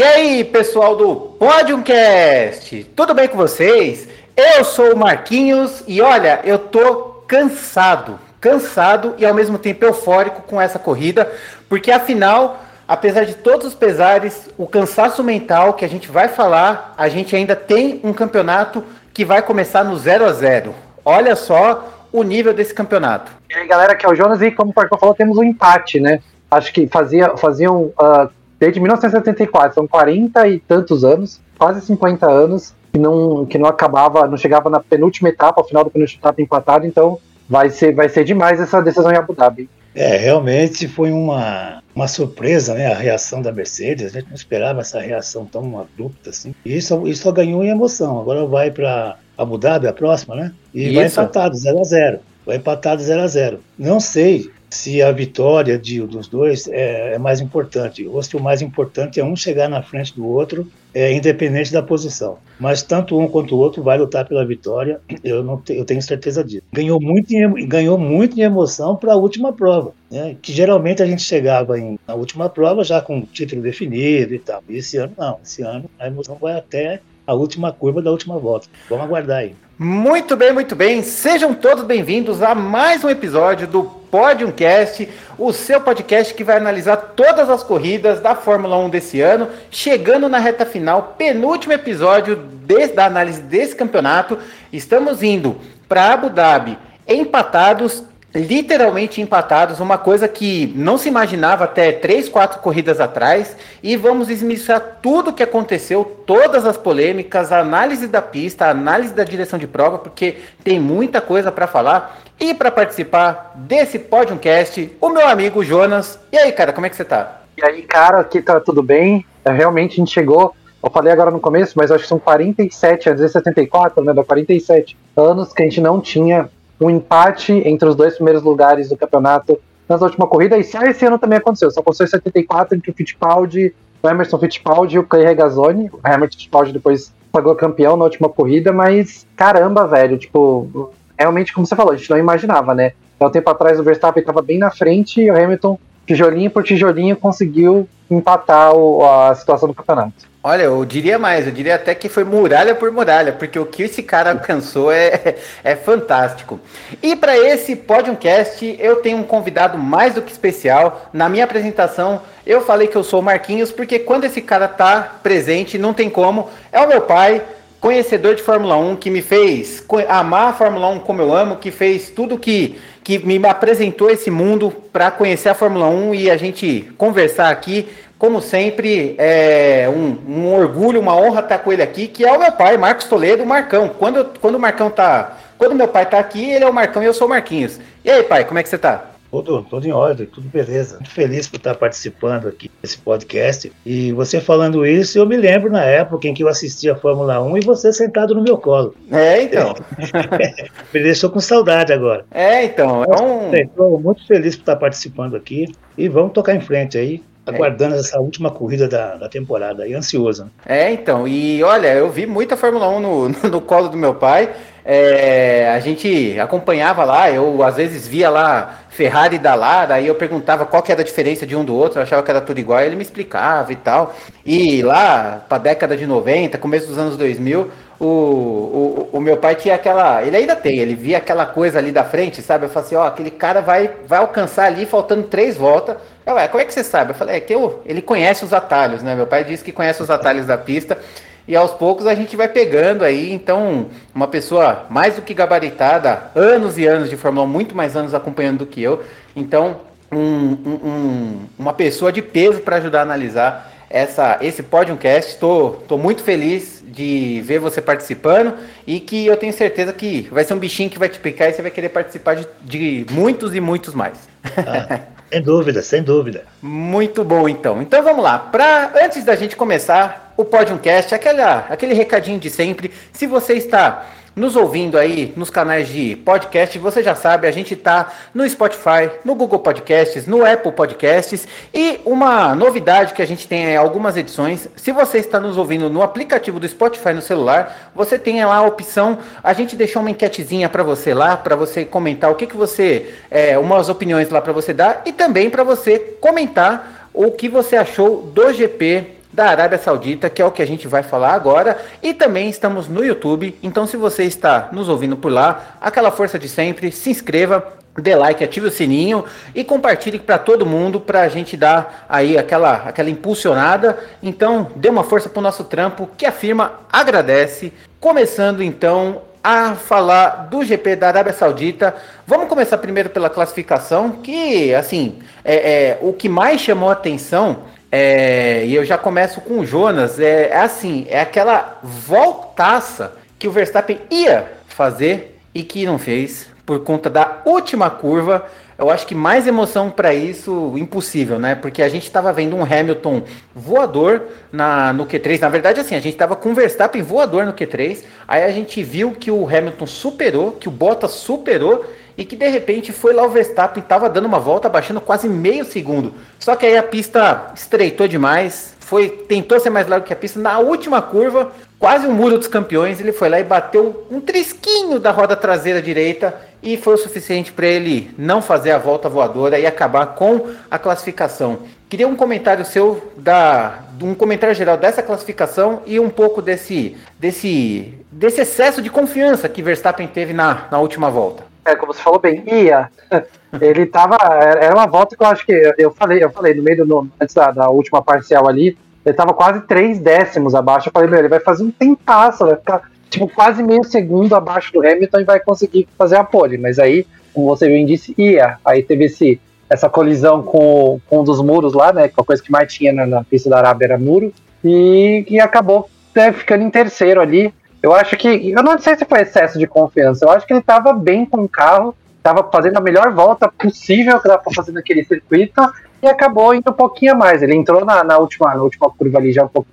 E aí, pessoal do Podiumcast, tudo bem com vocês? Eu sou o Marquinhos e olha, eu tô cansado, cansado e ao mesmo tempo eufórico com essa corrida, porque afinal, apesar de todos os pesares, o cansaço mental que a gente vai falar, a gente ainda tem um campeonato que vai começar no 0 a 0. Olha só o nível desse campeonato. E aí, galera, aqui é o Jonas e como o Parcão falou, temos um empate, né? Acho que fazia, faziam uh, desde 1974, são 40 e tantos anos, quase 50 anos, que não, que não acabava, não chegava na penúltima etapa, ao final da penúltima etapa empatado, então vai ser, vai ser demais essa decisão em Abu Dhabi. É, realmente foi uma, uma surpresa, né, a reação da Mercedes, a gente não esperava essa reação tão abrupta assim, e isso, isso só ganhou em emoção, agora vai para Abu Dhabi, a próxima, né, e isso. vai empatado, 0 a 0 vai empatado 0 a 0 Não sei se a vitória de, dos dois é, é, mais importante, ou se o mais importante é um chegar na frente do outro, é, independente da posição. Mas tanto um quanto o outro vai lutar pela vitória, eu, não te, eu tenho certeza disso. Ganhou muito em, ganhou muito em emoção para a última prova, né? que geralmente a gente chegava em, na última prova já com o título definido e tal. E esse ano não, esse ano a emoção vai até a última curva da última volta. Vamos aguardar aí. Muito bem, muito bem. Sejam todos bem-vindos a mais um episódio do Podiumcast, o seu podcast que vai analisar todas as corridas da Fórmula 1 desse ano, chegando na reta final, penúltimo episódio de, da análise desse campeonato. Estamos indo para Abu Dhabi empatados literalmente empatados, uma coisa que não se imaginava até três, quatro corridas atrás, e vamos esmiuçar tudo o que aconteceu, todas as polêmicas, a análise da pista, a análise da direção de prova, porque tem muita coisa para falar. E para participar desse Podiumcast, o meu amigo Jonas. E aí, cara, como é que você tá? E aí, cara, aqui tá tudo bem? É, realmente a gente chegou eu falei agora no começo, mas acho que são 47, às vezes 74, né? Dá 47 anos que a gente não tinha um empate entre os dois primeiros lugares do campeonato nas última corrida. E esse ano também aconteceu. Só aconteceu em 74 entre o Fittipaldi, o Emerson Fittipaldi e o Clay Regazzoni. O Emerson Fittipaldi depois pagou campeão na última corrida, mas caramba, velho, tipo, realmente como você falou, a gente não imaginava, né? Há um tempo atrás o Verstappen estava bem na frente e o Hamilton, tijolinho por tijolinho, conseguiu empatar o, a situação do campeonato. Olha, eu diria mais, eu diria até que foi muralha por muralha, porque o que esse cara alcançou é, é fantástico. E para esse Podiumcast, eu tenho um convidado mais do que especial. Na minha apresentação, eu falei que eu sou o Marquinhos, porque quando esse cara tá presente, não tem como. É o meu pai, conhecedor de Fórmula 1, que me fez amar a Fórmula 1 como eu amo, que fez tudo que, que me apresentou esse mundo para conhecer a Fórmula 1 e a gente conversar aqui como sempre, é um, um, orgulho, uma honra estar com ele aqui, que é o meu pai, Marcos Toledo, o Marcão. Quando, eu, quando o Marcão tá. Quando meu pai tá aqui, ele é o Marcão e eu sou o Marquinhos. E aí, pai, como é que você tá? Tudo, tudo em ordem, tudo beleza. Muito feliz por estar participando aqui desse podcast. E você falando isso, eu me lembro na época em que eu assistia a Fórmula 1 e você sentado no meu colo. É, então. me deixou com saudade agora. É, então. É um... Estou muito feliz por estar participando aqui. E vamos tocar em frente aí aguardando é. essa última corrida da, da temporada e ansioso. Né? É, então, e olha, eu vi muita Fórmula 1 no, no, no colo do meu pai. É, a gente acompanhava lá, eu às vezes via lá Ferrari da Lara, aí eu perguntava qual que era a diferença de um do outro, eu achava que era tudo igual, ele me explicava e tal. E lá, para a década de 90, começo dos anos 2000, o, o, o, meu pai tinha aquela. Ele ainda tem, ele via aquela coisa ali da frente, sabe? Eu falei assim: ó, aquele cara vai, vai alcançar ali faltando três voltas. Eu, como é que você sabe? Eu falei: é que eu, ele conhece os atalhos, né? Meu pai disse que conhece os atalhos da pista e aos poucos a gente vai pegando aí. Então, uma pessoa mais do que gabaritada, anos e anos de Fórmula 1, muito mais anos acompanhando do que eu. Então, um, um, uma pessoa de peso para ajudar a analisar essa, esse Podiumcast. Estou tô, tô muito feliz de ver você participando e que eu tenho certeza que vai ser um bichinho que vai te picar e você vai querer participar de, de muitos e muitos mais. Ah, sem dúvida, sem dúvida. Muito bom, então. Então vamos lá. Pra, antes da gente começar o Podiumcast, aquela, aquele recadinho de sempre. Se você está nos ouvindo aí nos canais de podcast, você já sabe, a gente está no Spotify, no Google Podcasts, no Apple Podcasts e uma novidade que a gente tem é algumas edições. Se você está nos ouvindo no aplicativo do Spotify no celular, você tem lá a opção, a gente deixou uma enquetezinha para você lá, para você comentar o que, que você, é, umas opiniões lá para você dar e também para você comentar o que você achou do GP da Arábia Saudita, que é o que a gente vai falar agora, e também estamos no YouTube. Então, se você está nos ouvindo por lá, aquela força de sempre, se inscreva, dê like, ative o sininho e compartilhe para todo mundo para a gente dar aí aquela, aquela impulsionada. Então, dê uma força para o nosso trampo que a firma agradece. Começando então a falar do GP da Arábia Saudita. Vamos começar primeiro pela classificação, que assim é, é o que mais chamou a atenção. É, e eu já começo com o Jonas. É, é assim, é aquela voltaça que o Verstappen ia fazer e que não fez por conta da última curva. Eu acho que mais emoção para isso, impossível, né? Porque a gente estava vendo um Hamilton voador na, no Q3. Na verdade, assim, a gente estava com o Verstappen voador no Q3. Aí a gente viu que o Hamilton superou, que o Bottas superou e que de repente foi lá o Verstappen, estava dando uma volta, baixando quase meio segundo. Só que aí a pista estreitou demais, foi tentou ser mais largo que a pista. Na última curva, quase o muro dos campeões, ele foi lá e bateu um trisquinho da roda traseira direita e foi o suficiente para ele não fazer a volta voadora e acabar com a classificação. Queria um comentário seu da um comentário geral dessa classificação e um pouco desse desse desse excesso de confiança que Verstappen teve na, na última volta. É, como você falou bem, ia. Ele tava. Era uma volta que eu acho que. Eu falei, eu falei no meio do. Antes da, da última parcial ali, ele tava quase três décimos abaixo. Eu falei, meu, ele vai fazer um tempasso, vai ficar tipo quase meio segundo abaixo do Hamilton e vai conseguir fazer a pole. Mas aí, como você bem disse, ia. Aí teve esse, essa colisão com, com um dos muros lá, né? Que a coisa que mais tinha na, na pista da Arábia era muro. E, e acabou né, ficando em terceiro ali. Eu acho que. Eu não sei se foi excesso de confiança. Eu acho que ele estava bem com o carro, estava fazendo a melhor volta possível que dava para fazer naquele circuito e acabou indo um pouquinho a mais. Ele entrou na, na, última, na última curva ali já um pouco,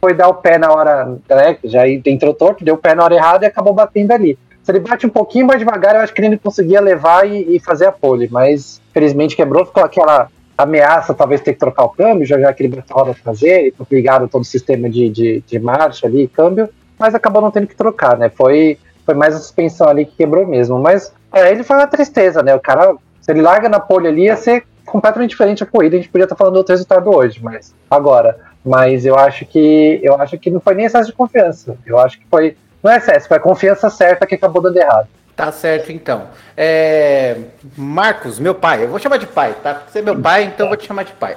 foi dar o pé na hora, né, já entrou torto, deu o pé na hora errada e acabou batendo ali. Se ele bate um pouquinho mais devagar, eu acho que ele conseguia levar e, e fazer a pole, mas felizmente quebrou, ficou aquela ameaça, talvez ter que trocar o câmbio, já já que ele bateu a traseira, ligado todo o sistema de, de, de marcha ali, câmbio, mas acabou não tendo que trocar, né? Foi, foi mais a suspensão ali que quebrou mesmo. Mas é, ele foi uma tristeza, né? O cara, se ele larga na pole ali, ia ser completamente diferente a corrida. A gente podia estar falando do outro resultado hoje, mas agora. Mas eu acho que eu acho que não foi nem excesso de confiança. Eu acho que foi. Não é excesso, foi a confiança certa que acabou dando errado. Tá certo, então. É... Marcos, meu pai, eu vou chamar de pai, tá? Você é meu pai, então eu vou te chamar de pai.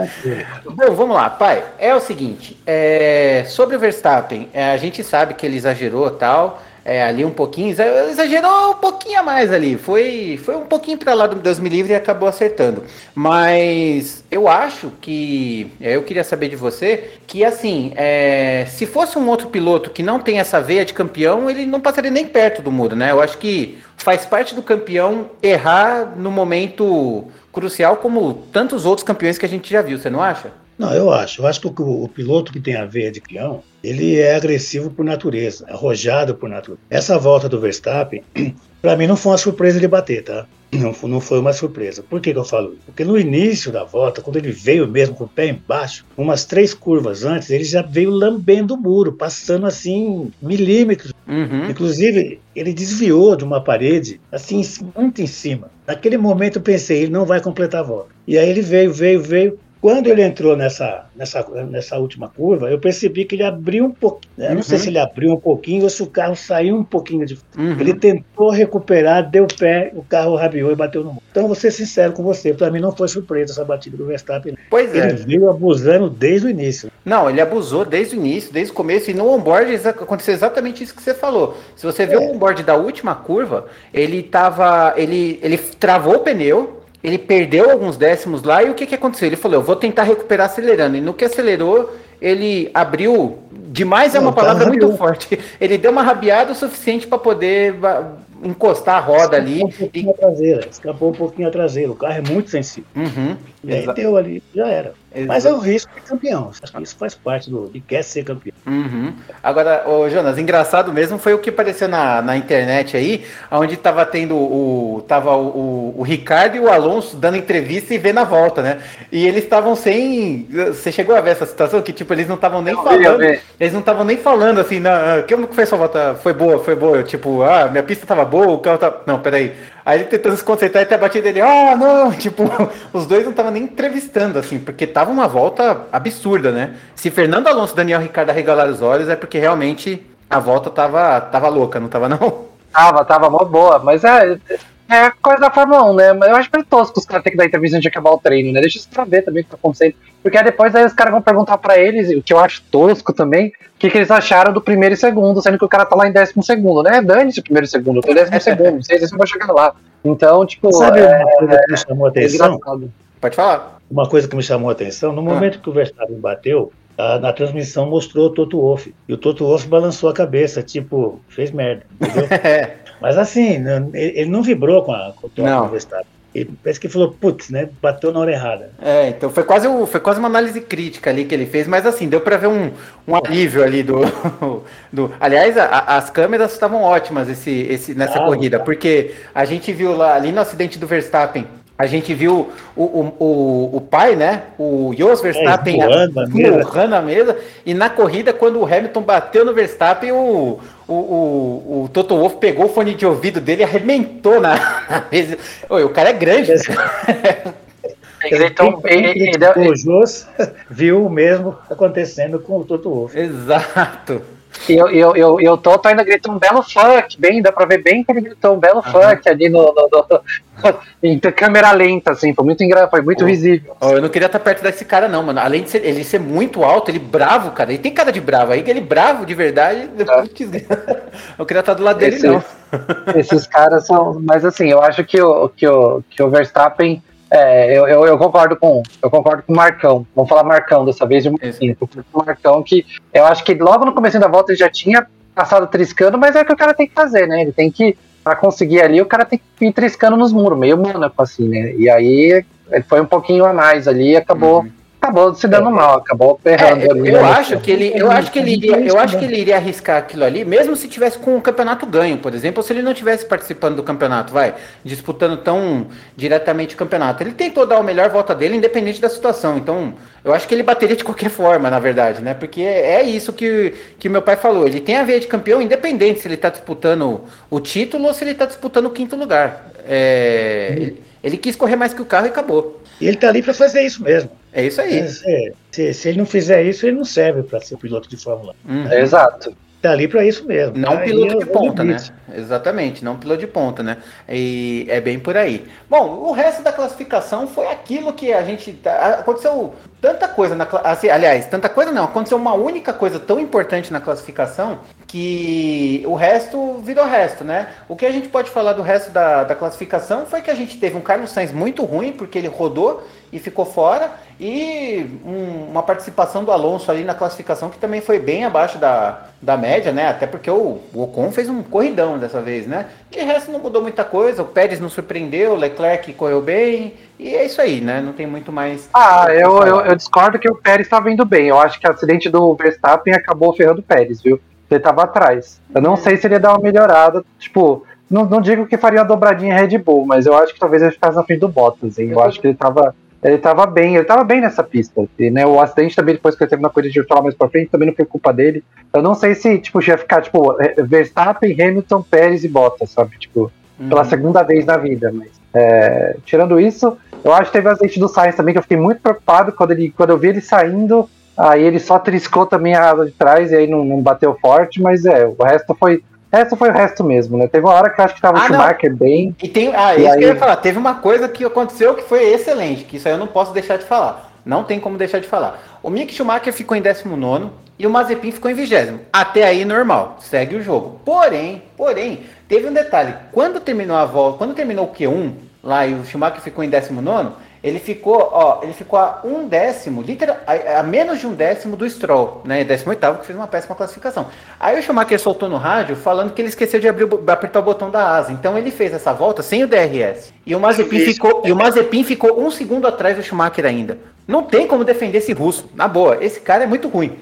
Bom, vamos lá, pai. É o seguinte, é... sobre o Verstappen, é, a gente sabe que ele exagerou tal, é, ali um pouquinho, exagerou um pouquinho a mais ali, foi, foi um pouquinho para lá do Deus me livre e acabou acertando. Mas eu acho que, é, eu queria saber de você, que assim, é, se fosse um outro piloto que não tem essa veia de campeão, ele não passaria nem perto do muro, né? Eu acho que faz parte do campeão errar no momento crucial, como tantos outros campeões que a gente já viu, você não acha? Não, eu acho. Eu acho que o, o, piloto que tem a veia de peão, ele é agressivo por natureza, arrojado por natureza. Essa volta do Verstappen, para mim não foi uma surpresa ele bater, tá? Não, não foi uma surpresa. Por que, que eu falo isso? Porque no início da volta, quando ele veio mesmo com o pé embaixo, umas três curvas antes, ele já veio lambendo o muro, passando assim milímetros. Uhum. Inclusive, ele desviou de uma parede, assim, muito em cima. Naquele momento eu pensei, ele não vai completar a volta. E aí ele veio, veio, veio, quando ele entrou nessa, nessa, nessa última curva, eu percebi que ele abriu um pouquinho. Né? Uhum. Não sei uhum. se ele abriu um pouquinho ou se o carro saiu um pouquinho de. Uhum. Ele tentou recuperar, deu pé, o carro rabiou e bateu no muro. Então, vou ser sincero com você, para mim não foi surpresa essa batida do Verstappen. Pois ele é. Ele veio abusando desde o início. Não, ele abusou desde o início, desde o começo. E no onboard aconteceu exatamente isso que você falou. Se você vê é. o onboard da última curva, ele tava. Ele, ele travou o pneu ele perdeu alguns décimos lá e o que, que aconteceu? Ele falou: eu vou tentar recuperar acelerando. E no que acelerou, ele abriu. Demais é uma palavra muito forte. Ele deu uma rabiada o suficiente para poder encostar a roda ali. Um pouquinho e... a traseira, escapou um pouquinho a traseira. O carro é muito sensível. Uhum, e aí deu ali, já era. Exato. Mas é o risco de campeão. Isso faz parte do que quer ser campeão. Uhum. Agora, ô, Jonas, engraçado mesmo foi o que apareceu na, na internet aí, onde tava tendo o. Tava o, o, o Ricardo e o Alonso dando entrevista e vendo a volta, né? E eles estavam sem. Você chegou a ver essa situação? Que tipo, eles não estavam nem eu falando. Vi, eles não estavam nem falando assim, não, que foi sua volta? Foi boa, foi boa. Tipo, ah, minha pista tava boa, o carro tá. Não, peraí. Aí ele tentando se concentrar até a batida dele, ah, não, tipo, os dois não estavam nem entrevistando, assim, porque tava uma volta absurda, né? Se Fernando Alonso e Daniel Ricardo arregalaram os olhos, é porque realmente a volta tava, tava louca, não tava não? Tava, tava mó boa, mas é, é coisa da Fórmula 1, né? Mas eu acho meio tosco os caras terem que dar entrevista antes de acabar o treino, né? Deixa os caras ver também o que tá acontecendo. Porque aí depois aí os caras vão perguntar pra eles, o que eu acho tosco também, o que, que eles acharam do primeiro e segundo, sendo que o cara tá lá em décimo segundo, né? Dane-se o primeiro e segundo, eu tô em décimo segundo, não sei se eu vou chegar lá. Então, tipo. Sabe é, uma coisa que me chamou a é atenção? engraçado. Pode falar. Uma coisa que me chamou a atenção, no momento que o Verstappen bateu, a- na transmissão mostrou o Toto Wolff. E o Toto Wolff balançou a cabeça, tipo, fez merda, entendeu? Mas assim, não- ele não vibrou com, a, com o Verstappen. Ele parece que falou, putz, né? Bateu na hora errada. É, então foi quase, foi quase uma análise crítica ali que ele fez, mas assim, deu pra ver um, um alívio ali do. do aliás, a- as câmeras estavam ótimas esse, esse, nessa Estavam, corrida, estavam. porque a gente viu lá, ali no acidente do Verstappen, a gente viu o, o, o, o pai, né? O Jos Verstappen mesa. esmurrando a mesa, e na corrida, quando o Hamilton bateu no Verstappen, o, o, o, o Toto Wolff pegou o fone de ouvido dele e arrebentou na, na mesa. Oi, o cara é grande. Então, ele- ele- o Jos viu o mesmo acontecendo com o Toto Wolff. Exato. E eu, eu, eu, eu tô, tô ainda gritando um belo fuck, bem, dá pra ver bem que ele gritou um belo fuck ali no, no, no- em câmera lenta, assim, foi muito engraçado, foi muito Oh. visível. Ó, eu não queria estar perto desse cara, não, mano. Além de ser, ele ser muito alto, ele bravo, cara. Ele tem cara de bravo. Aí ele bravo de verdade. putz, Eu queria estar do lado dele, não. Esses caras são. Mas assim, eu acho que o, que o, que o Verstappen. É, eu, eu, eu concordo com eu concordo com o Marcão. Vamos falar Marcão dessa vez. Eu concordo com o Marcão que eu acho que logo no começo da volta ele já tinha passado triscando, mas é o que o cara tem que fazer, né? Ele tem que, pra conseguir ali, o cara tem que ir triscando nos muros, meio Mônaco, assim, né? E aí ele foi um pouquinho a mais ali e acabou, acabou se dando mal, acabou É, errando eu, ali. eu né? acho que ele, eu acho que ele iria, eu acho que ele iria arriscar aquilo ali, mesmo se tivesse com o campeonato ganho, por exemplo, ou se ele não tivesse participando do campeonato, vai, disputando tão diretamente o campeonato. Ele tentou dar o melhor volta dele, independente da situação. Então, eu acho que ele bateria de qualquer forma, na verdade, né? Porque é isso que que meu pai falou. Ele tem a veia de campeão, independente se ele tá disputando o título ou se ele tá disputando o quinto lugar. É, ele, ele quis correr mais que o carro e acabou. E ele tá ali para fazer isso mesmo. É isso aí. Se, se- se ele não fizer isso, ele não serve para ser piloto de Fórmula 1. Uhum. É, Exato. Tá ali para isso mesmo. Não um Aí piloto eu- de ponta, né? Exatamente, não piloto de ponta, né? E é bem por aí. Bom, o resto da classificação foi aquilo que a gente. tá- Aconteceu tanta coisa na assim, Aliás, tanta coisa não. Aconteceu uma única coisa tão importante na classificação que o resto virou resto, né? O que a gente pode falar do resto da, da classificação foi que a gente teve um Carlos Sainz muito ruim, porque ele rodou e ficou fora, e um- uma participação do Alonso ali na classificação que também foi bem abaixo da, da média, né? Até porque o, o Ocon fez um corridão dessa vez, né? De resto não mudou muita coisa, o Pérez não surpreendeu, o Leclerc correu bem, e é isso aí, né? Não tem muito mais. Ah, eu, eu, eu discordo que o Pérez estava indo bem. Eu acho que o acidente do Verstappen acabou ferrando o Pérez, viu? Ele tava atrás. Eu não sei se ele ia dar uma melhorada. Tipo, não, não digo que faria uma dobradinha em Red Bull, mas eu acho que talvez ele ficasse na frente do Bottas, hein? Eu acho que ele tava. Ele tava bem, ele tava bem nessa pista. E, né, o acidente também, depois que ele teve na corrida de falar mais pra frente, também não foi culpa dele. Eu não sei se, tipo, ia ficar, tipo, eh, Verstappen, Hamilton, Pérez e Bottas, sabe? Tipo, pela Uhum. segunda vez na vida. Mas, é, tirando isso, eu acho que teve o acidente do Sainz também, que eu fiquei muito preocupado quando, ele, quando eu vi ele saindo. Aí ele só triscou também a asa de trás e aí não, não bateu forte, mas é, o resto foi. Resto foi o resto mesmo, né? Teve uma hora que eu acho que tava Ah, o não. Schumacher bem. E tem. Ah, E isso aí- que eu ia falar. Teve uma coisa que aconteceu que foi excelente, que isso aí eu não posso deixar de falar. Não tem como deixar de falar. O Mick Schumacher ficou em 19 e o Mazepin ficou em 20. Até aí normal, segue o jogo. Porém, porém, teve um detalhe. Quando terminou a volta, quando terminou o Q1 lá e o Schumacher ficou em 19, ele ficou, ó, ele ficou a um décimo, literal, a, a menos de um décimo do Stroll, né? 18 que fez uma péssima classificação. Aí o Schumacher soltou no rádio falando que ele esqueceu de abrir apertar o botão da asa. Então ele fez essa volta sem o DRS. E o Mazepin Isso. ficou, e o Mazepin ficou um segundo atrás do Schumacher ainda. Não tem como defender esse russo. Na boa, esse cara é muito ruim.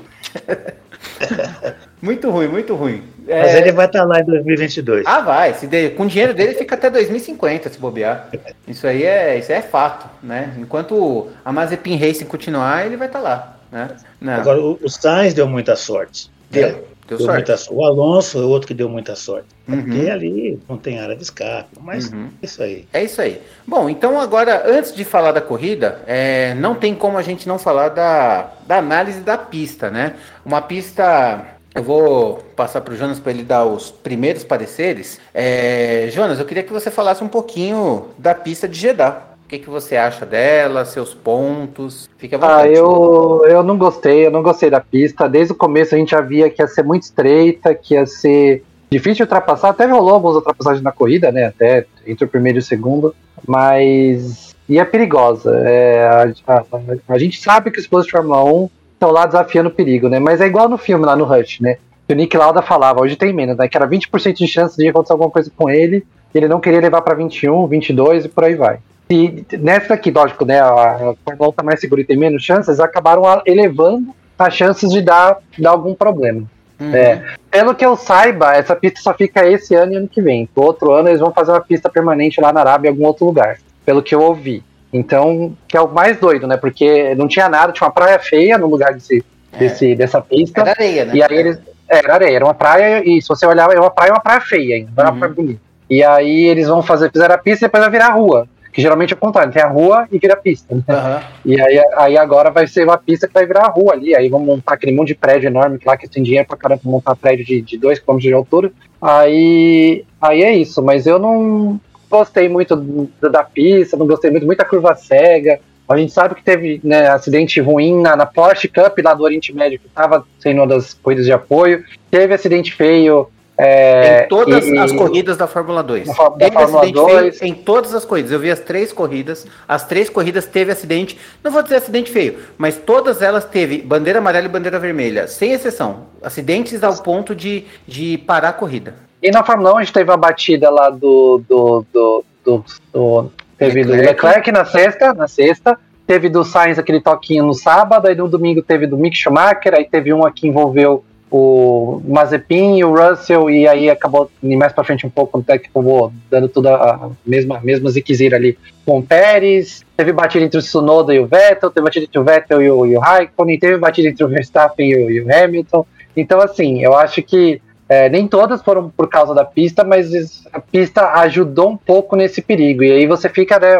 muito ruim, muito ruim. É, Mas ele vai estar lá em 2022. Ah, vai. Se de- Com o dinheiro dele fica até 2050 se bobear. Isso aí é, isso aí é fato, né? Enquanto a Mazepin Racing continuar, ele vai estar lá, né? Não. Agora, o, o Sainz deu muita sorte. Deu. né? Deu, deu sorte. Muita, o Alonso é outro que deu muita sorte. Uhum. Porque ali não tem área de escape. Mas uhum. é isso aí. É isso aí. Bom, então agora, antes de falar da corrida, é, não tem como a gente não falar da, da análise da pista, né? Uma pista eu vou passar para o Jonas para ele dar os primeiros pareceres. É, Jonas, eu queria que você falasse um pouquinho da pista de Jeddah. O que, que você acha dela, seus pontos? Fique à vontade. Ah, eu, eu não gostei, eu não gostei da pista. Desde o começo a gente já via que ia ser muito estreita, que ia ser difícil de ultrapassar. Até rolou algumas ultrapassagens na corrida, né? Até entre o primeiro e o segundo. Mas. E é perigosa. É, a, a, a, gente sabe que os pilotos de Fórmula 1 estão lá desafiando o perigo, né? Mas é igual no filme lá no Rush, né? Que o Nick Lauda falava, hoje tem menos, né? Que era 20% de chance de acontecer alguma coisa com ele. Ele não queria levar para 21, 22 e por aí vai. E nessa aqui, lógico, né, a 1 tá mais segura e tem menos chances, acabaram elevando as chances de dar, dar algum problema. Uhum. É, pelo que eu saiba, essa pista só fica esse ano e ano que vem. No outro ano eles vão fazer uma pista permanente lá na Arábia em algum outro lugar, pelo que eu ouvi. Então, que é o mais doido, né? Porque não tinha nada, tinha uma praia feia no lugar desse, é. desse, dessa pista. Era areia, né? E aí eles. É, era areia, era uma praia, e se você olhar, era uma praia, uma praia feia ainda, não era uma uhum. praia bonita. E aí eles vão fazer, fizeram a pista e depois vai virar rua. Que geralmente é o contrário, tem a rua e vira pista. Né? Uhum. E aí, aí agora vai ser uma pista que vai virar a rua ali. Aí vão montar aquele monte de prédio enorme lá que tem dinheiro pra caramba pra montar prédio de 2 km de altura. Aí, aí é isso, mas eu não gostei muito da pista, não gostei muito, muita curva cega. A gente sabe que teve né, acidente ruim na, na Porsche Cup lá do Oriente Médio, que estava sendo uma das corridas de apoio. Teve acidente feio é, em todas e, as corridas da Fórmula 2. Da, teve Fórmula acidente 2. feio em todas as corridas. Eu vi as três corridas. As três corridas teve acidente. Não vou dizer acidente feio, mas todas elas teve bandeira amarela e bandeira vermelha, sem exceção. Acidentes ao ponto de, de parar a corrida. E na Fórmula 1 a gente teve a batida lá do. do, do, do, do teve Leclerc. do Leclerc na sexta, na sexta. Teve do Sainz aquele toquinho no sábado, aí no domingo teve do Mick Schumacher, aí teve uma que envolveu o Mazepin e o Russell, e aí acabou mais para frente um pouco, até que acabou dando tudo a mesma, mesma ziquezira ali com o Pérez. Teve batida entre o Tsunoda e o Vettel, teve batida entre o Vettel e o, e o Raikkonen, teve batida entre o Verstappen e o, e o Hamilton. Então, assim, eu acho que é, nem todas foram por causa da pista, mas a pista ajudou um pouco nesse perigo. E aí você fica, né?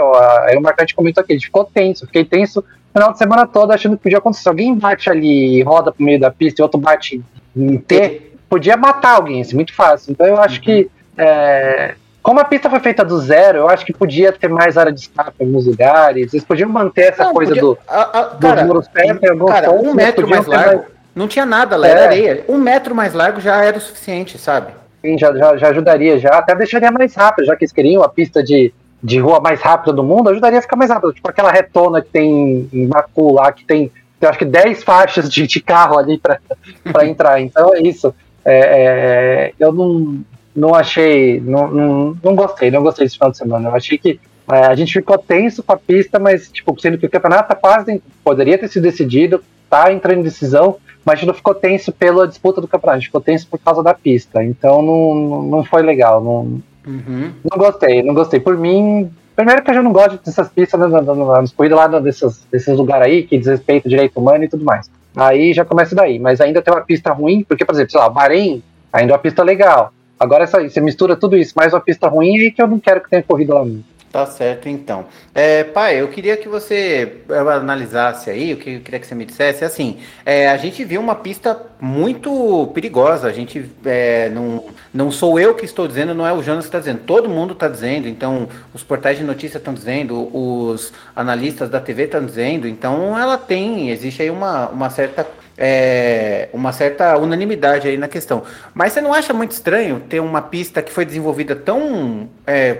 Aí o Marcante comentou aqui, ficou tenso, fiquei tenso no final de semana todo achando que podia acontecer. Alguém bate ali e roda pro meio da pista e outro bate em T, podia matar alguém, assim, muito fácil. Então eu acho uhum. que, é, como a pista foi feita do zero, eu acho que podia ter mais área de escape em alguns lugares. Eles podiam manter essa não, coisa podia, do, a, a, cara, dos muros perto. Cara, um metro mais largo. Mais... Não tinha nada lá, é. era areia. Um metro mais largo já era o suficiente, sabe? Sim, já, já, já ajudaria, já até deixaria mais rápido, já que eles queriam a pista de, de rua mais rápida do mundo, ajudaria a ficar mais rápido. Tipo aquela retona que tem em Baku lá, que tem eu acho que 10 faixas de, de carro ali para entrar. Então é isso. É, é, eu não, não achei, não, não, não, gostei, não gostei desse final de semana. Eu achei que é, a gente ficou tenso com a pista, mas tipo, sendo que o campeonato tá quase poderia ter sido decidido, tá entrando em decisão, mas a gente não ficou tenso pela disputa do campeonato, a gente ficou tenso por causa da pista. Então não, não foi legal. Não, uhum. não gostei, não gostei. Por mim, Primeiro que eu já não gosto dessas pistas nas, nas, corridas lá desses, desses lugares aí que desrespeito o direito humano e tudo mais. Aí já começa daí. Mas ainda tem uma pista ruim, porque, por exemplo, sei lá, Bahrein ainda é uma pista legal. Agora essa, você mistura tudo isso, mais uma pista ruim aí que eu não quero que tenha corrida lá. Tá certo, então. É, pai, eu queria que você analisasse aí, o que eu queria que você me dissesse, assim, é, a gente viu uma pista muito perigosa, a gente, é, não, não sou eu que estou dizendo, não é o Jonas que está dizendo, todo mundo está dizendo, então os portais de notícia estão dizendo, os analistas da TV estão dizendo, então ela tem, existe aí uma, uma certa é, uma certa unanimidade aí na questão. Mas você não acha muito estranho ter uma pista que foi desenvolvida tão, é,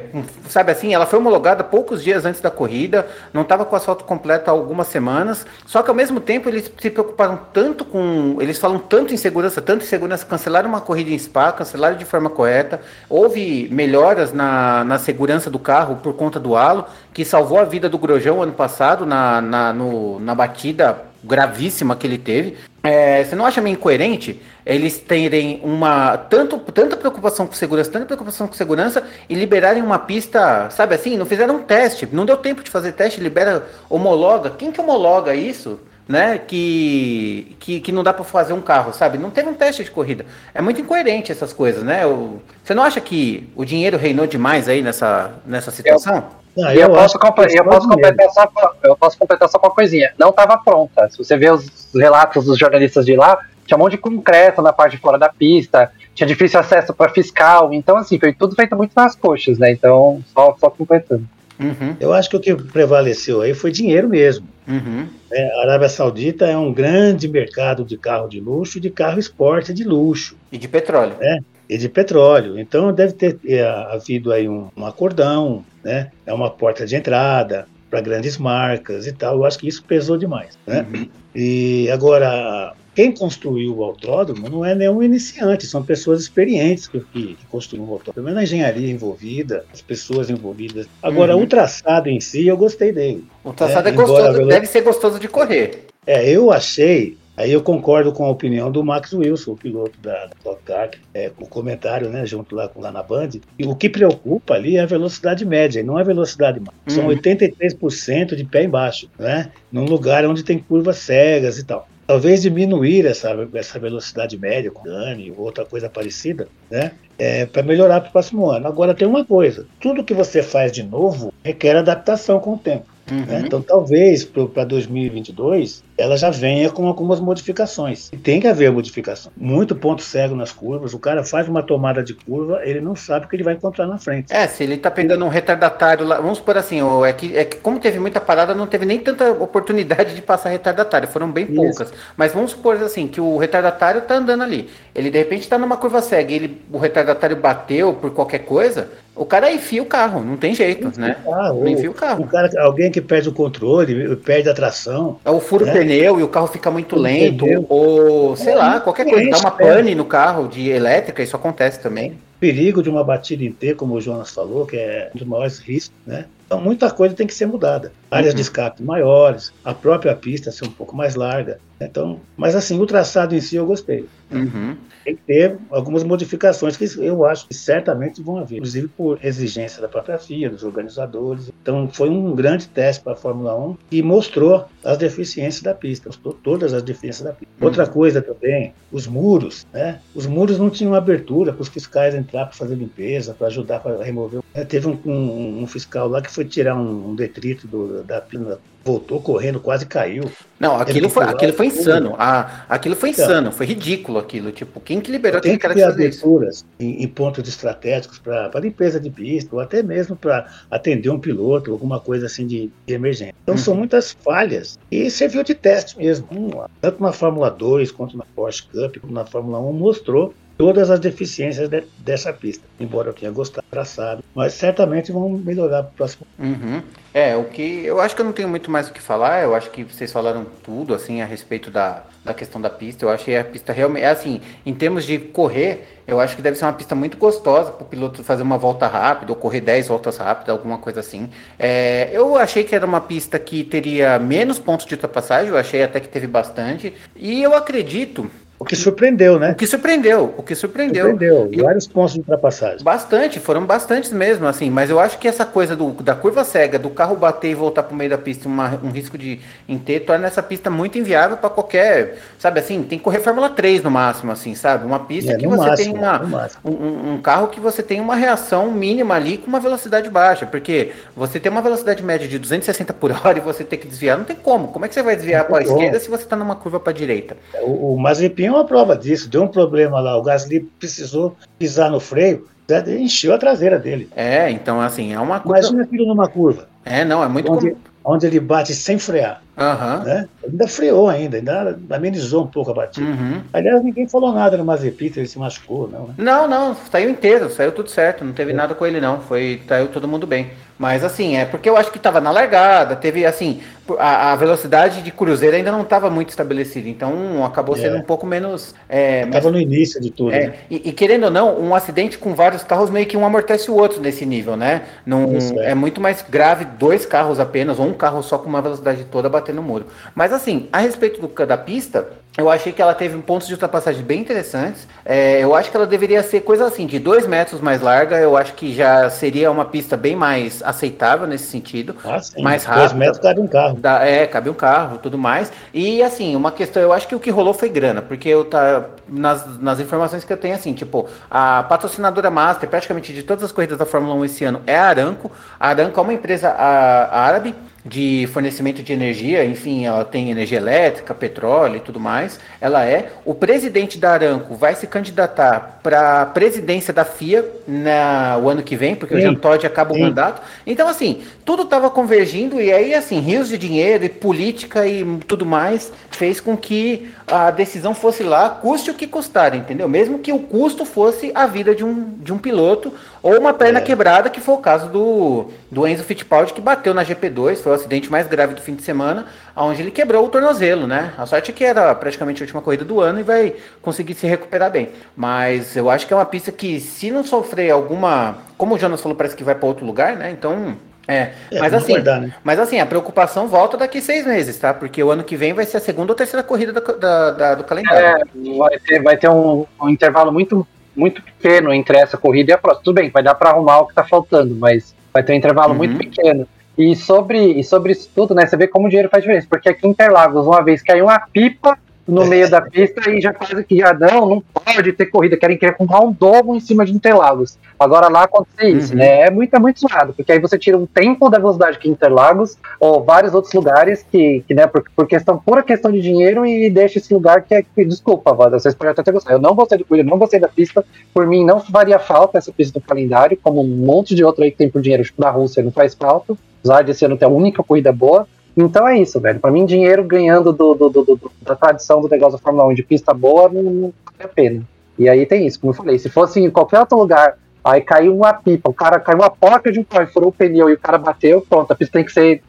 sabe assim, ela foi homologada poucos dias antes da corrida, não estava com asfalto completo há algumas semanas, só que ao mesmo tempo eles se preocuparam tanto com, eles falam tanto em segurança, tanto em segurança, cancelaram uma corrida em Spa, cancelaram de forma correta, houve melhoras na, na segurança do carro por conta do halo, que salvou a vida do Grojão ano passado na, na, no, na batida gravíssima que ele teve. É, você não acha meio incoerente eles terem uma tanto, tanta preocupação com segurança, tanta preocupação com segurança e liberarem uma pista, sabe assim? Não fizeram um teste, não deu tempo de fazer teste, libera, homologa. Quem que homologa isso? né? Que, que, que não dá para fazer um carro, sabe? Não teve um teste de corrida. É muito incoerente essas coisas, né? O, você não acha que o dinheiro reinou demais aí nessa, nessa situação? Eu, eu, eu, posso, eu, posso completar só, eu posso completar só com uma coisinha. Não estava pronta. Se você vê os relatos dos jornalistas de lá, tinha um monte de concreto na parte de fora da pista, tinha difícil acesso para fiscal. Então, assim, foi tudo feito muito nas coxas, né? Então, só, só completando. Uhum. Eu acho que o que prevaleceu aí foi dinheiro mesmo. Uhum. É, a Arábia Saudita é um grande mercado de carro de luxo, de carro esporte de luxo. E de petróleo. Né? E de petróleo. Então deve ter é, havido aí um, um acordão, né? É uma porta de entrada para grandes marcas e tal. Eu acho que isso pesou demais. Né? Uhum. E agora quem construiu o autódromo não é nenhum iniciante, são pessoas experientes que, que, construíram o autódromo. Menos a engenharia envolvida, as pessoas envolvidas. Agora, uhum. o traçado em si, eu gostei dele. O traçado é, é gostoso, deve ser gostoso de correr. É, eu achei Aí eu concordo com a opinião do Max Wilson, o piloto da, Stock Car, é, com o comentário, né, junto lá, lá na Band. E o que preocupa ali é a velocidade média, não a velocidade máxima. São 83% uhum. de pé embaixo, né? Num lugar onde tem curvas cegas e tal talvez diminuir essa, essa velocidade média com Dani ou outra coisa parecida, né? É, para melhorar para o próximo ano. Agora tem uma coisa: tudo que você faz de novo requer adaptação com o tempo. Uhum. Né? Então, talvez para 2022 ela já venha com algumas modificações. E tem que haver modificação. Muito ponto cego nas curvas. O cara faz uma tomada de curva, ele não sabe o que ele vai encontrar na frente. É, se ele tá pegando um retardatário lá, vamos por assim, é que, é que como teve muita parada, não teve nem tanta oportunidade de passar retardatário, foram bem Isso. poucas. Mas vamos supor assim, que o retardatário tá andando ali. Ele de repente tá numa curva cega, ele, o retardatário bateu por qualquer coisa, o cara enfia o carro, não tem jeito, né? Carro, não enfia o carro. O cara, alguém que perde o controle, perde a tração. É o furo né? Pneu e o carro fica muito lento, ou sei é, lá, qualquer coisa, dá uma pane no carro de elétrica, isso acontece também. Perigo de uma batida em T, como o Jonas falou, que é um dos maiores riscos, né? Então muita coisa tem que ser mudada. Áreas uhum. de escape maiores, a própria pista ser um pouco mais larga. Então, mas assim, o traçado em si eu gostei. Uhum tem que ter algumas modificações que eu acho que certamente vão haver, inclusive por exigência da própria FIA, dos organizadores. Então, foi um grande teste para a Fórmula 1 e mostrou as deficiências da pista, mostrou todas as deficiências da pista. Uhum. Outra coisa também, os muros, né? Os muros não tinham abertura para os fiscais entrar para fazer limpeza, para ajudar para remover. Teve um, um, um, fiscal lá que foi tirar um, um detrito do, da pista voltou correndo, quase caiu. Não, aquilo foi, aquilo foi insano. Ah, aquilo foi então, insano, foi ridículo aquilo. Tipo, quem que liberou aquele cara que fazer aberturas em, em, pontos estratégicos para limpeza de pista, ou até mesmo para atender um piloto, alguma coisa assim de, de emergência. Então uhum. são muitas falhas. E serviu de teste mesmo. Tanto na Fórmula 2 quanto na Porsche Cup, como na Fórmula 1, mostrou todas as deficiências de, dessa pista. Embora eu tenha gostado do traçado, mas certamente vão melhorar para o próximo. Uhum. É, o que eu acho que eu não tenho muito mais o que falar. Eu acho que vocês falaram tudo assim a respeito da, da questão da pista. Eu achei a pista realmente, é assim, em termos de correr, eu acho que deve ser uma pista muito gostosa para o piloto fazer uma volta rápida ou correr 10 voltas rápidas, alguma coisa assim. É, eu achei que era uma pista que teria menos pontos de ultrapassagem. Eu achei até que teve bastante. E eu acredito o que surpreendeu, né? O que surpreendeu, o que surpreendeu. Surpreendeu, e vários pontos de ultrapassagem. Bastante, foram bastantes mesmo, assim, mas eu acho que essa coisa do, da curva cega, do carro bater e voltar para o meio da pista, uma, um risco de ter, torna essa pista muito inviável para qualquer, sabe assim, tem que correr Fórmula 3 no máximo, assim, sabe? Uma pista é, que você máximo, tem uma, um, um, carro que você tem uma reação mínima ali com uma velocidade baixa, porque você tem uma velocidade média de 260 por hora e você tem que desviar, não tem como. Como é que você vai desviar para a esquerda se você está numa curva para a direita? O, o Mazepin uma prova disso. Deu um problema lá, o Gasly precisou pisar no freio, encheu a traseira dele. É, então assim, é uma coisa. Imagina aquilo numa curva. É, não, é muito. Onde, onde ele bate sem frear. Uhum. Né? Ainda freou ainda, ainda amenizou um pouco a batida. Uhum. Aliás, ninguém falou nada no Mazepin, ele se machucou, não, né? Não, não, saiu inteiro, saiu tudo certo, não teve é. nada com ele não, foi, saiu todo mundo bem. Mas assim, é porque eu acho que estava na largada, teve assim, a, a, velocidade de cruzeiro ainda não estava muito estabelecida, então acabou é. sendo um pouco menos. Estava é, no início de tudo. É, né? e, e, querendo ou não, um acidente com vários carros meio que um amortece o outro nesse nível, né? Não, Isso, é. é. muito mais grave dois carros apenas, ou um carro só com uma velocidade toda batendo no muro. Mas assim, a respeito do, da pista, Eu achei que ela teve pontos de ultrapassagem bem interessantes. É, eu acho que ela deveria ser coisa assim, de dois metros mais larga. Eu acho que já seria uma pista bem mais aceitável nesse sentido. Ah, sim. Mais rápida. Dois metros cabe um carro. Da, é, cabe um carro, tudo mais. E assim, uma questão, eu acho que o que rolou foi grana, porque eu tá nas, nas informações que eu tenho assim, tipo, a patrocinadora master, praticamente de todas as corridas da Fórmula 1 esse ano é a Aramco. A Aramco é uma empresa árabe de fornecimento de energia, enfim, ela tem energia elétrica, petróleo e tudo mais. Ela é. O presidente da Aramco vai se candidatar para a presidência da FIA na, o ano que vem, porque Sim. o Jean Todt acaba o Sim. mandato. Então, assim, tudo estava convergindo e aí, assim, rios de dinheiro e política e tudo mais fez com que a decisão fosse lá, custe o que custar, entendeu? Mesmo que o custo fosse a vida de um, de um piloto ou uma perna é. quebrada, que foi o caso do, do Enzo Fittipaldi, que bateu na GP2, foi o acidente mais grave do fim de semana, onde ele quebrou o tornozelo, né? A sorte é que era praticamente a última corrida do ano e vai conseguir se recuperar bem. Mas eu acho que é uma pista que, se não sofrer alguma. Como o Jonas falou, parece que vai para outro lugar, né? Então é, é mas assim, guardar, né? mas assim, a preocupação volta daqui seis meses, tá? Porque o ano que vem vai ser a segunda ou terceira corrida da, da, da, do calendário. É, vai ter, vai ter um, um, intervalo muito, muito pequeno entre essa corrida e a próxima. Tudo bem, vai dar para arrumar o que tá faltando, mas vai ter um intervalo uhum. muito pequeno. E sobre, e sobre isso tudo, né? Você vê como o dinheiro faz diferença. Porque aqui em Interlagos, uma vez caiu uma pipa no meio da pista e já faz aqui, já não, não pode ter corrida, querem querer comprar um domo em cima de Interlagos. Agora lá acontece isso, uhum. né? É muito, é muito zoado, porque aí você tira um tempo da velocidade que Interlagos, ou vários outros lugares que, que né, por, por questão, pura questão de dinheiro e deixa esse lugar que é, que, desculpa, Wanda, vocês podem até ter gostado. Eu não gostei do corrida, não gostei da pista, por mim não faria falta essa pista do calendário, como um monte de outro aí que tem por dinheiro, tipo da Rússia, não faz falta. Apesar de ano ter a única corrida boa, então é isso, velho. Para mim, dinheiro ganhando do, do, do, do, da tradição do negócio da Fórmula 1 de pista boa não, não vale a pena. E aí tem isso, como eu falei, se fosse em qualquer outro lugar, aí caiu uma pipa, o cara caiu uma porca de um carro, furou o pneu e o cara bateu, pronto, a pista tem que ser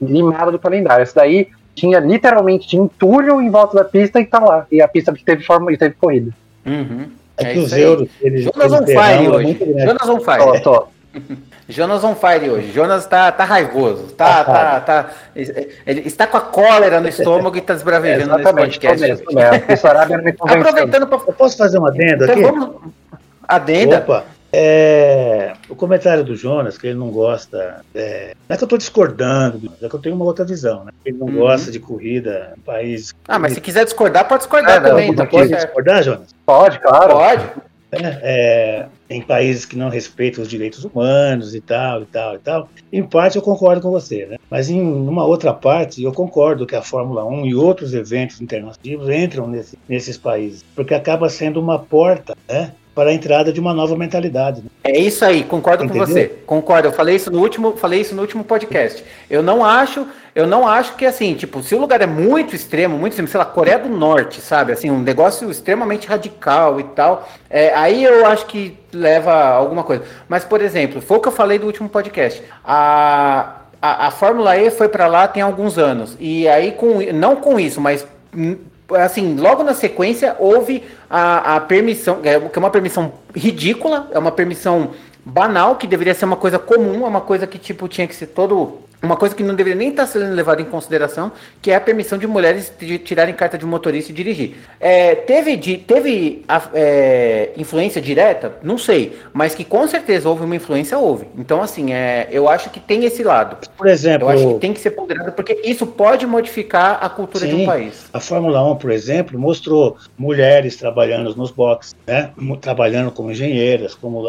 limada do calendário. Isso daí tinha literalmente tinha entulho em volta da pista e tá lá. E a pista teve forma e teve corrida. Uhum. É, é que os euros. Eles, Jonas on fire hoje. Jonas on fire. Tô, tô. Jonas on fire hoje. Jonas tá, tá raivoso. Tá, tá, tá, ele está com a cólera no estômago e tá desbravejando é, nesse podcast. Mesmo. Aproveitando para. Eu posso fazer uma adenda então, aqui? Vamos... Adenda? Opa. É, o comentário do Jonas, que ele não gosta. É, não é que eu estou discordando, é que eu tenho uma outra visão, né? Ele não uhum. gosta de corrida em país. Ah, mas se quiser discordar, pode discordar é, também. Não, tá pode discordar, Jonas? Pode, claro. Pode. É, é, em países que não respeitam os direitos humanos e tal, e tal, e tal. Em parte eu concordo com você, né? Mas em uma outra parte eu concordo que a Fórmula 1 e outros eventos internacionais entram nesse, nesses países, porque acaba sendo uma porta, né? Para a entrada de uma nova mentalidade. Né? É isso aí, concordo Entendeu? com você. Concordo. Eu falei isso no último, falei isso no último podcast. Eu não acho, eu não acho que assim, tipo, se o lugar é muito extremo, muito extremo, sei lá, Coreia do Norte, sabe, assim, um negócio extremamente radical e tal, é, aí eu acho que leva alguma coisa. Mas por exemplo, foi o que eu falei do último podcast. A a, a Fórmula E foi para lá tem alguns anos. E aí, com, não com isso, mas assim, logo na sequência houve a, a permissão, é, que é uma permissão ridícula, é uma permissão banal, que deveria ser uma coisa comum, é uma coisa que tipo tinha que ser todo uma coisa que não deveria nem estar sendo levada em consideração, que é a permissão de mulheres de tirarem carta de motorista e dirigir. É, teve teve é, influência direta? Não sei, mas que com certeza houve uma influência, houve. Então, assim, é, eu acho que tem esse lado. Por exemplo... Eu acho que tem que ser ponderado, porque isso pode modificar a cultura sim, de um país. A Fórmula 1, por exemplo, mostrou mulheres trabalhando nos boxes, né? trabalhando como engenheiras, como,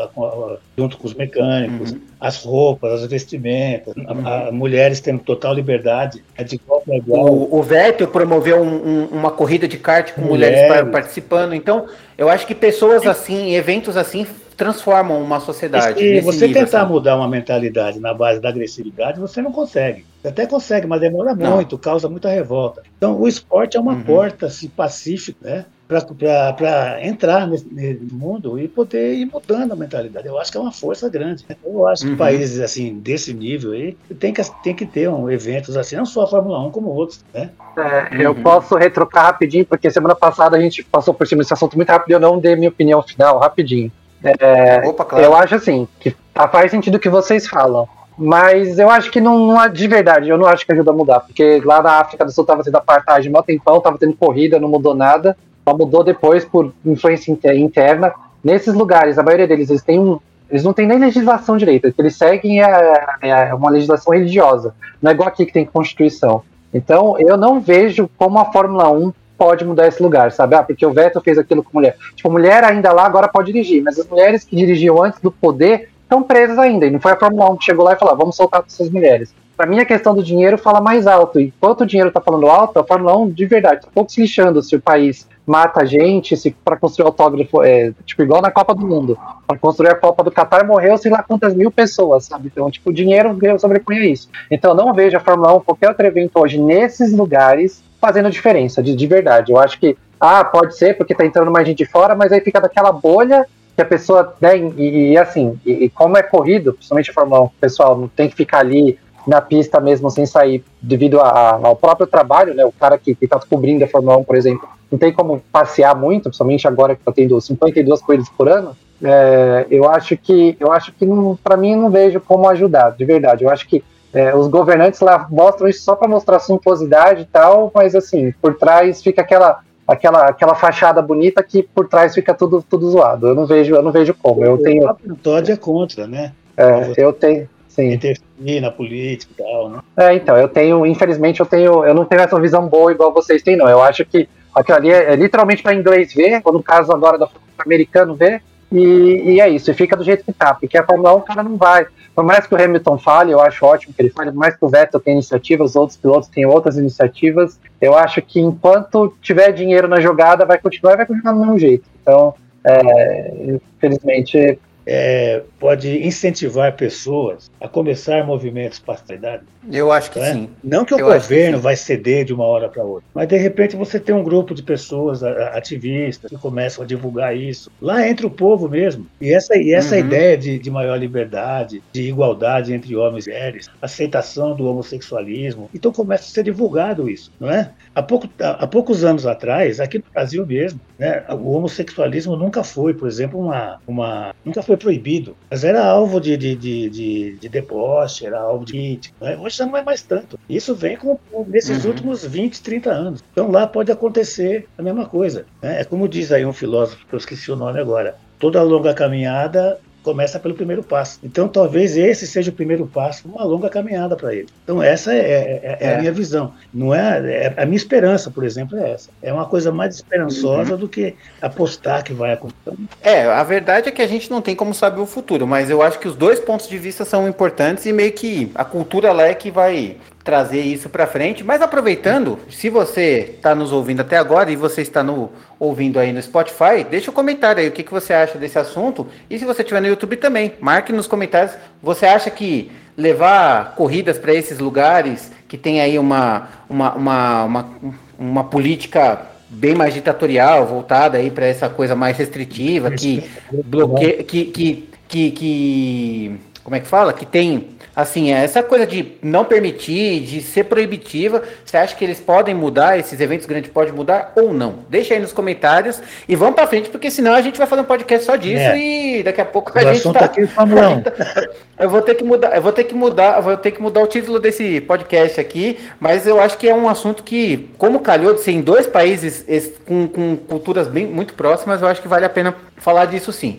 junto com os mecânicos, uhum. as roupas, as vestimentas, uhum. a, a mulheres tendo total liberdade, é de igual para igual. O, o Vettel promoveu um, um, uma corrida de kart com mulheres, mulheres participando. Então, eu acho que pessoas assim, eventos assim, transformam uma sociedade. Se você nível, tentar assim. mudar uma mentalidade na base da agressividade, você não consegue. Você até consegue, mas demora não. muito, causa muita revolta. Então, o esporte é uma uhum. porta assim, pacífica, né? Para entrar nesse, mundo e poder ir mudando a mentalidade. Eu acho que é uma força grande. Né? Eu acho uhum. que países assim desse nível aí tem que, tem que ter um, eventos assim, não só a Fórmula 1 como outros. Né? É, uhum. Eu posso retrocar rapidinho, porque semana passada a gente passou por cima desse assunto muito rápido e eu não dei minha opinião final rapidinho. É, Opa, claro. Eu acho assim, que tá, faz sentido o que vocês falam. Mas eu acho que não, não de verdade, eu não acho que ajuda a mudar, porque lá na África do Sul tava tendo apartheid mó tempão, tava tendo corrida, não mudou nada, só mudou depois por influência interna. Nesses lugares, a maioria deles, eles têm um, eles não têm nem legislação direita, eles seguem é, é uma legislação religiosa, não é igual aqui que tem constituição. Então, eu não vejo como a Fórmula 1 pode mudar esse lugar, sabe? Ah, porque o Vettel fez aquilo com mulher. Tipo, mulher ainda lá agora pode dirigir, mas as mulheres que dirigiam antes do poder estão presas ainda. E não foi a Fórmula 1 que chegou lá e falou: ah, vamos soltar essas mulheres. Para mim, a questão do dinheiro fala mais alto. Enquanto o dinheiro está falando alto, a Fórmula 1, de verdade, está pouco se lixando se o país mata a gente, se para construir autógrafo, é, tipo, igual na Copa do Mundo. Para construir a Copa do Qatar morreu sei lá quantas mil pessoas, sabe? Então, tipo, o dinheiro sobrepõe isso. Então, não vejo a Fórmula 1, qualquer outro evento hoje, nesses lugares, fazendo diferença, de, de verdade. Eu acho que, ah, pode ser porque tá entrando mais gente de fora, mas aí fica daquela bolha que a pessoa, né, e, e assim, e, e, como é corrido, principalmente a Fórmula 1, pessoal não tem que ficar ali na pista mesmo sem sair devido a, ao próprio trabalho, né, o cara que, está cobrindo a Fórmula 1, por exemplo, não tem como passear muito, principalmente agora que está tendo 52 corridas por ano, é, eu acho que, eu acho que para mim não vejo como ajudar, de verdade, eu acho que é, os governantes lá mostram isso só para mostrar suntuosidade e tal, mas assim, por trás fica aquela aquela, aquela fachada bonita que por trás fica tudo, tudo zoado. Eu não vejo, eu não vejo como. Eu tenho. O Todd é contra, né? É, eu tenho. Sim. Interferir na política e tal, né? É, então, eu tenho, infelizmente, eu tenho, eu não tenho essa visão boa igual vocês têm, não. Eu acho que aquilo ali é, é literalmente para inglês ver, ou no caso agora do americano ver, e, e, é isso, e fica do jeito que tá, porque a Fórmula 1 o cara não vai. Por mais que o Hamilton fale, eu acho ótimo que ele fale, por mais que o Vettel tenha iniciativas, outros pilotos têm outras iniciativas, eu acho que enquanto tiver dinheiro na jogada, vai continuar vai continuar do mesmo jeito. Então, é, infelizmente, é, pode incentivar pessoas a começar movimentos a Eu acho que é? sim. Não que o Eu governo que vai ceder de uma hora para outra, mas de repente você tem um grupo de pessoas ativistas que começam a divulgar isso lá entre o povo mesmo. E essa, e essa uhum. ideia de, de maior liberdade, de igualdade entre homens e mulheres, aceitação do homossexualismo, então começa a ser divulgado isso, não é? Há, pouco, há, há poucos anos atrás, aqui no Brasil mesmo, né, o homossexualismo nunca foi, por exemplo, uma, uma nunca foi proibido, mas era alvo de, de, de, de, de deboche, era alvo de crítica. Né? Hoje já não é mais tanto. Isso vem com, nesses uhum. últimos 20, 30 anos. Então lá pode acontecer a mesma coisa. Né? É como diz aí um filósofo, que eu esqueci o nome agora, toda longa caminhada começa pelo primeiro passo. Então, talvez esse seja o primeiro passo, uma longa caminhada para ele. Então, essa é, é, é, a é. minha visão. Não é, é, a minha esperança, por exemplo, é essa. É uma coisa mais esperançosa uhum. do que apostar que vai acontecer. É, a verdade é que a gente não tem como saber o futuro, mas eu acho que os dois pontos de vista são importantes e meio que a cultura lá é que vai trazer isso para frente. Mas aproveitando, se você está nos ouvindo até agora e você está no, ouvindo aí no Spotify, deixa um comentário aí o que, que você acha desse assunto. E se você estiver no YouTube também, marque nos comentários. Você acha que levar corridas para esses lugares que tem aí uma, uma, uma, uma, uma política bem mais ditatorial, voltada aí para essa coisa mais restritiva, que bloqueia, que, que, que, que, como é que fala? Que tem Assim, é essa coisa de não permitir, de ser proibitiva, você acha que eles podem mudar, esses eventos grandes podem mudar ou não? Deixa aí nos comentários e vamos para frente, porque senão a gente vai fazer um podcast só disso é. e daqui a pouco a o gente tá... Aqui, eu vou ter que mudar, eu vou ter que mudar, eu vou ter que mudar o título desse podcast aqui, mas eu acho que é um assunto que, como calhou de ser em dois países com, com culturas bem muito próximas, eu acho que vale a pena falar disso sim.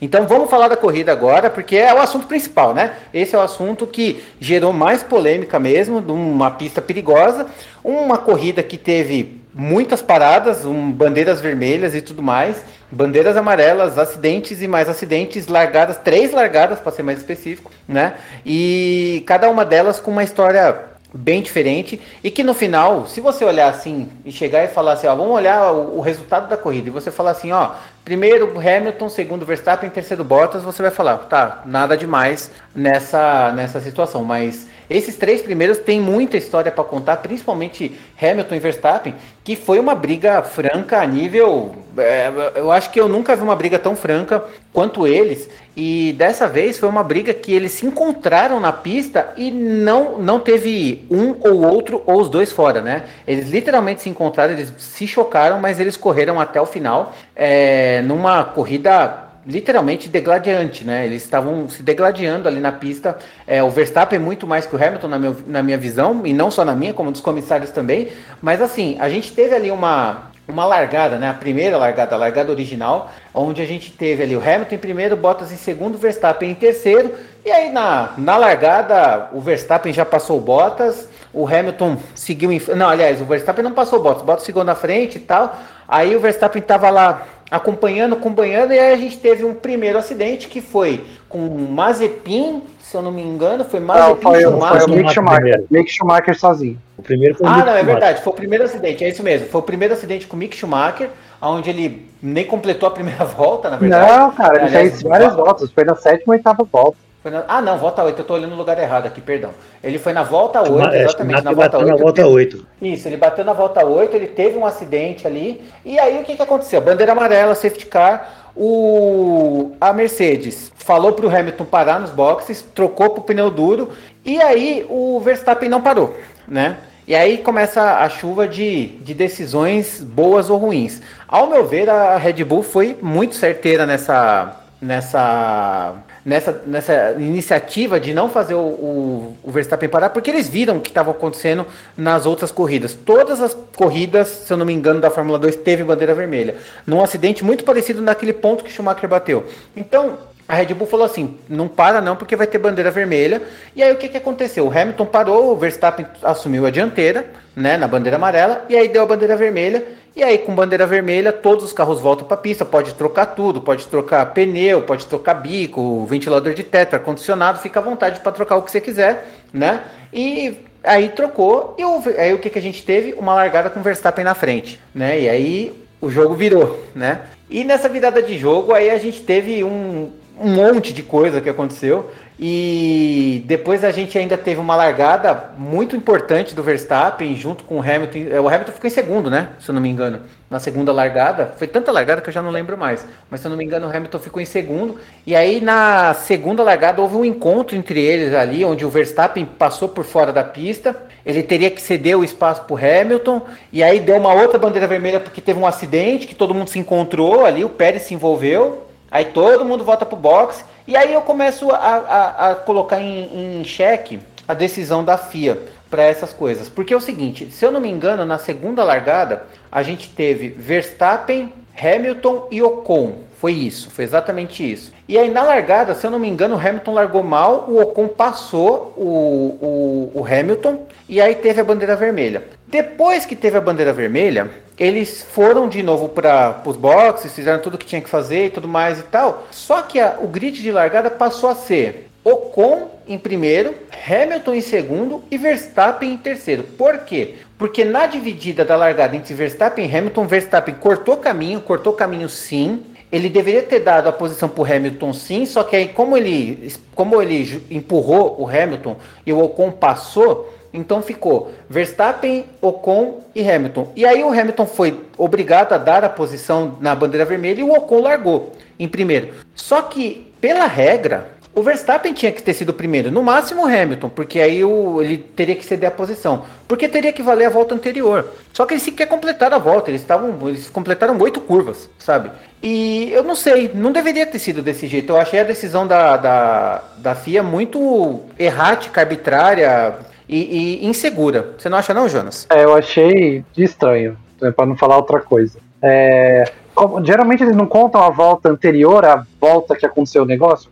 Então vamos falar da corrida agora, porque é o assunto principal, né? Esse é o assunto que gerou mais polêmica mesmo, de uma pista perigosa, uma corrida que teve muitas paradas, um, bandeiras vermelhas e tudo mais, bandeiras amarelas, acidentes e mais acidentes, largadas, três largadas para ser mais específico, né? E cada uma delas com uma história bem diferente e que no final, se você olhar assim e chegar e falar assim, ó, vamos olhar o, o resultado da corrida e você falar assim, ó, primeiro Hamilton, segundo Verstappen, terceiro Bottas, você vai falar, tá, nada demais nessa nessa situação, mas esses três primeiros têm muita história para contar, principalmente Hamilton e Verstappen, que foi uma briga franca a nível. É, eu acho que eu nunca vi uma briga tão franca quanto eles. E dessa vez foi uma briga que eles se encontraram na pista e não, não teve um ou outro ou os dois fora, né? Eles literalmente se encontraram, eles se chocaram, mas eles correram até o final é, numa corrida literalmente degladiante, né? Eles estavam se degladiando ali na pista. É, o Verstappen é muito mais que o Hamilton, na minha, na minha visão, e não só na minha, como dos comissários também. Mas assim, a gente teve ali uma, uma largada, né? A primeira largada, a largada original, onde a gente teve ali o Hamilton em primeiro, Bottas em segundo, Verstappen em terceiro. E aí na, na largada, o Verstappen já passou o Bottas, o Hamilton seguiu em. Não, aliás, o Verstappen não passou o Bottas, o Bottas seguiu na frente e tal. Aí o Verstappen estava lá acompanhando, acompanhando, e aí a gente teve um primeiro acidente que foi com Mazepin, se eu não me engano, foi Mazepin não, foi, Schumacher. Foi o Mick Schumacher, Mick Schumacher sozinho. O primeiro foi o Ah, Mick não, é verdade, foi o primeiro acidente, é isso mesmo. Foi o primeiro acidente com o Mick Schumacher, onde ele nem completou a primeira volta, na verdade. Não, cara, ele fez várias voltas, foi na sétima ou oitava volta. Na... Ah, não, volta 8, eu tô olhando no lugar errado aqui, perdão. Ele foi na volta 8, é, exatamente, na volta 8. Na volta 8. Isso, ele bateu na volta 8, ele teve um acidente ali. E aí o que, que aconteceu? Bandeira amarela, safety car. O, a Mercedes falou para o Hamilton parar nos boxes, trocou para o pneu duro. E aí o Verstappen não parou, né? E aí começa a chuva de, de decisões boas ou ruins. Ao meu ver, a Red Bull foi muito certeira nessa, nessa nessa, nessa iniciativa de não fazer o, o, o Verstappen parar, porque eles viram o que estava acontecendo nas outras corridas. Todas as corridas, se eu não me engano, da Fórmula 2 teve bandeira vermelha. Num acidente muito parecido naquele ponto que Schumacher bateu. Então, a Red Bull falou assim: não para não, porque vai ter bandeira vermelha. E aí o que, que aconteceu? O Hamilton parou, o Verstappen assumiu a dianteira, né, na bandeira amarela, e aí deu a bandeira vermelha. E aí, com bandeira vermelha, todos os carros voltam para a pista. Pode trocar tudo, pode trocar pneu, pode trocar bico, ventilador de teto, ar-condicionado, fica à vontade para trocar o que você quiser, né? E aí trocou, e o, aí o que, que a gente teve? Uma largada com o Verstappen na frente, né? E aí o jogo virou, né? E nessa virada de jogo, aí a gente teve um, um monte de coisa que aconteceu. E depois a gente ainda teve uma largada muito importante do Verstappen junto com o Hamilton. É, o Hamilton ficou em segundo, né? Se eu não me engano. Na segunda largada. Foi tanta largada que eu já não lembro mais. Mas se eu não me engano, o Hamilton ficou em segundo. E aí na segunda largada houve um encontro entre eles ali, onde o Verstappen passou por fora da pista. Ele teria que ceder o espaço para o Hamilton. E aí deu uma outra bandeira vermelha porque teve um acidente que todo mundo se encontrou ali. O Pérez se envolveu. Aí todo mundo volta pro box. E aí eu começo a, a, a colocar em, em xeque a decisão da FIA para essas coisas. Porque é o seguinte, se eu não me engano, na segunda largada, a gente teve Verstappen, Hamilton e Ocon. Foi isso, foi exatamente isso. E aí na largada, se eu não me engano, o Hamilton largou mal, o Ocon passou o, o, o Hamilton e aí teve a bandeira vermelha. Depois que teve a bandeira vermelha, eles foram de novo para os boxes, fizeram tudo o que tinha que fazer e tudo mais e tal. Só que a, o grid de largada passou a ser Ocon em primeiro, Hamilton em segundo e Verstappen em terceiro. Por quê? Porque na dividida da largada entre Verstappen e Hamilton, Verstappen cortou caminho, cortou caminho sim. Ele deveria ter dado a posição para o Hamilton sim, só que aí como ele, como ele empurrou o Hamilton e o Ocon passou, então ficou Verstappen, Ocon e Hamilton. E aí o Hamilton foi obrigado a dar a posição na bandeira vermelha e o Ocon largou em primeiro. Só que, pela regra, o Verstappen tinha que ter sido primeiro, no máximo o Hamilton, porque aí o, ele teria que ceder a posição, porque teria que valer a volta anterior. Só que eles sequer completaram a volta, eles estavam, eles completaram oito curvas, sabe? E eu não sei, não deveria ter sido desse jeito. Eu achei a decisão da, da, da FIA muito errática, arbitrária, e, e insegura. Você não acha não, Jonas? É, eu achei estranho, né, para não falar outra coisa. É, como, geralmente eles não contam a volta anterior à volta que aconteceu o negócio?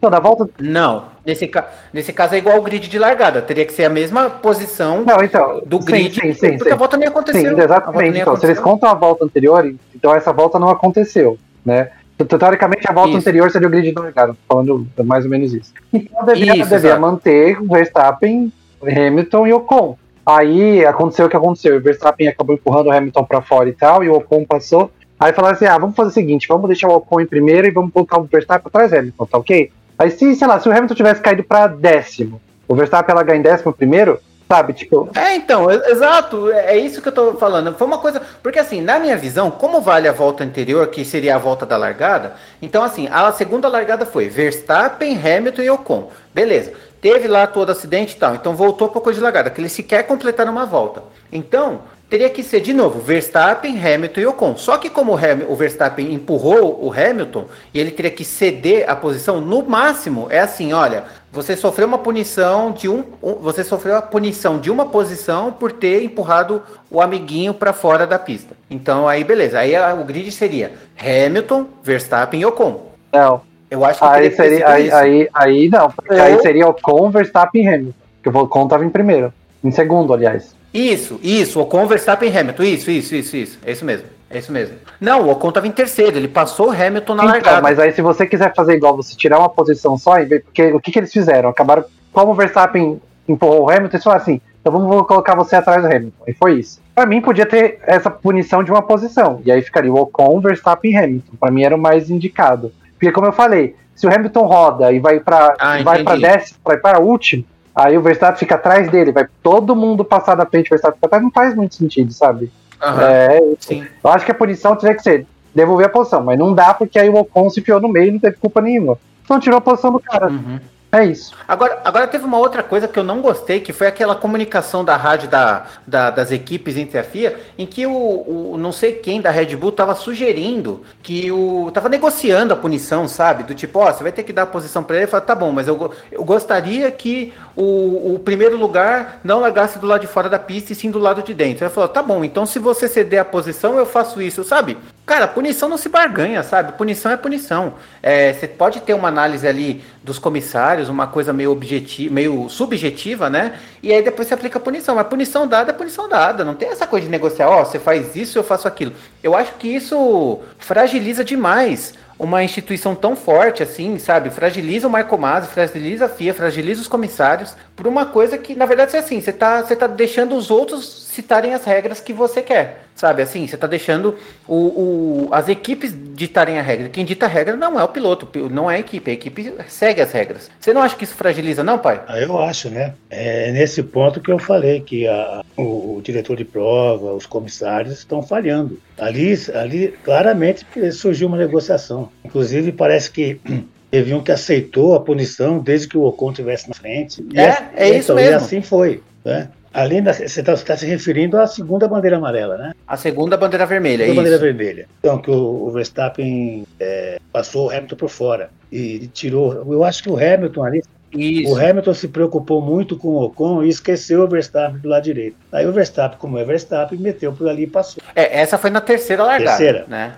Não, da volta. Não. Nesse, ca... Nesse caso é igual o grid de largada. Teria que ser a mesma posição não, então, do grid. Sim, sim, sim, porque sim. a volta nem aconteceu. Sim, exatamente. Então, se eles contam a volta anterior, então essa volta não aconteceu. Né? Teoricamente, a volta isso. anterior seria o grid de largada. Falando mais ou menos isso. Então, devia, isso, devia manter o Verstappen Hamilton e Ocon. Aí aconteceu o que aconteceu. O Verstappen acabou empurrando o Hamilton para fora e tal, e o Ocon passou. Aí falaram assim: ah, vamos fazer o seguinte, vamos deixar o Ocon em primeiro e vamos colocar o Verstappen atrás do Hamilton, tá ok? Aí se, sei lá, se o Hamilton tivesse caído para décimo, o Verstappen largar em décimo primeiro, sabe, tipo... É, então, exato, é, é isso que eu tô falando. Foi uma coisa, porque assim, na minha visão, como vale a volta anterior, que seria a volta da largada, então assim, a segunda largada foi Verstappen, Hamilton e Ocon. Beleza teve lá todo acidente e tal, então voltou para coisa de largada, que eles sequer completaram uma volta. Então, teria que ser de novo Verstappen, Hamilton e Ocon. Só que como o Verstappen empurrou o Hamilton e ele teria que ceder a posição, no máximo é assim, olha, você sofreu uma punição de um, você sofreu a punição de uma posição por ter empurrado o amiguinho para fora da pista. Então aí beleza, aí o grid seria Hamilton, Verstappen e Ocon. Não. Eu acho que aí seria aí, aí, aí não, porque aí seria Ocon, Verstappen e Hamilton, que o Ocon estava em primeiro, em segundo, aliás. Isso, isso, Ocon, Verstappen e Hamilton, isso, isso, isso, isso, é isso mesmo. É isso mesmo. Não, o Ocon estava em terceiro, ele passou o Hamilton na então, largada. Mas aí se você quiser fazer igual, você tirar uma posição só, porque o que, que eles fizeram? Acabaram, como o Verstappen empurrou o Hamilton, eles falaram assim, então vamos colocar você atrás do Hamilton. E foi isso. Para mim podia ter essa punição de uma posição, e aí ficaria o Ocon, Verstappen e Hamilton. Para mim era o mais indicado. Porque como eu falei, se o Hamilton roda e vai para ah, vai para décimo, vai para último, aí o Verstappen fica atrás dele, vai todo mundo passar da frente, o Verstappen fica atrás, não faz muito sentido, sabe? Uhum, é, sim. Eu acho que a punição teria que ser devolver a posição, mas não dá porque aí o Ocon se enfiou no meio e não teve culpa nenhuma. Então tirou a posição do cara. Uhum. É isso. Agora, agora teve uma outra coisa que eu não gostei, que foi aquela comunicação da rádio da, da das equipes entre a FIA, em que o, o não sei quem da Red Bull estava sugerindo que o. tava negociando a punição, sabe? Do tipo, ó, oh, você vai ter que dar a posição para ele. Fala, tá bom, mas eu, eu gostaria que o, o primeiro lugar não largasse do lado de fora da pista e sim do lado de dentro. Ele falou, tá bom, então se você ceder a posição, eu faço isso, sabe? Cara, punição não se barganha, sabe? Punição é punição. É, você pode ter uma análise ali dos comissários, uma coisa meio objetiva, meio subjetiva, né? E aí depois você aplica a punição. Mas punição dada é punição dada. Não tem essa coisa de negociar, ó, oh, você faz isso, eu faço aquilo. Eu acho que isso fragiliza demais uma instituição tão forte assim, sabe? Fragiliza o Marco Masi, fragiliza a FIA, fragiliza os comissários por uma coisa que, na verdade, é assim, você tá, você tá deixando os outros citarem as regras que você quer. Sabe, assim, você está deixando o, o, as equipes ditarem a regra. Quem dita a regra não é o piloto, não é a equipe. A equipe segue as regras. Você não acha que isso fragiliza, não, pai? Ah, eu acho, né? É nesse ponto que eu falei que a, o, o, diretor de prova, os comissários estão falhando. Ali, ali claramente surgiu uma negociação. Inclusive, parece que teve um que aceitou a punição desde que o Ocon estivesse na frente. É, é, é isso então, mesmo. E assim foi. Né? Além da, você está tá se referindo à segunda bandeira amarela, né? A segunda bandeira vermelha, segunda bandeira vermelha. Então, que o, o Verstappen é, passou o Hamilton por fora e tirou. Eu acho que o Hamilton ali. Isso. O Hamilton se preocupou muito com o Ocon e esqueceu o Verstappen do lado direito. Aí o Verstappen, como é Verstappen, meteu por ali e passou. É, essa foi na terceira largada. Terceira. Né?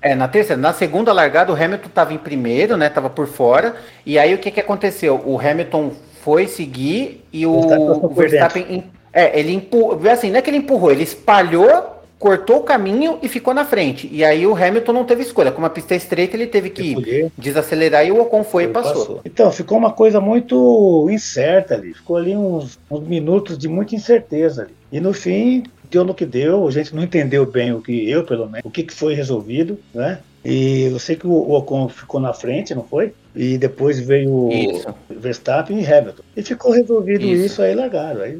É, na terceira, na segunda largada o Hamilton estava em primeiro, né? Tava por fora. E aí o que que aconteceu? O Hamilton foi seguir e o, o Verstappen. É, ele empurrou. Assim, não é que ele empurrou, ele espalhou, cortou o caminho e ficou na frente. E aí o Hamilton não teve escolha. Como a pista é estreita, ele teve que desacelerar e o Ocon foi e passou. passou. Então, ficou uma coisa muito incerta ali. Ficou ali uns, uns minutos de muita incerteza ali. E no fim, deu no que deu, a gente não entendeu bem o que eu, pelo menos, o que, que foi resolvido, né? E eu sei que o Ocon ficou na frente, não foi? E depois veio o Verstappen e Hamilton. E ficou resolvido isso, isso aí largaram. Aí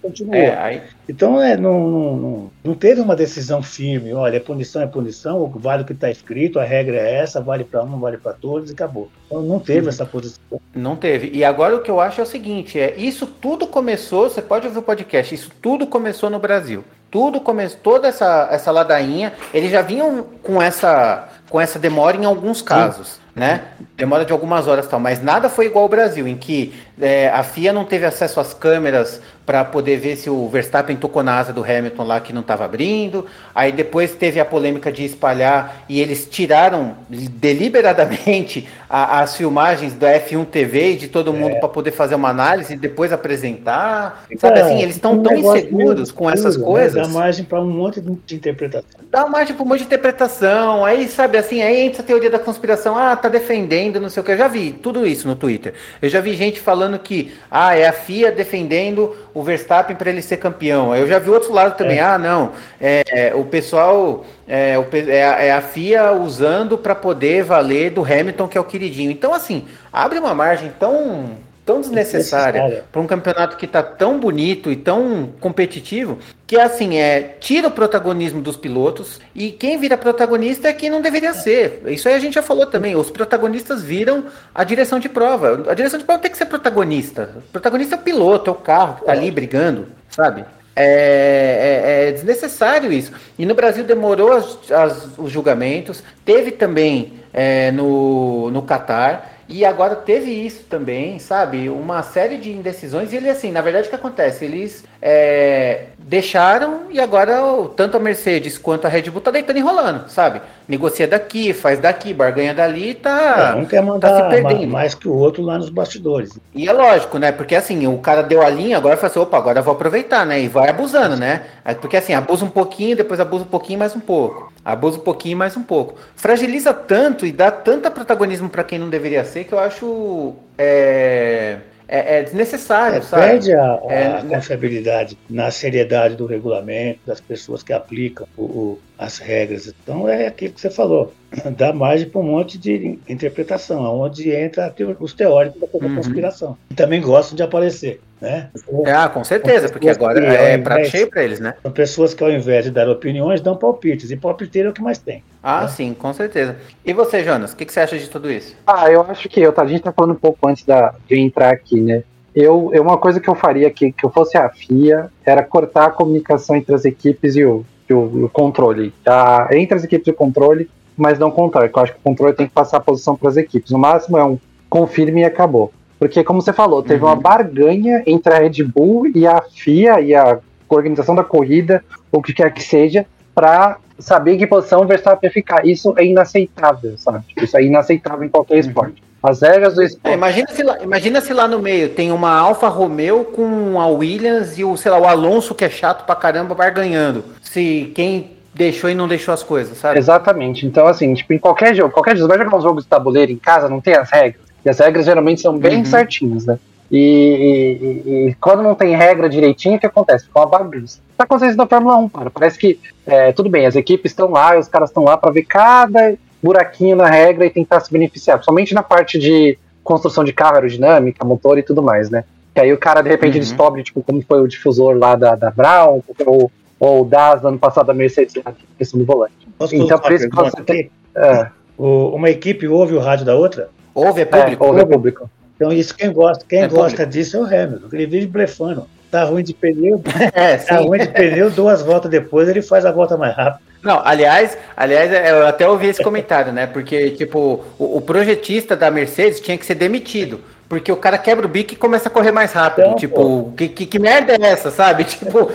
continuou. É, aí... Então é, não, não, não, não, teve uma decisão firme. Olha, é punição, é punição, vale o que está escrito, a regra é essa, vale para um, vale para todos e acabou. Então não teve uhum. essa posição. Não teve. E agora o que eu acho é o seguinte: é isso tudo começou, você pode ouvir o podcast, isso tudo começou no Brasil. Tudo começou, toda essa, essa ladainha, eles já vinham com essa, com essa demora em alguns casos. Sim né? Demora de algumas horas tal, mas nada foi igual ao Brasil, em que é, a FIA não teve acesso às câmeras para poder ver se o Verstappen tocou na asa do Hamilton lá que não estava abrindo. Aí depois teve a polêmica de espalhar e eles tiraram deliberadamente a, as filmagens da F1 TV e de todo mundo é. para poder fazer uma análise e depois apresentar. Sabe assim, eles estão tão inseguros com essas né? coisas. Dá margem para um monte de interpretação. Dá margem para um monte de interpretação. Aí, sabe assim, aí entra a teoria da conspiração. Ah, tá defendendo, não sei o que. Eu já vi tudo isso no Twitter. Eu já vi gente falando que ah, é a FIA defendendo o Verstappen para ele ser campeão. Eu já vi outro lado também. É. Ah, não. É, é o pessoal é, o, é, a, é a FIA usando para poder valer do Hamilton, que é o queridinho. Então, assim, abre uma margem tão tão desnecessária para um campeonato que está tão bonito e tão competitivo que assim é tira o protagonismo dos pilotos e quem vira protagonista é quem não deveria ser. Isso aí a gente já falou também. Os protagonistas viram a direção de prova. A direção de prova tem que ser protagonista. O protagonista é o piloto, é o carro que está ali brigando, sabe? É, é, é, desnecessário isso. E no Brasil demorou as, as, os julgamentos, teve também é, no, no Catar. E agora teve isso também, sabe? Uma série de indecisões. E ele, assim, na verdade, o que acontece? Eles é, deixaram e agora tanto a Mercedes quanto a Red Bull tá deitando e enrolando, sabe? Negocia daqui, faz daqui, barganha dali, tá. É, um quer mandar tá mais que o outro lá nos bastidores. E é lógico, né? Porque assim, o cara deu a linha, agora fala assim, opa, agora eu vou aproveitar, né? E vai abusando, né? Porque assim, abusa um pouquinho, depois abusa um pouquinho mais um pouco. Abusa um pouquinho mais um pouco. Fragiliza tanto e dá tanto protagonismo para quem não deveria ser que eu acho. É é, é desnecessário, é, sabe? Perde a, a é, confiabilidade na seriedade do regulamento, das pessoas que aplicam o, o, as regras. Então é aquilo que você falou, dá margem para um monte de interpretação, onde entra os teóricos da uhum. conspiração, que também gostam de aparecer. Né? Ah, com certeza, porque agora é prato cheio para eles, né? São pessoas que ao invés de dar opiniões, dão palpites, e palpiteiro é o que mais tem. Ah, né? sim, com certeza. E você, Jonas, o que, que, você acha de tudo isso? Ah, eu acho que eu, a gente tá falando um pouco antes da, de entrar aqui, né? Eu, eu, uma coisa que eu faria aqui, que eu fosse a FIA, era cortar a comunicação entre as equipes e o, e o, o controle. Tá? Entre as equipes e o controle, mas não o contrário, eu acho que o controle tem que passar a posição para as equipes. No máximo é um confirme e acabou. Porque, como você falou, teve uhum. uma barganha entre a Red Bull e a FIA e a organização da corrida, ou o que quer que seja, para saber que posição o Verstappen ficar. Isso é inaceitável, sabe? Isso é inaceitável em qualquer uhum. As regras do esporte. É, imagina, se lá, imagina se lá no meio tem uma Alfa Romeo com a Williams e o, sei lá, o Alonso, que é chato pra caramba, barganhando. Se quem deixou e não deixou as coisas, sabe? Exatamente. Então, assim, tipo, em qualquer jogo, qualquer jogo, você vai jogar um jogo de tabuleiro em casa, não tem as regras. E as regras geralmente são bem uhum. certinhas, né? E, e, e, quando não tem regra direitinho, o que acontece? Fica uma bagunça. Tá acontecendo na Fórmula 1, cara. Parece que, é, tudo bem, as equipes estão lá, os caras estão lá para ver cada buraquinho na regra e tentar se beneficiar. Somente na parte de construção de carro, aerodinâmica, motor e tudo mais, né? Que aí o cara, de repente, uhum. descobre, tipo, como foi o difusor lá da, da Brown, ou, ou o DAS, no ano passado, da Mercedes, lá, questão do volante. Posso então, por isso que você tem... É. uma equipe ouve o rádio da outra? Ouve, é público. É, ouve, é público. Então, isso quem gosta, quem é gosta público. disso é o Hamilton, ele vive blefando. Tá ruim de pneu, é, tá ruim de pneu, duas voltas depois ele faz a volta mais rápida. Não, aliás, aliás, eu até ouvi esse comentário, né? Porque, tipo, o, o, projetista da Mercedes tinha que ser demitido. Porque o cara quebra o bico e começa a correr mais rápido. Então, tipo, que, que, que, merda é essa, sabe? Tipo,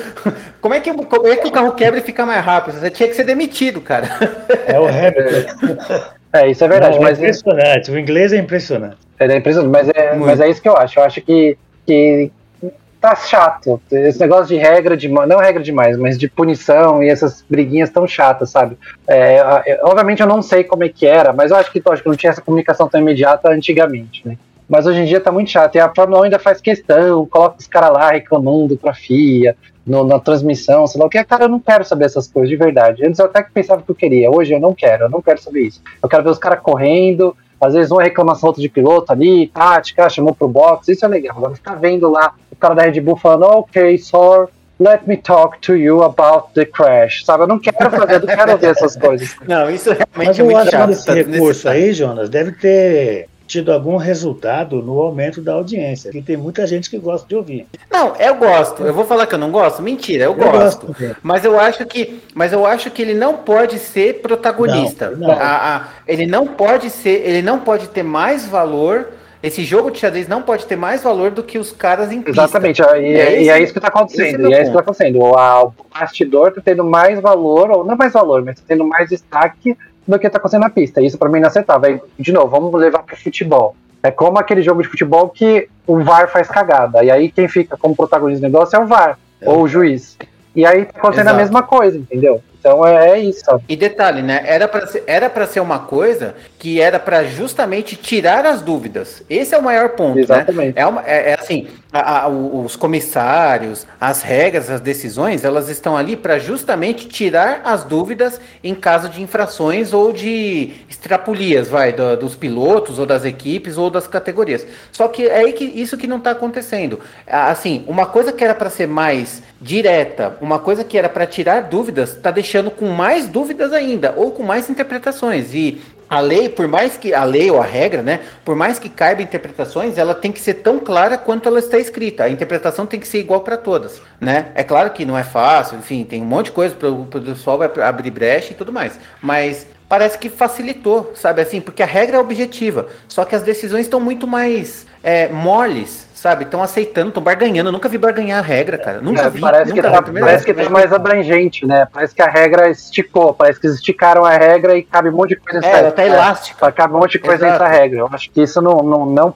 como é, que, como é que o carro quebra e fica mais rápido? Você tinha que ser demitido, cara. É o Hamilton. É, isso é verdade. Não, é mas é impressionante, o inglês é impressionante. É, impressionante, mas é, mas é isso que eu acho. Eu acho que, que tá chato. Esse negócio de regra de não regra demais, mas de punição e essas briguinhas tão chatas, sabe? É, obviamente eu não sei como é que era, mas eu acho que, que não tinha essa comunicação tão imediata antigamente, né? Mas hoje em dia tá muito chato. E a Fórmula 1 ainda faz questão, coloca os caras lá reclamando pra FIA, no, na transmissão, sei lá o que. Cara, eu não quero saber essas coisas de verdade. Antes eu até que pensava que eu queria, hoje eu não quero, eu não quero saber isso. Eu quero ver os caras correndo, às vezes uma reclamação outra de piloto ali, tática, chamou pro box, isso é legal. Agora ficar vendo lá o cara da Red Bull falando, ok, sir, let me talk to you about the crash. Sabe, eu não quero fazer, eu não quero ver essas coisas. Não, isso realmente Mas é muito chato. Esse recurso aí, Jonas, deve ter tido algum resultado no aumento da audiência, que tem muita gente que gosta de ouvir. Não, eu gosto. Eu vou falar que eu não gosto? Mentira, eu, eu gosto. gosto mas eu acho que, mas eu acho que ele não pode ser protagonista. Não, não. A, a, ele não pode ser, ele não pode ter mais valor esse jogo de xadrez não pode ter mais valor do que os caras em pista. Exatamente, e, e, é, e é isso que está acontecendo. É e é isso que está acontecendo. O, a, o bastidor está tendo mais valor, ou não mais valor, mas está tendo mais destaque do que está acontecendo na pista. Isso para mim é inaceitável. De novo, vamos levar para o futebol. É como aquele jogo de futebol que o VAR faz cagada. E aí quem fica como protagonista do negócio é o VAR, é. ou o juiz. E aí tá acontecendo Exato. a mesma coisa, entendeu? Então é, é isso. E detalhe, né? Era para ser, era para ser uma coisa que era para justamente tirar as dúvidas. Esse é o maior ponto, né? Exatamente. né? É, uma, é, é assim, a, a, os comissários, as regras, as decisões, elas estão ali para justamente tirar as dúvidas em caso de infrações ou de extrapolias, vai, do, dos pilotos ou das equipes ou das categorias. Só que é que isso que não está acontecendo. Assim, uma coisa que era para ser mais direta, uma coisa que era para tirar dúvidas, está deixando com mais dúvidas ainda, ou com mais interpretações. E a lei, por mais que a lei ou a regra, né, por mais que caiba interpretações, ela tem que ser tão clara quanto ela está escrita. A interpretação tem que ser igual para todas, né? É claro que não é fácil, enfim, tem um monte de coisa para o pessoal vai abrir brecha e tudo mais, mas parece que facilitou, sabe assim, porque a regra é objetiva, só que as decisões estão muito mais é, moles, sabe? Estão aceitando, estão barganhando. Eu nunca vi barganhar a regra, cara. Nunca é, vi. Parece nunca que, tá, parece que tá mais abrangente, né? Parece que a regra esticou, parece que esticaram a regra e cabe um monte de coisa nessa É, ela tá elástica. Cabe um monte de coisa Exato. nessa regra. Eu acho que isso não, não, não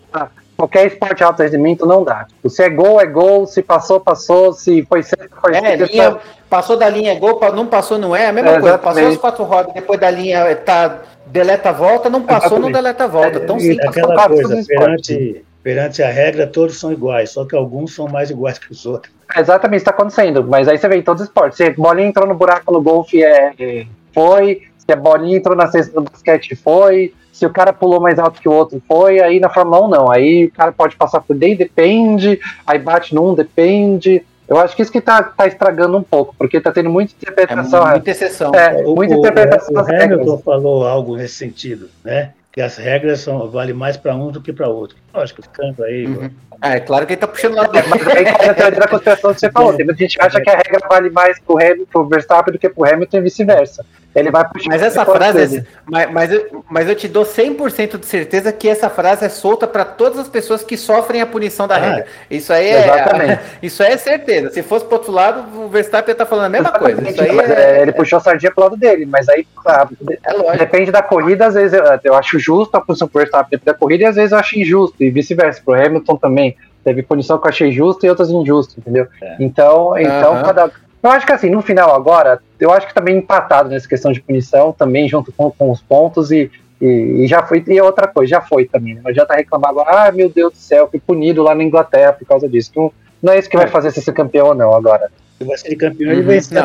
qualquer esporte de alto rendimento não dá. Tipo, se é gol, é gol, se passou, passou, se foi certo, foi é, linha, Passou da linha, é gol, não passou, não é, a mesma é, coisa. Passou as quatro rodas, depois da linha, tá, deleta a volta, não passou, exatamente. não deleta a volta. Então, é, sim, aquela coisa, perante, perante a regra, todos são iguais, só que alguns são mais iguais que os outros. Exatamente, está acontecendo. Mas aí você vê em todos os esportes. Se a bolinha entrou no buraco no golfe, é, é, foi. Se a bolinha entrou na cesta do basquete, foi. Se o cara pulou mais alto que o outro, foi. Aí na Fórmula 1, não. Aí o cara pode passar por D, depende. Aí bate num, depende. Eu acho que isso que tá, tá estragando um pouco, porque tá tendo muita interpretação. É muita exceção. É, muita o, interpretação. O, o Hamilton falou algo nesse sentido, né? Que as regras são, vale mais para um do que para outro. Lógico, ficando aí. Uhum. Ah, é claro que ele tá puxando lá. É, mas aí a teoria da conspiração que você falou. Tem muita gente que acha que a regra vale mais pro, Hamilton, pro Verstappen do que pro Hamilton e vice-versa. Ele vai puxar. Mas essa frase, mas, mas, eu, mas eu te dou 100% de certeza que essa frase é solta para todas as pessoas que sofrem a punição da ah, regra. Isso aí é. Exatamente. Isso aí é certeza. Se fosse pro outro lado, o Verstappen tá falando a mesma exatamente, coisa. Isso aí é, é, ele puxou a sardinha pro lado dele, mas aí ah, é depende da corrida, às vezes eu, eu acho justo a punição pro Verstappen depende da corrida e às vezes eu acho injusto, e vice-versa. Pro Hamilton também. Teve punição que eu achei justa e outras injustas, entendeu? É. Então, então uhum. cada eu acho que assim, no final agora, eu acho que tá bem empatado nessa questão de punição, também junto com, com os pontos, e, e, e, já foi, e outra coisa, já foi também, né? Não adianta reclamar agora, ah, meu Deus do céu, fui punido lá na Inglaterra por causa disso. Não, não é isso que vai fazer você ser campeão ou não agora. Se vai ser campeão, ele vai ser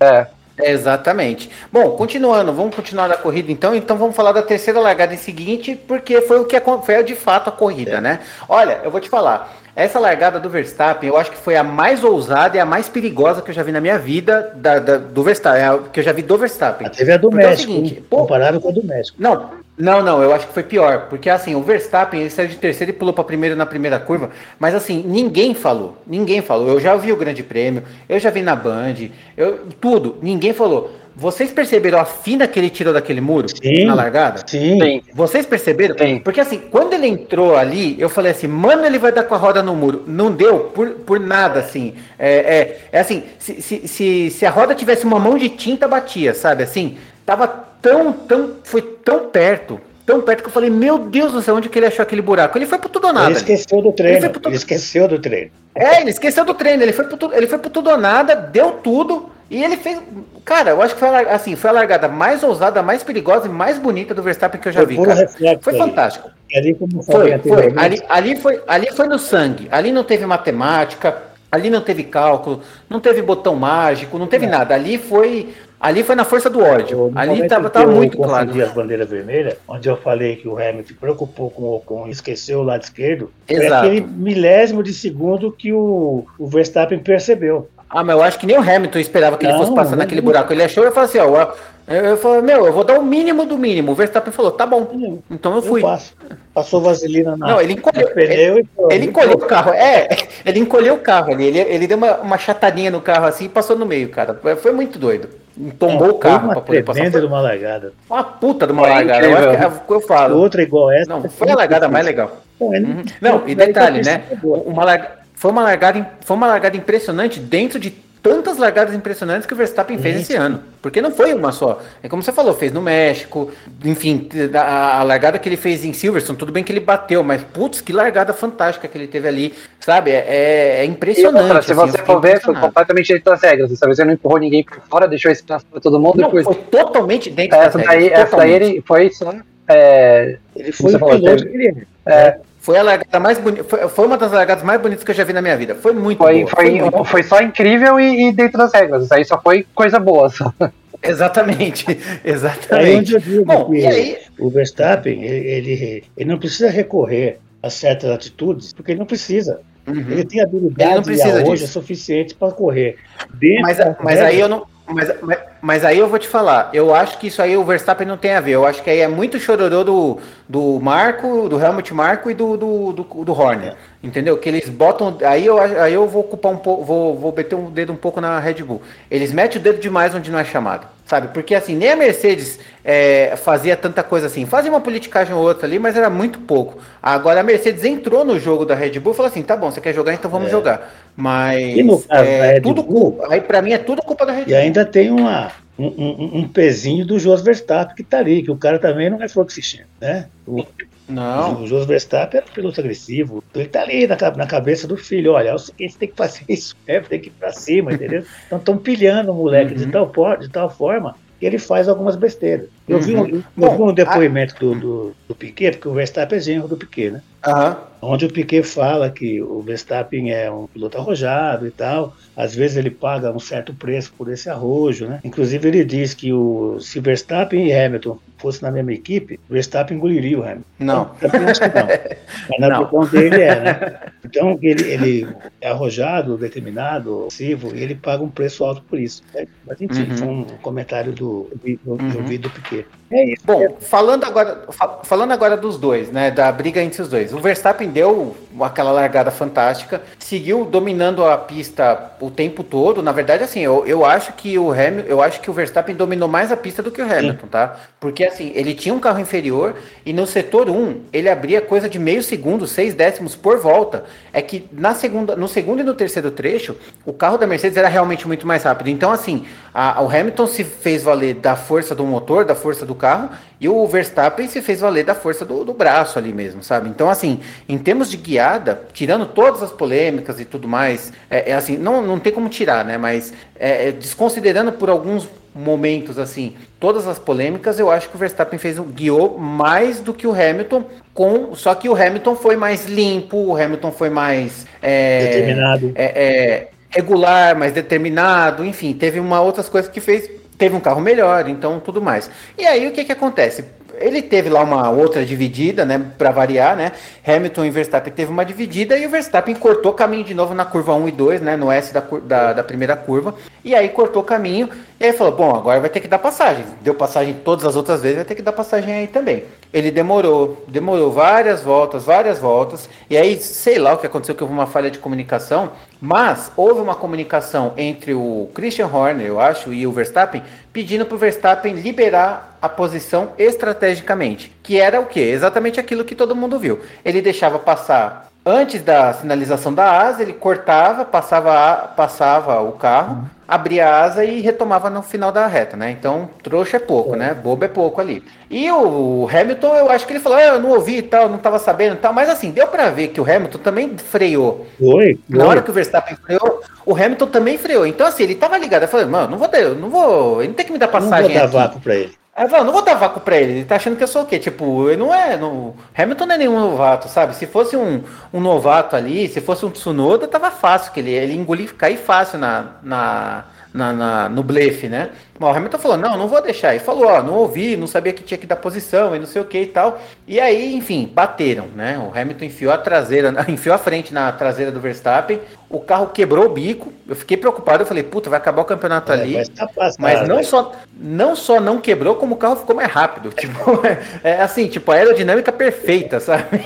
É. Exatamente. Bom, continuando, vamos continuar na corrida então. Então vamos falar da terceira largada em seguinte, porque foi o que foi de fato a corrida, é. né? Olha, eu vou te falar. Essa largada do Verstappen, eu acho que foi a mais ousada e a mais perigosa que eu já vi na minha vida da, da do Verstappen, é que eu já vi do Verstappen. teve a do porque México, é seguinte, comparado com a do México. Não, não, não, eu acho que foi pior, porque assim, o Verstappen, ele saiu de terceiro e pulou para primeiro na primeira curva, mas assim, ninguém falou, ninguém falou. Eu já vi o Grande Prêmio, eu já vi na Band, eu, tudo, ninguém falou. Vocês perceberam a fina que ele tirou daquele muro sim, na largada? Sim. Vocês perceberam? Sim. Porque assim, quando ele entrou ali, eu falei assim, mano, ele vai dar com a roda no muro. Não deu por, por nada, assim. É, é, é assim, se, se, se, se a roda tivesse uma mão de tinta, batia, sabe? Assim, tava tão, tão, foi tão perto, tão perto que eu falei, meu Deus do céu, onde que ele achou aquele buraco? Ele foi pro tudo ou nada. Ele esqueceu do treino. Ele, ele esqueceu do treino. É, ele esqueceu do treino. Ele foi pro, ele foi pro tudo ou nada, deu tudo. E ele fez. Cara, eu acho que foi, assim, foi a largada mais ousada, mais perigosa e mais bonita do Verstappen que eu já foi vi. Cara. Foi fantástico. Ali, como foi, foi. Ali, ali, foi, ali foi no sangue. Ali não teve matemática, ali não teve cálculo, não teve botão mágico, não teve é. nada. Ali foi. Ali foi na força do ódio. No ali estava tava muito claro. as bandeiras vermelhas, onde eu falei que o Hamilton preocupou com o Ocon e esqueceu o lado esquerdo. Exato. Foi aquele milésimo de segundo que o, o Verstappen percebeu. Ah, mas eu acho que nem o Hamilton esperava que não, ele fosse passar naquele buraco. Ele achou e falou assim, ó, eu, eu falei, meu, eu vou dar o mínimo do mínimo. O Verstappen falou, tá bom. Então eu fui. Eu Passou vaselina na. Não, ele encolheu. Ele, ele encolheu o carro. É, ele encolheu o carro ali. Ele, ele deu uma, uma chatadinha no carro assim e passou no meio, cara. Foi muito doido. Tombou o carro para poder passar. de uma largada. Uma puta de uma foi largada. Eu acho que é o que eu falo. Outra igual essa. Não, foi a largada mais legal. Uhum. Não, e detalhe, né? Uma largada, foi uma largada, foi uma largada impressionante dentro de tantas largadas impressionantes que o Verstappen fez esse ano. Porque não foi uma só. É como você falou, fez no México, enfim, a, a, largada que ele fez em Silverstone, tudo bem que ele bateu, mas putz, que largada fantástica que ele teve ali, sabe? É, é, é impressionante. Outra, se assim, você for ver, foi totalmente dentro das regras. Dessa vez ele não empurrou ninguém por fora, deixou espaço para todo mundo. Não, depois... foi totalmente dentro essa das daí, regras. Essa daí ele foi só. É, ele foi o piloto que ele é. Foi a largada mais bonita. Foi, foi, uma das largadas mais bonitas que eu já vi na minha vida. Foi muito foi, boa. Foi, foi, muito foi só incrível e, e, dentro das regras. Isso aí só foi coisa boa. Só. Exatamente, exatamente. Aí Bom, e aí... O Verstappen, ele, ele, ele, não precisa recorrer a certas atitudes, porque ele não precisa. Uhum. Ele tem habilidade ele não precisa hoje é suficiente para correr. Dentro mas, mas aí eu não Mas, mas, mas, aí eu vou te falar, eu acho que isso aí o Verstappen não tem a ver. Eu acho que aí é muito chororô do, do Marco, do Helmut Marco e do, do, do, do Horner. Entendeu? Que eles botam. Aí eu, aí eu vou ocupar um pouco, vou, vou meter o um dedo um pouco na Red Bull. Eles metem o dedo demais onde não é chamado. Sabe? Porque assim, nem a Mercedes é, fazia tanta coisa assim. Fazia uma politicagem ou outra ali, mas era muito pouco. Agora a Mercedes entrou no jogo da Red Bull e falou assim: tá bom, você quer jogar, então vamos é. jogar. Mas e no caso é, tudo Bull, aí para mim é tudo culpa da Red Bull. E ainda tem uma, um, um, um pezinho do Jos Verstappen que tá ali, que o cara também não é fluoxigênio, né? O, não. O Jos Verstappen era um piloto agressivo. Ele tá ali na, na cabeça do filho: olha, é o seguinte, tem que fazer isso, é, tem que ir pra cima, entendeu? Então estão pilhando o moleque uhum. de, tal, de tal forma que ele faz algumas besteiras. Eu, uhum. vi, um, eu Bom, vi um depoimento a... do, do, do Piquet, porque o Verstappen é genro do Piquet, né? Uhum. Onde o Piquet fala que o Verstappen é um piloto arrojado e tal, às vezes ele paga um certo preço por esse arrojo, né? Inclusive ele diz que o, se Verstappen e Hamilton fossem na mesma equipe, o Verstappen engoliria o Hamilton. Não. Então, acho que não. Mas na opinião dele é, né? Então ele, ele é arrojado, determinado, agressivo, e ele paga um preço alto por isso. Né? Mas enfim, uhum. foi um comentário do, do, do, uhum. do Piquet. É isso. Bom, falando agora, falando agora dos dois, né, da briga entre os dois. O Verstappen deu aquela largada fantástica, seguiu dominando a pista o tempo todo. Na verdade, assim, eu, eu acho que o Hamilton, eu acho que o Verstappen dominou mais a pista do que o Hamilton, Sim. tá? Porque assim, ele tinha um carro inferior e no setor 1 ele abria coisa de meio segundo, seis décimos por volta. É que na segunda, no segundo e no terceiro trecho, o carro da Mercedes era realmente muito mais rápido. Então, assim, a, o Hamilton se fez valer da força do motor, da força do carro, e o Verstappen se fez valer da força do, do braço ali mesmo, sabe? Então, assim, em termos de guiada, tirando todas as polêmicas e tudo mais, é, é assim, não, não tem como tirar, né? Mas é, é desconsiderando por alguns momentos assim, todas as polêmicas, eu acho que o Verstappen fez guiou mais do que o Hamilton, com só que o Hamilton foi mais limpo, o Hamilton foi mais é, determinado, é, é, regular, mais determinado, enfim, teve uma outras coisas que fez teve um carro melhor, então tudo mais. E aí o que que acontece? Ele teve lá uma outra dividida, né, para variar, né? Hamilton e Verstappen teve uma dividida e o Verstappen cortou caminho de novo na curva 1 e 2, né, no S da, da, da primeira curva. E aí cortou caminho e aí falou: "Bom, agora vai ter que dar passagem". Deu passagem todas as outras vezes, vai ter que dar passagem aí também. Ele demorou, demorou várias voltas, várias voltas. E aí, sei lá o que aconteceu que houve uma falha de comunicação, mas houve uma comunicação entre o Christian Horner, eu acho, e o Verstappen, pedindo para o Verstappen liberar a posição estrategicamente, que era o quê? Exatamente aquilo que todo mundo viu. Ele deixava passar antes da sinalização da asa, ele cortava, passava, passava o carro, abria a asa e retomava no final da reta, né? Então, trouxa é pouco, né? Bobo é pouco ali. E o Hamilton, eu acho que ele falou, ah, eu não ouvi e tal, não estava sabendo e tal, mas assim, deu para ver que o Hamilton também freou. Oi, Na hora que o Verstappen freou, o Hamilton também freou. Então, assim, ele tava ligado, eu falei, mano, não vou, eu não vou, ele não tem que me dar passagem não vou dar vácuo para ele. Aí eu não vou dar vácuo pra ele. Ele tá achando que eu sou o quê? Tipo, ele não é. Não... Hamilton não é nenhum novato, sabe? Se fosse um, um novato ali, se fosse um Tsunoda, tava fácil, que ele, ele engolir, cair fácil na, na, na, na no blefe, né? Mas o Hamilton falou, não, não vou deixar. E falou, ó, não ouvi, não sabia que tinha que dar posição e não sei o que e tal. E aí, enfim, bateram, né? O Hamilton enfiou a traseira, enfiou a frente na traseira do Verstappen. O carro quebrou o bico. Eu fiquei preocupado, eu falei, puta, vai acabar o campeonato é, ali. Mas, tá mas não, só, não só não quebrou, como o carro ficou mais rápido. Tipo, é assim, tipo, a aerodinâmica perfeita, sabe?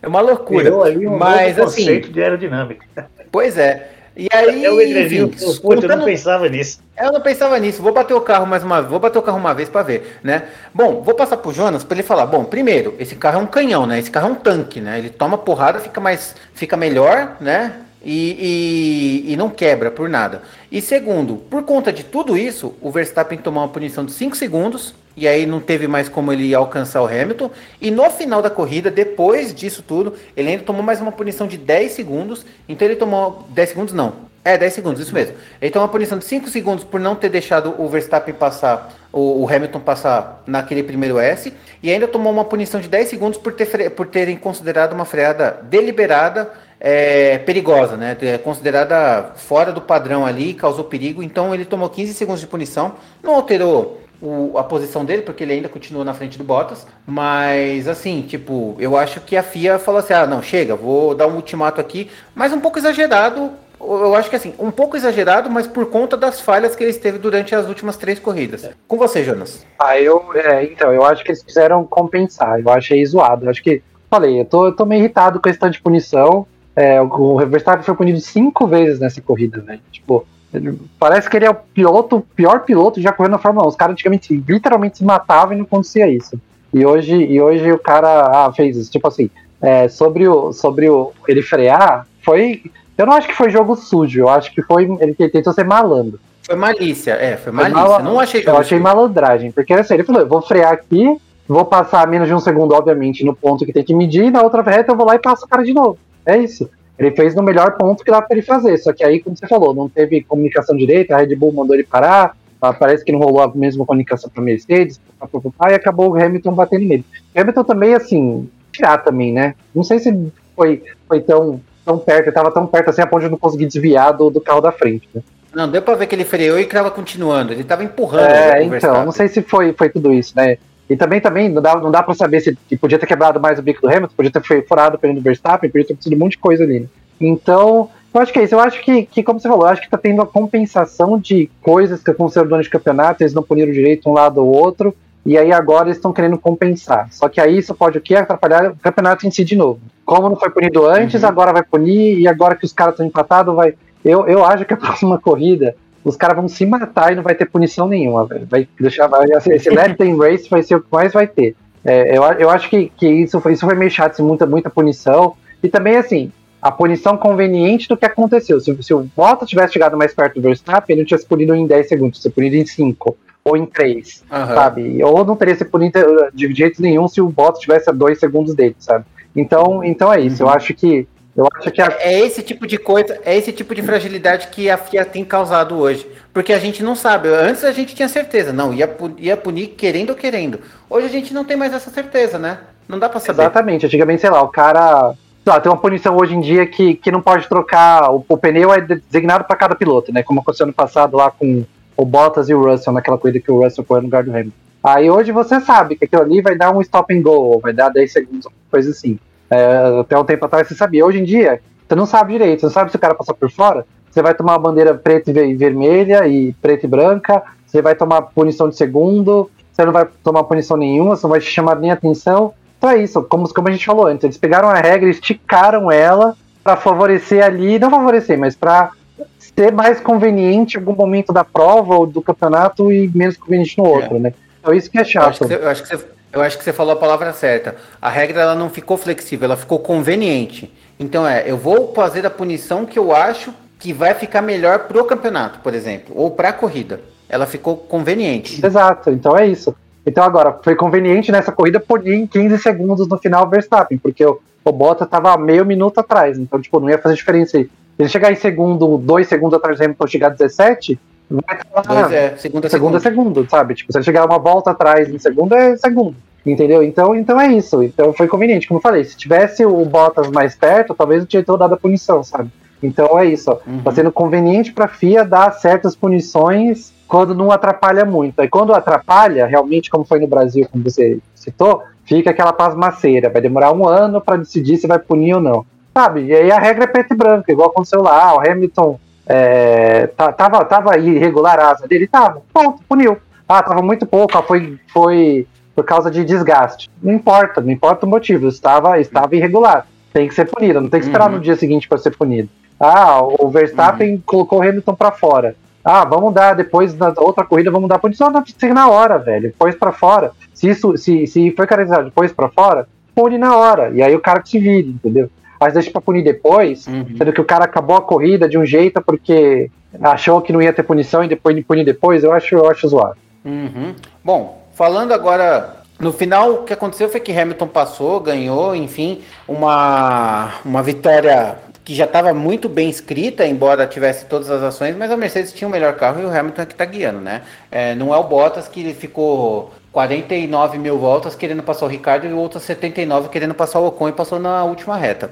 É uma loucura. Um mas assim. conceito de aerodinâmica. Pois é. E aí, eu, enfim, eu não pensava nisso. Eu não pensava nisso. Vou bater o carro mais uma, vou bater o carro uma vez para ver, né? Bom, vou passar pro Jonas para ele falar. Bom, primeiro, esse carro é um canhão, né? Esse carro é um tanque, né? Ele toma porrada, fica mais, fica melhor, né? E, e, e, não quebra por nada. E segundo, por conta de tudo isso, o Verstappen tomou uma punição de 5 segundos e aí não teve mais como ele alcançar o Hamilton. E no final da corrida, depois disso tudo, ele ainda tomou mais uma punição de 10 segundos. Então ele tomou 10 segundos não. É, 10 segundos, isso mesmo. Ele tomou uma punição de 5 segundos por não ter deixado o Verstappen passar, o, o, Hamilton passar naquele primeiro S. E ainda tomou uma punição de 10 segundos por, ter, por terem considerado uma freada deliberada é, perigosa, né? É considerada fora do padrão ali, causou perigo. Então ele tomou 15 segundos de punição. Não alterou o, a posição dele, porque ele ainda continua na frente do Bottas. Mas, assim, tipo, eu acho que a FIA falou assim: ah, não, chega, vou dar um ultimato aqui, mas um pouco exagerado. eu acho que assim, um pouco exagerado, mas por conta das falhas que ele teve durante as últimas três corridas. Com você, Jonas. Ah, eu, é, então, eu acho que eles quiseram compensar, eu achei zoado. Eu acho que, falei, eu tô, eu tô meio irritado com a questão de punição. É, o Verstappen foi punido cinco vezes nessa corrida, né? Tipo, ele, parece que ele é o piloto, pior piloto já correndo na Fórmula 1. Os caras antigamente literalmente se matavam e não acontecia isso. E hoje, e hoje o cara ah, fez isso. Tipo assim, é, sobre, o, sobre o, ele frear, foi. Eu não acho que foi jogo sujo, eu acho que foi. Ele tentou ser malandro. Foi malícia, é, foi malícia. Foi mal, não achei Eu achei sujo. malandragem, porque assim, ele falou: eu vou frear aqui, vou passar menos de um segundo, obviamente, no ponto que tem que medir, e na outra reta eu vou lá e passo o cara de novo. É isso. Ele fez no melhor ponto que dá para ele fazer. Só que aí, como você falou, não teve comunicação direita, a Red Bull mandou ele parar, parece que não rolou a mesma comunicação para Mercedes, e acabou o Hamilton batendo nele. Hamilton também, assim, tirar também, né? Não sei se foi, foi tão, tão perto, estava tão perto assim a ponto de não conseguir desviar do, do carro da frente, né? Não, deu para ver que ele freou e estava continuando, ele estava empurrando. É, então, não sei se foi, foi tudo isso, né? E também, também não dá, não dá para saber se, podia ter quebrado mais o bico do Hamilton, podia ter furado pelo Verstappen, podia ter acontecido um monte de coisa ali. Né? Então, eu acho que é isso. Eu acho que, que como você falou, eu acho que tá tendo a compensação de coisas que aconteceram durante o campeonato, eles não puniram direito um lado ou outro, e aí agora eles estão querendo compensar. Só que aí isso pode o quê? Atrapalhar o campeonato em si de novo. Como não foi punido antes, uhum. agora vai punir, e agora que os caras estão empatados, vai. Eu, eu acho que a próxima corrida os caras vão se matar e não vai ter punição nenhuma, velho. Vai deixar. Vai, esse left and race vai ser o que mais vai ter. É, eu, eu acho que, que isso, isso foi meio chato, assim, muita, muita punição. E também, assim, a punição conveniente do que aconteceu. Se, se o Bottas tivesse chegado mais perto do Verstappen, ele não tivesse punido em 10 segundos, tinha punido em 5 ou em 3, uhum. sabe? Ou não teria sido punido de jeito nenhum se o Bottas tivesse a 2 segundos dele, sabe? Então, então é isso. Uhum. Eu acho que eu acho que a... é esse tipo de coisa, é esse tipo de fragilidade que a FIA tem causado hoje, porque a gente não sabe. Antes a gente tinha certeza, não ia ia punir querendo ou querendo. Hoje a gente não tem mais essa certeza, né? Não dá para saber. Exatamente. Antigamente, sei lá, o cara lá, tem uma punição hoje em dia que, que não pode trocar o, o pneu é designado para cada piloto, né? Como aconteceu no passado lá com o Bottas e o Russell naquela corrida que o Russell foi no lugar do Hamilton. Aí hoje você sabe que aquilo ali vai dar um stop and go, vai dar 10 segundos, coisa assim. É, até um tempo atrás você sabia. Hoje em dia, você não sabe direito. Você não sabe se o cara passou por fora. Você vai tomar a bandeira preta e vermelha e preta e branca. Você vai tomar punição de segundo. Você não vai tomar punição nenhuma. Você não vai te chamar nem atenção. Então é isso. Como, como a gente falou antes, eles pegaram a regra, esticaram ela para favorecer ali, não favorecer, mas para ser mais conveniente em algum momento da prova ou do campeonato e menos conveniente no outro, é. né? Então isso que é chato. Eu acho que, você, eu acho que você falou a palavra certa. A regra ela não ficou flexível, ela ficou conveniente. Então é, eu vou fazer a punição que eu acho que vai ficar melhor pro campeonato, por exemplo, ou para a corrida. Ela ficou conveniente. Exato, então é isso. Então agora, foi conveniente nessa corrida punir em 15 segundos no final o Verstappen, porque o, o Bottas estava meio minuto atrás, então tipo, não ia fazer diferença aí. Ele chegar em segundo, dois segundos atrás do Hamilton chegar a 17, vai estar é, segunda, segunda segundo. sabe? Tipo, se ele chegar uma volta atrás em segundo, é segundo. Entendeu? Então, então é isso. Então foi conveniente. Como eu falei, se tivesse o Bottas mais perto, talvez o diretor dado a punição, sabe? Então é isso. Uhum. Tá sendo conveniente para a FIA dar certas punições quando não atrapalha muito. Aí quando atrapalha, realmente, como foi no Brasil, como você citou, fica aquela pasmaceira. Vai demorar um ano para decidir se vai punir ou não. Sabe? E aí a regra é preto e branco, igual aconteceu lá. O Hamilton é, tava, tava irregular a asa dele? Tava. Ponto, puniu. Ah, tava muito pouco, foi, foi por causa de desgaste. Não importa, não importa o motivo, estava, estava irregular. Tem que ser punido, não tem que esperar uhum. no dia seguinte para ser punido. Ah, o Verstappen uhum. colocou o Hamilton para fora. Ah, vamos dar depois na outra corrida, vamos dar punição. Não, tem na hora, velho. Depois para fora. Se isso, se, se foi caracterizado depois para fora, pune na hora. E aí o cara que se vire, entendeu? Mas deixa pra punir depois, uhum. sendo que o cara acabou a corrida de um jeito porque achou que não ia ter punição e depois punir depois, eu acho, eu acho zoado. Uhum. Bom, Falando agora no final, o que aconteceu foi que Hamilton passou, ganhou, enfim, uma, uma vitória que já estava muito bem escrita, embora tivesse todas as ações, mas a Mercedes tinha o melhor carro e o Hamilton é que está guiando, né? É, não é o Bottas que ficou 49 mil voltas querendo passar o Ricardo e o outro 79 querendo passar o Ocon e passou na última reta.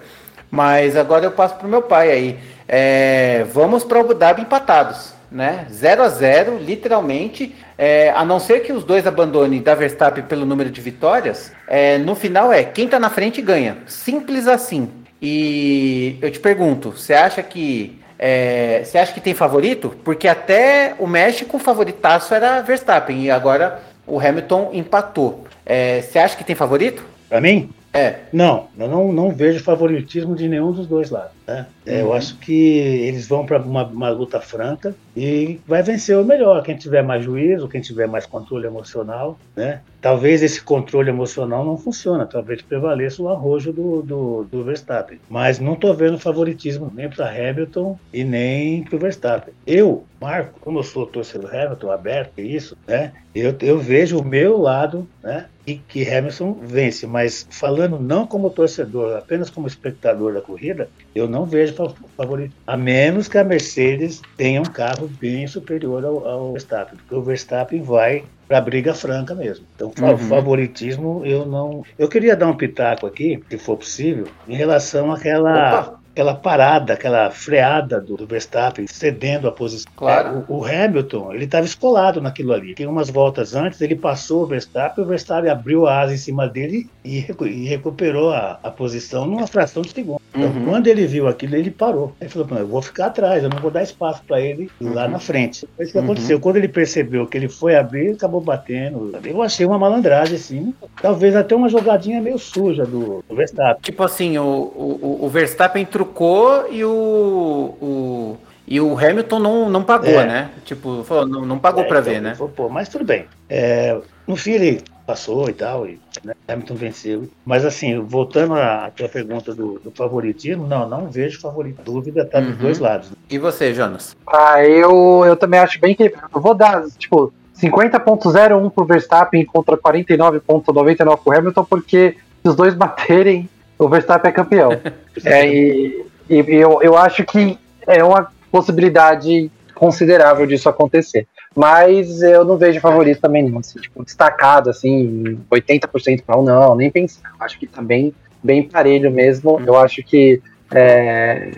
Mas agora eu passo para o meu pai aí. É, vamos para o Abu Dhabi empatados, né? 0 a 0 literalmente. É, a não ser que os dois abandonem da Verstappen pelo número de vitórias, é, no final é quem está na frente ganha. Simples assim. E eu te pergunto, você acha que É, você acha que tem favorito? Porque até o México, o favoritaço era Verstappen e agora o Hamilton empatou. É, você acha que tem favorito? Para mim? É. Não, eu não, não vejo favoritismo de nenhum dos dois lados. Né? É, Eu Uhum. acho que eles vão para uma, uma luta franca e vai vencer o melhor, quem tiver mais juízo, quem tiver mais controle emocional. Né? Talvez esse controle emocional não funcione, talvez prevaleça o arrojo do, do, do Verstappen. Mas não estou vendo favoritismo nem para Hamilton e nem para o Verstappen. Eu, Marco, como eu sou torcedor Hamilton, aberto a isso, né? eu, eu vejo o meu lado né? e que Hamilton vence, mas falando não como torcedor, apenas como espectador da corrida, eu não vejo fa- favorito. A menos que a Mercedes tenha um carro bem superior ao, ao Verstappen, porque o Verstappen vai para briga franca mesmo. Então, Uhum. favoritismo eu não. Eu queria dar um pitaco aqui, se for possível, em relação àquela. Opa. Aquela parada, aquela freada do, do Verstappen cedendo a posição. Claro. É, o, o Hamilton, ele estava escolado naquilo ali. Tem umas voltas antes, ele passou o Verstappen, o Verstappen abriu a asa em cima dele e, e recuperou a, a posição numa fração de segundo. Então, Uhum. quando ele viu aquilo, ele parou. Ele falou: "Pô, eu vou ficar atrás, eu não vou dar espaço para ele lá Uhum. na frente. Foi isso que Uhum. aconteceu. Quando ele percebeu que ele foi abrir, ele acabou batendo. Eu achei uma malandragem, assim. Talvez até uma jogadinha meio suja do, do Verstappen. Tipo assim, o, o, o Verstappen trucou e o, o, e o Hamilton não, não pagou, É. né? Tipo, falou, não, não pagou É, pra então, ver, né? falou, Pô, mas tudo bem. É, no fim ele passou e tal, e né, Hamilton venceu. Mas assim, voltando à tua pergunta do, do favoritismo, não, não vejo favorito. Dúvida tá dos Uhum. dois lados. E você, Jonas? Ah, eu, eu também acho bem que. Eu vou dar, tipo, 50.01 pro Verstappen contra 49.99 pro Hamilton, porque se os dois baterem, o Verstappen é campeão. É, e e eu, eu acho que é uma possibilidade considerável disso acontecer. Mas eu não vejo favorito também, não. Assim, tipo, destacado, assim, 80% para um, não, nem pensar. Eu acho que tá bem, bem parelho mesmo. Eu acho que é,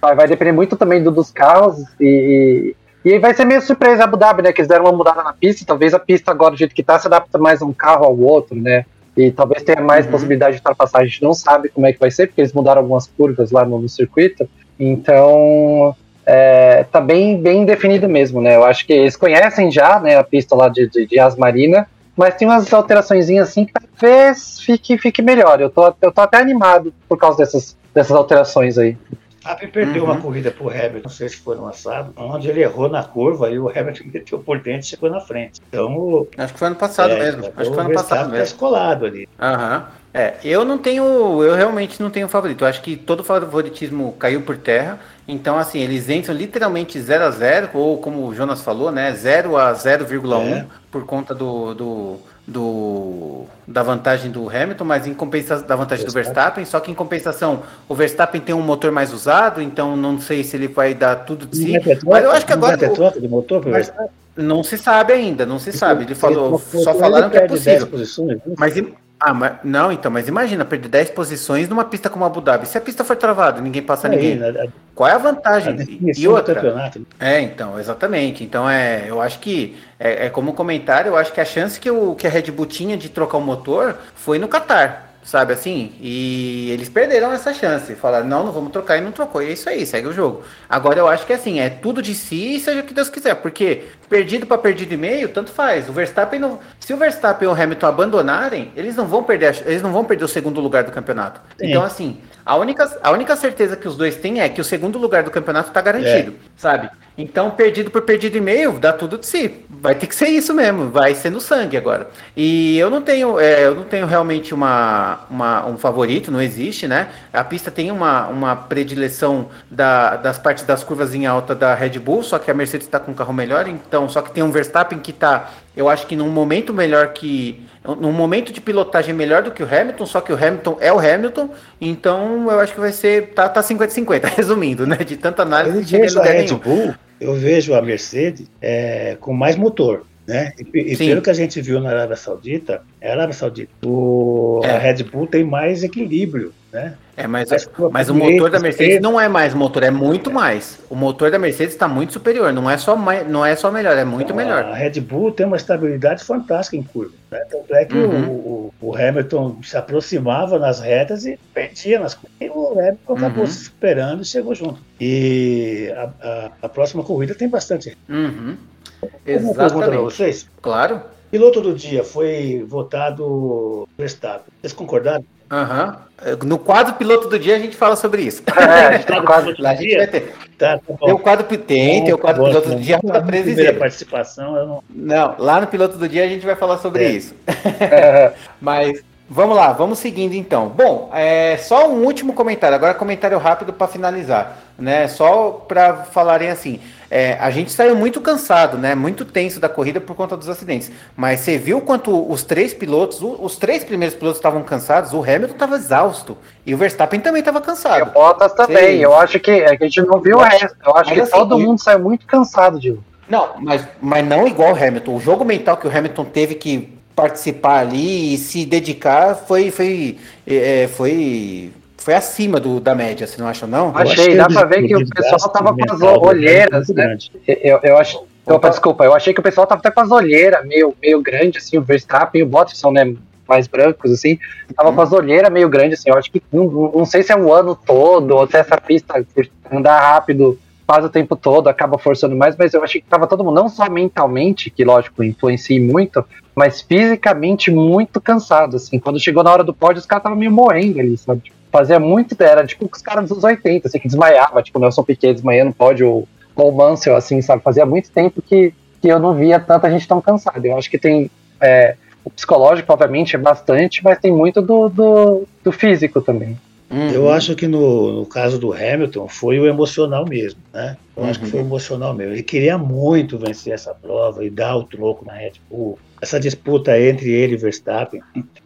vai depender muito também do, dos carros e, e, e vai ser meio surpresa Abu Dhabi, né? Que eles deram uma mudada na pista. Talvez a pista agora, do jeito que tá, se adapta mais um carro ao outro, né? E talvez tenha mais Uhum. possibilidade de ultrapassagem. A gente não sabe como é que vai ser, porque eles mudaram algumas curvas lá no, no circuito. Então, é, tá bem, bem definido mesmo, né? Eu acho que eles conhecem já, né, a pista lá de, de, de Asmarina, mas tem umas alterações assim que talvez fique, fique melhor. Eu tô, eu tô até animado por causa dessas, dessas alterações aí. Verstappen perdeu Uhum. uma corrida pro Hamilton, não sei se foi no assado, onde ele errou na curva e o Hamilton meteu por dentro e chegou na frente. Então, o- Acho que foi ano passado é, mesmo. Acho que foi ano passado tá mesmo. escolado ali. Aham. É, eu não tenho, eu realmente não tenho favorito. Eu acho que todo favoritismo caiu por terra. Então, assim, eles entram literalmente 0 a 0 ou como o Jonas falou, né, 0 a 0,1 É. por conta do, do, do- da vantagem do Hamilton, mas em compensação da vantagem do Verstappen. Só que em compensação, o Verstappen tem um motor mais usado, então não sei se ele vai dar tudo de si. Ter Mas eu acho que vai agora o- de motor pro Verstappen? não se sabe ainda, não se sabe. Ele falou, Ele- só falaram que é perde 10 possível. posições, né? Mas, ah, mas não, então, mas imagina perder 10 posições numa pista como Abu Dhabi. Se a pista for travada, ninguém passa Aí, ninguém. né, a, Qual é a a vantagem? definição E outra? campeonato. né? É, então, exatamente. Então é, eu acho que é, é como comentário, eu acho que a chance que, o, que a Red Bull tinha de trocar o motor foi no Qatar. Sabe assim? E eles perderam essa chance. Falaram, não, não vamos trocar e não trocou. E é isso aí, segue o jogo. Agora eu acho que assim, é tudo de si e seja o que Deus quiser. Porque perdido para perdido e meio, tanto faz. O Verstappen não. Se o Verstappen e o Hamilton abandonarem, eles não vão perder, eles não vão perder o segundo lugar do campeonato. Sim. Então, assim, a única, a única certeza que os dois têm é que o segundo lugar do campeonato tá garantido, sabe? Então, perdido por perdido e meio, dá tudo de si. Vai ter que ser isso mesmo, vai ser no sangue agora. E eu não tenho, é, eu não tenho realmente uma, uma- um favorito, não existe, né? A pista tem uma, uma predileção da- das partes das curvas em alta da Red Bull, só que a Mercedes está com um carro melhor, então, só que tem um Verstappen que tá, eu acho que num momento melhor que. Num momento de pilotagem melhor do que o Hamilton, só que o Hamilton é o Hamilton, então eu acho que vai ser. Tá, tá 50-50, resumindo, né? De tanta análise Eu não chega em vejo a lugar Red nenhum. Bull, eu vejo a Mercedes é, com mais motor. Né? E, e pelo que a gente viu na Arábia Saudita, é a Arábia Saudita, o, É. a Red Bull tem mais equilíbrio né? É, mas, mas, mas o motor da Mercedes não é mais motor, é muito mais. O motor da Mercedes está muito superior, não é só mais, não é só melhor, é muito a melhor. A Red Bull tem uma estabilidade fantástica em curva. Né? Tanto é que uhum. o, o, o, Hamilton se aproximava nas retas e perdia nas curvas. E o Hamilton uhum. acabou se superando e chegou junto. E a, a, a próxima corrida tem bastante. Uhum. Exatamente. vocês? Claro. Piloto do dia foi votado Verstappen. Vocês concordaram? Aham. Uhum. No quadro piloto do dia a gente fala sobre isso. É, a gente tá no quadro Lá a gente vai ter. Tá, tá tem o quadro tem, tem o quadro bom, piloto do dia da primeira participação. Eu não... não, lá no piloto do dia a gente vai falar sobre é. isso. Mas vamos lá, vamos seguindo então. Bom, é só um último comentário. Agora comentário rápido para finalizar, né? Só para falarem assim. É, a gente saiu muito cansado, né? Muito tenso da corrida por conta dos acidentes. Mas você viu quanto os três pilotos, os três primeiros pilotos estavam cansados, o Hamilton estava exausto. E o Verstappen também estava cansado. E o Bottas também. Eu acho que é, a gente não viu o resto. Eu acho mas, que assim, todo mundo saiu muito cansado, Diego. Não, mas, mas não igual o Hamilton. O jogo mental que o Hamilton teve que participar ali e se dedicar foi, foi, é, foi foi acima do, da média, você não acha, não? Achei, dá pra ver que o pessoal tava com as olheiras, né? Eu, eu acho. Opa, desculpa, eu achei que o pessoal tava até com as olheiras meio, meio grande, assim, o Verstappen e o Bottas são, né, mais brancos, assim, tava com as olheiras meio grandes, assim, eu acho que, não, não sei se é um ano todo, ou se essa pista, andar rápido, faz o tempo todo, acaba forçando mais, mas eu achei que tava todo mundo, não só mentalmente, que lógico, influencia muito, mas fisicamente muito cansado, assim, quando chegou na hora do pódio, os caras estavam meio morrendo ali, sabe? Fazia muito, era tipo os caras dos 80, assim, que desmaiava, tipo o Nelson Piquet desmaiando pode ou o Mansell, assim, sabe? Fazia muito tempo que, que eu não via tanta gente tão cansada. Eu acho que tem. É, o psicológico, obviamente, é bastante, mas tem muito do, do, do físico também. Uhum. Eu acho que no, no, caso do Hamilton foi o emocional mesmo, né? Eu uhum. acho que foi o uhum. emocional mesmo. Ele queria muito vencer essa prova e dar o troco na Red Bull essa disputa entre ele e Verstappen,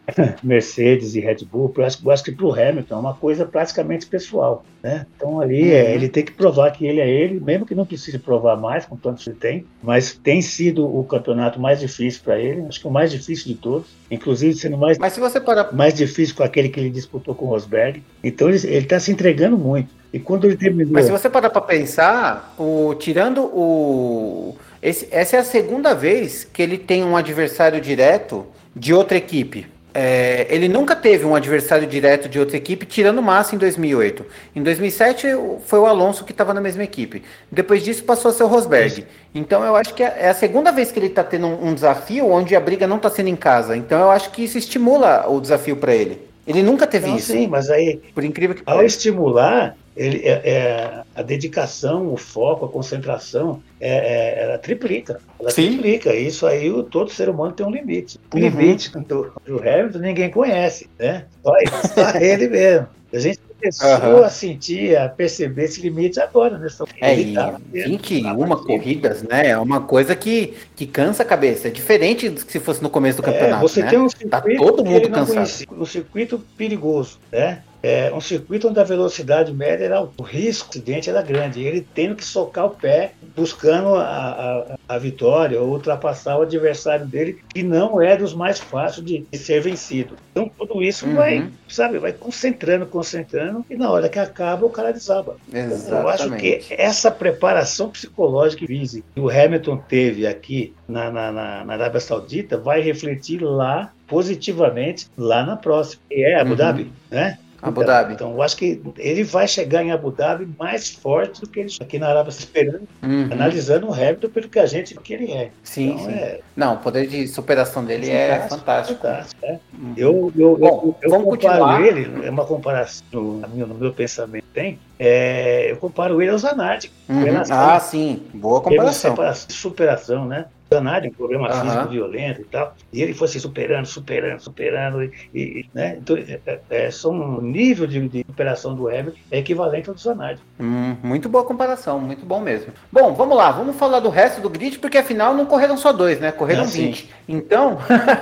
Mercedes e Red Bull, eu acho, eu acho que para o Hamilton é uma coisa praticamente pessoal. Né? Então ali é, uhum. é, ele tem que provar que ele é ele, mesmo que não precise provar mais, com tanto que ele tem, mas tem sido o campeonato mais difícil para ele, acho que o mais difícil de todos, inclusive sendo mais, mas se você para... mais difícil com aquele que ele disputou com o Rosberg. Então ele está se entregando muito. E quando ele terminou. Mas se você parar para pensar, o, tirando o esse, essa é a segunda vez que ele tem um adversário direto de outra equipe. É, ele nunca teve um adversário direto de outra equipe, tirando Massa em 2008. Em 2007 foi o Alonso que estava na mesma equipe. Depois disso passou a ser o Rosberg. Então eu acho que é, é a segunda vez que ele está tendo um, um, desafio onde a briga não está sendo em casa. Então eu acho que isso estimula o desafio para ele. Ele nunca teve não, isso. Sim, mas aí, por incrível que ao estimular, ele, é, é, a dedicação, o foco, a concentração, é, é, ela triplica. Ela Sim. triplica. Isso aí, o, todo ser humano tem um limite. O uhum. limite do, do Hamilton ninguém conhece, né? Só, só ele mesmo. A gente começou uhum. a sentir, a perceber esse limite agora, né? É, e 21 corridas, né? É uma coisa que, que cansa a cabeça. É diferente do que se fosse no começo do é, campeonato. É, você né? tem um circuito tá todo mundo cansado. um circuito perigoso, né? É um circuito onde a velocidade média era o risco de acidente era grande. Ele tendo que socar o pé, buscando a, a, a, vitória ou ultrapassar o adversário dele, que não é dos mais fáceis de, de ser vencido. Então tudo isso uhum. vai, sabe, vai concentrando, concentrando, e na hora que acaba o cara desaba. Exatamente. Eu acho que essa preparação psicológica e física que o Hamilton teve aqui na, na, na, na Arábia Saudita vai refletir lá positivamente lá na próxima, que é Abu uhum. Dhabi, né? Abu Dhabi. Então, eu acho que ele vai chegar em Abu Dhabi mais forte do que ele aqui na Arábia esperando, uhum. analisando o Hamilton pelo que a gente que ele é. Sim, então, sim. É... Não, o poder de superação dele é fantástico. fantástico é. Uhum. Eu, eu, Bom, eu, eu comparo continuar. ele, é uma comparação no, no meu pensamento tem, é, eu comparo ele ao Zanardi. Uhum. Ah, sim, boa comparação. Superação, né? Danado, um problema uhum. físico violento e tal. E ele foi se superando, superando, superando. E, e né? Então, é, é, é são um nível de, de superação do Hamilton é equivalente ao do Zanardi. Hum, muito boa comparação, muito bom mesmo. Bom, vamos lá, vamos falar do resto do grid, porque afinal não correram só dois, né? Correram é, 20. Então,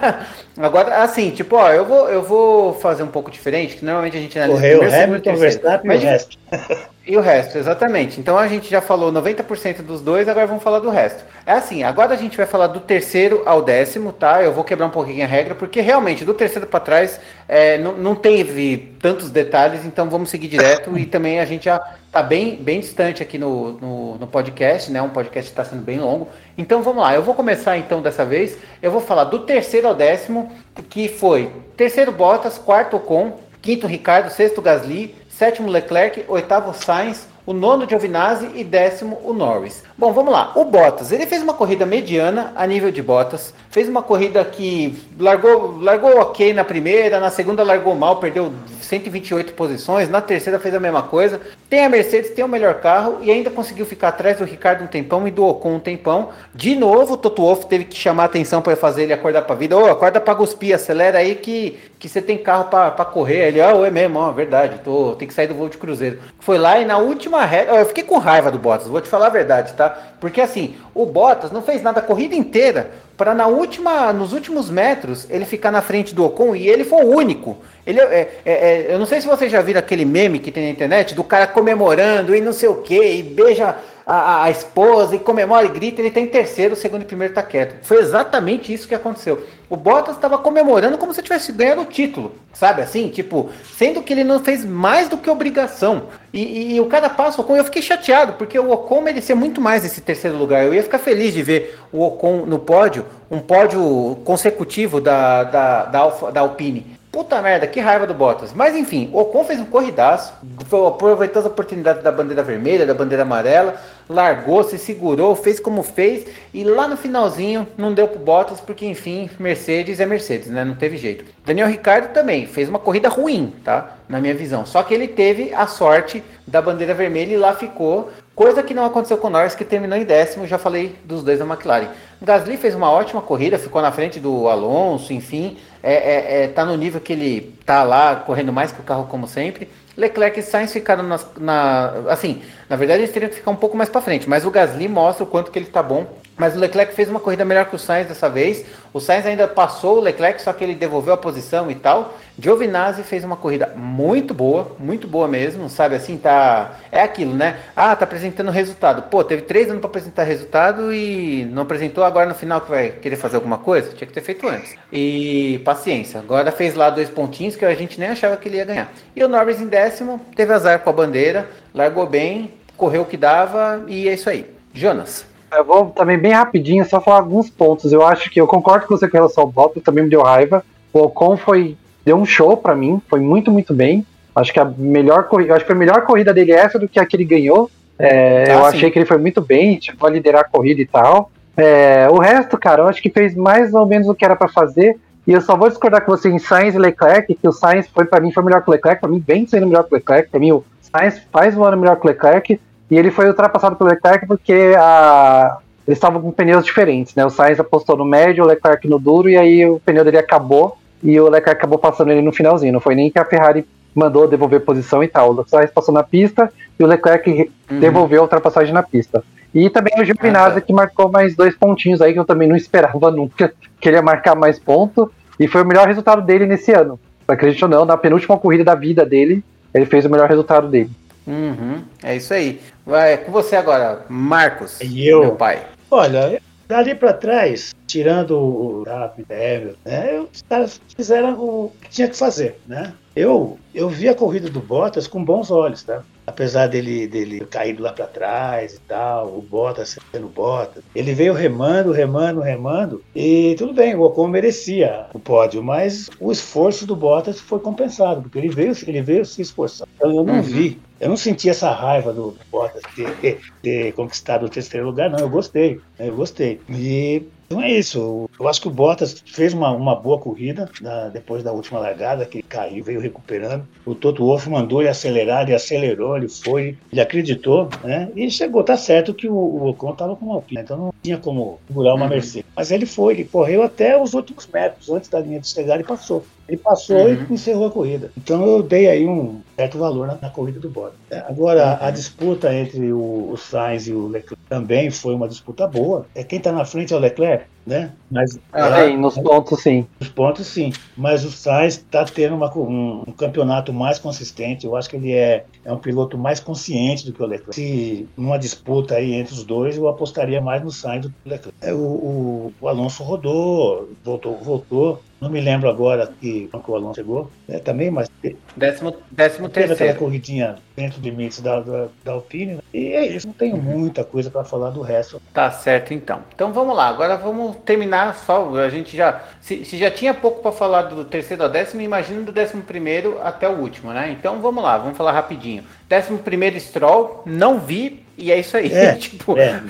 agora, assim, tipo, ó, eu vou, eu vou fazer um pouco diferente, que normalmente a gente analisa Correu Hamilton, Verstappen e o resto. E o resto, exatamente. Então a gente já falou 90% dos dois, agora vamos falar do resto. É assim, agora a gente vai falar do terceiro ao décimo, tá? Eu vou quebrar um pouquinho a regra, porque realmente do terceiro para trás é, não, não teve tantos detalhes, então vamos seguir direto. e também a gente já tá bem, bem distante aqui no, no, no podcast, né? Um podcast está sendo bem longo. Então vamos lá, eu vou começar então dessa vez. Eu vou falar do terceiro ao décimo, que foi terceiro Bottas, quarto Ocon, quinto Ricardo, sexto Gasly, sétimo Leclerc, oitavo Sainz, o nono Giovinazzi e décimo o Norris. Bom, vamos lá. O Bottas, ele fez uma corrida mediana a nível de Bottas, fez uma corrida que largou, largou ok na primeira, na segunda largou mal, perdeu 128 posições, na terceira fez a mesma coisa. Tem a Mercedes, tem o melhor carro e ainda conseguiu ficar atrás do Ricardo um tempão e do Ocon um tempão. De novo, o Toto Wolff teve que chamar atenção para fazer ele acordar para a vida. Ô, oh, acorda para cuspir, acelera aí que, que você tem carro para correr. Ele, ah, oh, é mesmo, ó, verdade, tô, tem que sair do voo de cruzeiro. Foi lá e na última reta, eu fiquei com raiva do Bottas, vou te falar a verdade, tá? Porque assim, o Bottas não fez nada a corrida inteira para na última, nos últimos metros ele ficar na frente do Ocon e ele foi o único. Ele, é, é, é, eu não sei se vocês já viram aquele meme que tem na internet do cara comemorando e não sei o que, e beija a, a, esposa e comemora e grita, ele tem tá terceiro, o segundo e primeiro tá quieto. Foi exatamente isso que aconteceu. O Bottas estava comemorando como se tivesse ganhado o título, sabe assim? Tipo, sendo que ele não fez mais do que obrigação. E, e, e o cara passa o Ocon, eu fiquei chateado, porque o Ocon merecia muito mais esse terceiro lugar. Eu ia ficar feliz de ver o Ocon no pódio, um pódio consecutivo da, da, da, Alfa, da Alpine. Puta merda, que raiva do Bottas. Mas enfim, o Ocon fez um corridaço, aproveitou as oportunidades da bandeira vermelha, da bandeira amarela, largou, se segurou, fez como fez e lá no finalzinho não deu pro Bottas porque enfim, Mercedes é Mercedes, né? Não teve jeito. Daniel Ricardo também fez uma corrida ruim, tá? Na minha visão. Só que ele teve a sorte da bandeira vermelha e lá ficou, coisa que não aconteceu com o Norris que terminou em décimo, já falei dos dois da McLaren. Gasly fez uma ótima corrida, ficou na frente do Alonso, enfim, é, é, é, tá no nível que ele tá lá, correndo mais que o carro como sempre. Leclerc e Sainz ficaram na, na, assim, na verdade eles teriam que ficar um pouco mais para frente, mas o Gasly mostra o quanto que ele tá bom. Mas o Leclerc fez uma corrida melhor que o Sainz dessa vez. O Sainz ainda passou o Leclerc, só que ele devolveu a posição e tal. Giovinazzi fez uma corrida muito boa, muito boa mesmo, sabe? Assim, tá. É aquilo, né? Ah, tá apresentando resultado. Pô, teve três anos para apresentar resultado e não apresentou agora no final que vai querer fazer alguma coisa? Tinha que ter feito antes. E paciência. Agora fez lá dois pontinhos que a gente nem achava que ele ia ganhar. E o Norris em décimo, teve azar com a bandeira, largou bem, correu o que dava e é isso aí. Jonas. Eu vou também bem rapidinho, só falar alguns pontos. Eu acho que eu concordo com você com relação ao Bottas, também me deu raiva. O Ocon foi deu um show para mim, foi muito, muito bem. Acho que a melhor corrida, acho que a melhor corrida dele é essa do que a que ele ganhou. É, ah, eu sim. achei que ele foi muito bem, tipo, a liderar a corrida e tal. É, o resto, cara, eu acho que fez mais ou menos o que era para fazer. E eu só vou discordar com você em Sainz e Leclerc, que o Sainz foi para mim foi melhor que o Leclerc, para mim bem sendo melhor que o Leclerc, para mim o Sainz faz um ano melhor que o Leclerc, e ele foi ultrapassado pelo Leclerc porque a, eles estavam com pneus diferentes, né? O Sainz apostou no médio, o Leclerc no duro, e aí o pneu dele acabou e o Leclerc acabou passando ele no finalzinho. Não foi nem que a Ferrari mandou devolver posição e tal. O Sainz passou na pista e o Leclerc uhum. devolveu a ultrapassagem na pista. E também o Giovinazzi ah, tá. que marcou mais dois pontinhos aí que eu também não esperava nunca que ele ia marcar mais ponto. E foi o melhor resultado dele nesse ano. Acredite ou não, na penúltima corrida da vida dele, ele fez o melhor resultado dele. Uhum, é isso aí. Vai com você agora, Marcos, e eu, meu pai. Olha, dali para trás, tirando o Hamilton, né, os caras fizeram o que tinha que fazer, né? Eu, eu vi a corrida do Bottas com bons olhos, tá? Apesar dele, dele cair lá para trás e tal, o Bottas sendo Bottas. Ele veio remando, remando, remando, e tudo bem, o Ocon merecia o pódio, mas o esforço do Bottas foi compensado, porque ele veio, ele veio se esforçar. Então eu não uhum. vi eu não senti essa raiva do Bottas ter, ter, ter, conquistado o terceiro lugar, não. Eu gostei. Eu gostei. E então é isso. Eu acho que o Bottas fez uma, uma boa corrida na, depois da última largada, que ele caiu, veio recuperando. O Toto Wolff mandou ele acelerar, ele acelerou, ele foi, ele acreditou, né? E chegou, tá certo que o, o Ocon estava com uma Alpine, então não tinha como segurar uma uhum. Mercedes. Mas ele foi, ele correu até os últimos metros, antes da linha de chegada e passou. Ele passou uhum. e encerrou a corrida. Então eu dei aí um certo valor na, na corrida do Bottas. É, agora, uhum. a disputa entre o, o Sainz e o Leclerc também foi uma disputa boa. É, quem está na frente é o Leclerc. né? Mas ah, sim, nos pontos sim. Nos pontos sim. Mas o Sainz está tendo uma, um, um, campeonato mais consistente. Eu acho que ele é, é um piloto mais consciente do que o Leclerc. Se numa disputa aí entre os dois, eu apostaria mais no Sainz do que o Leclerc. É, o, o, o Alonso rodou, voltou, voltou não me lembro agora que o Alonso chegou, é, também, mas. Décimo, décimo teve aquela corridinha dentro de limites da, da, da Alpine. Né? E é isso, não tenho muita coisa para falar do resto. Tá certo, então. Então vamos lá, agora vamos terminar só. A gente já. Se, se já tinha pouco para falar do terceiro ao décimo, imagina do décimo primeiro até o último, né? Então vamos lá, vamos falar rapidinho. Décimo primeiro Stroll, não vi, e é isso aí. É, tipo, é.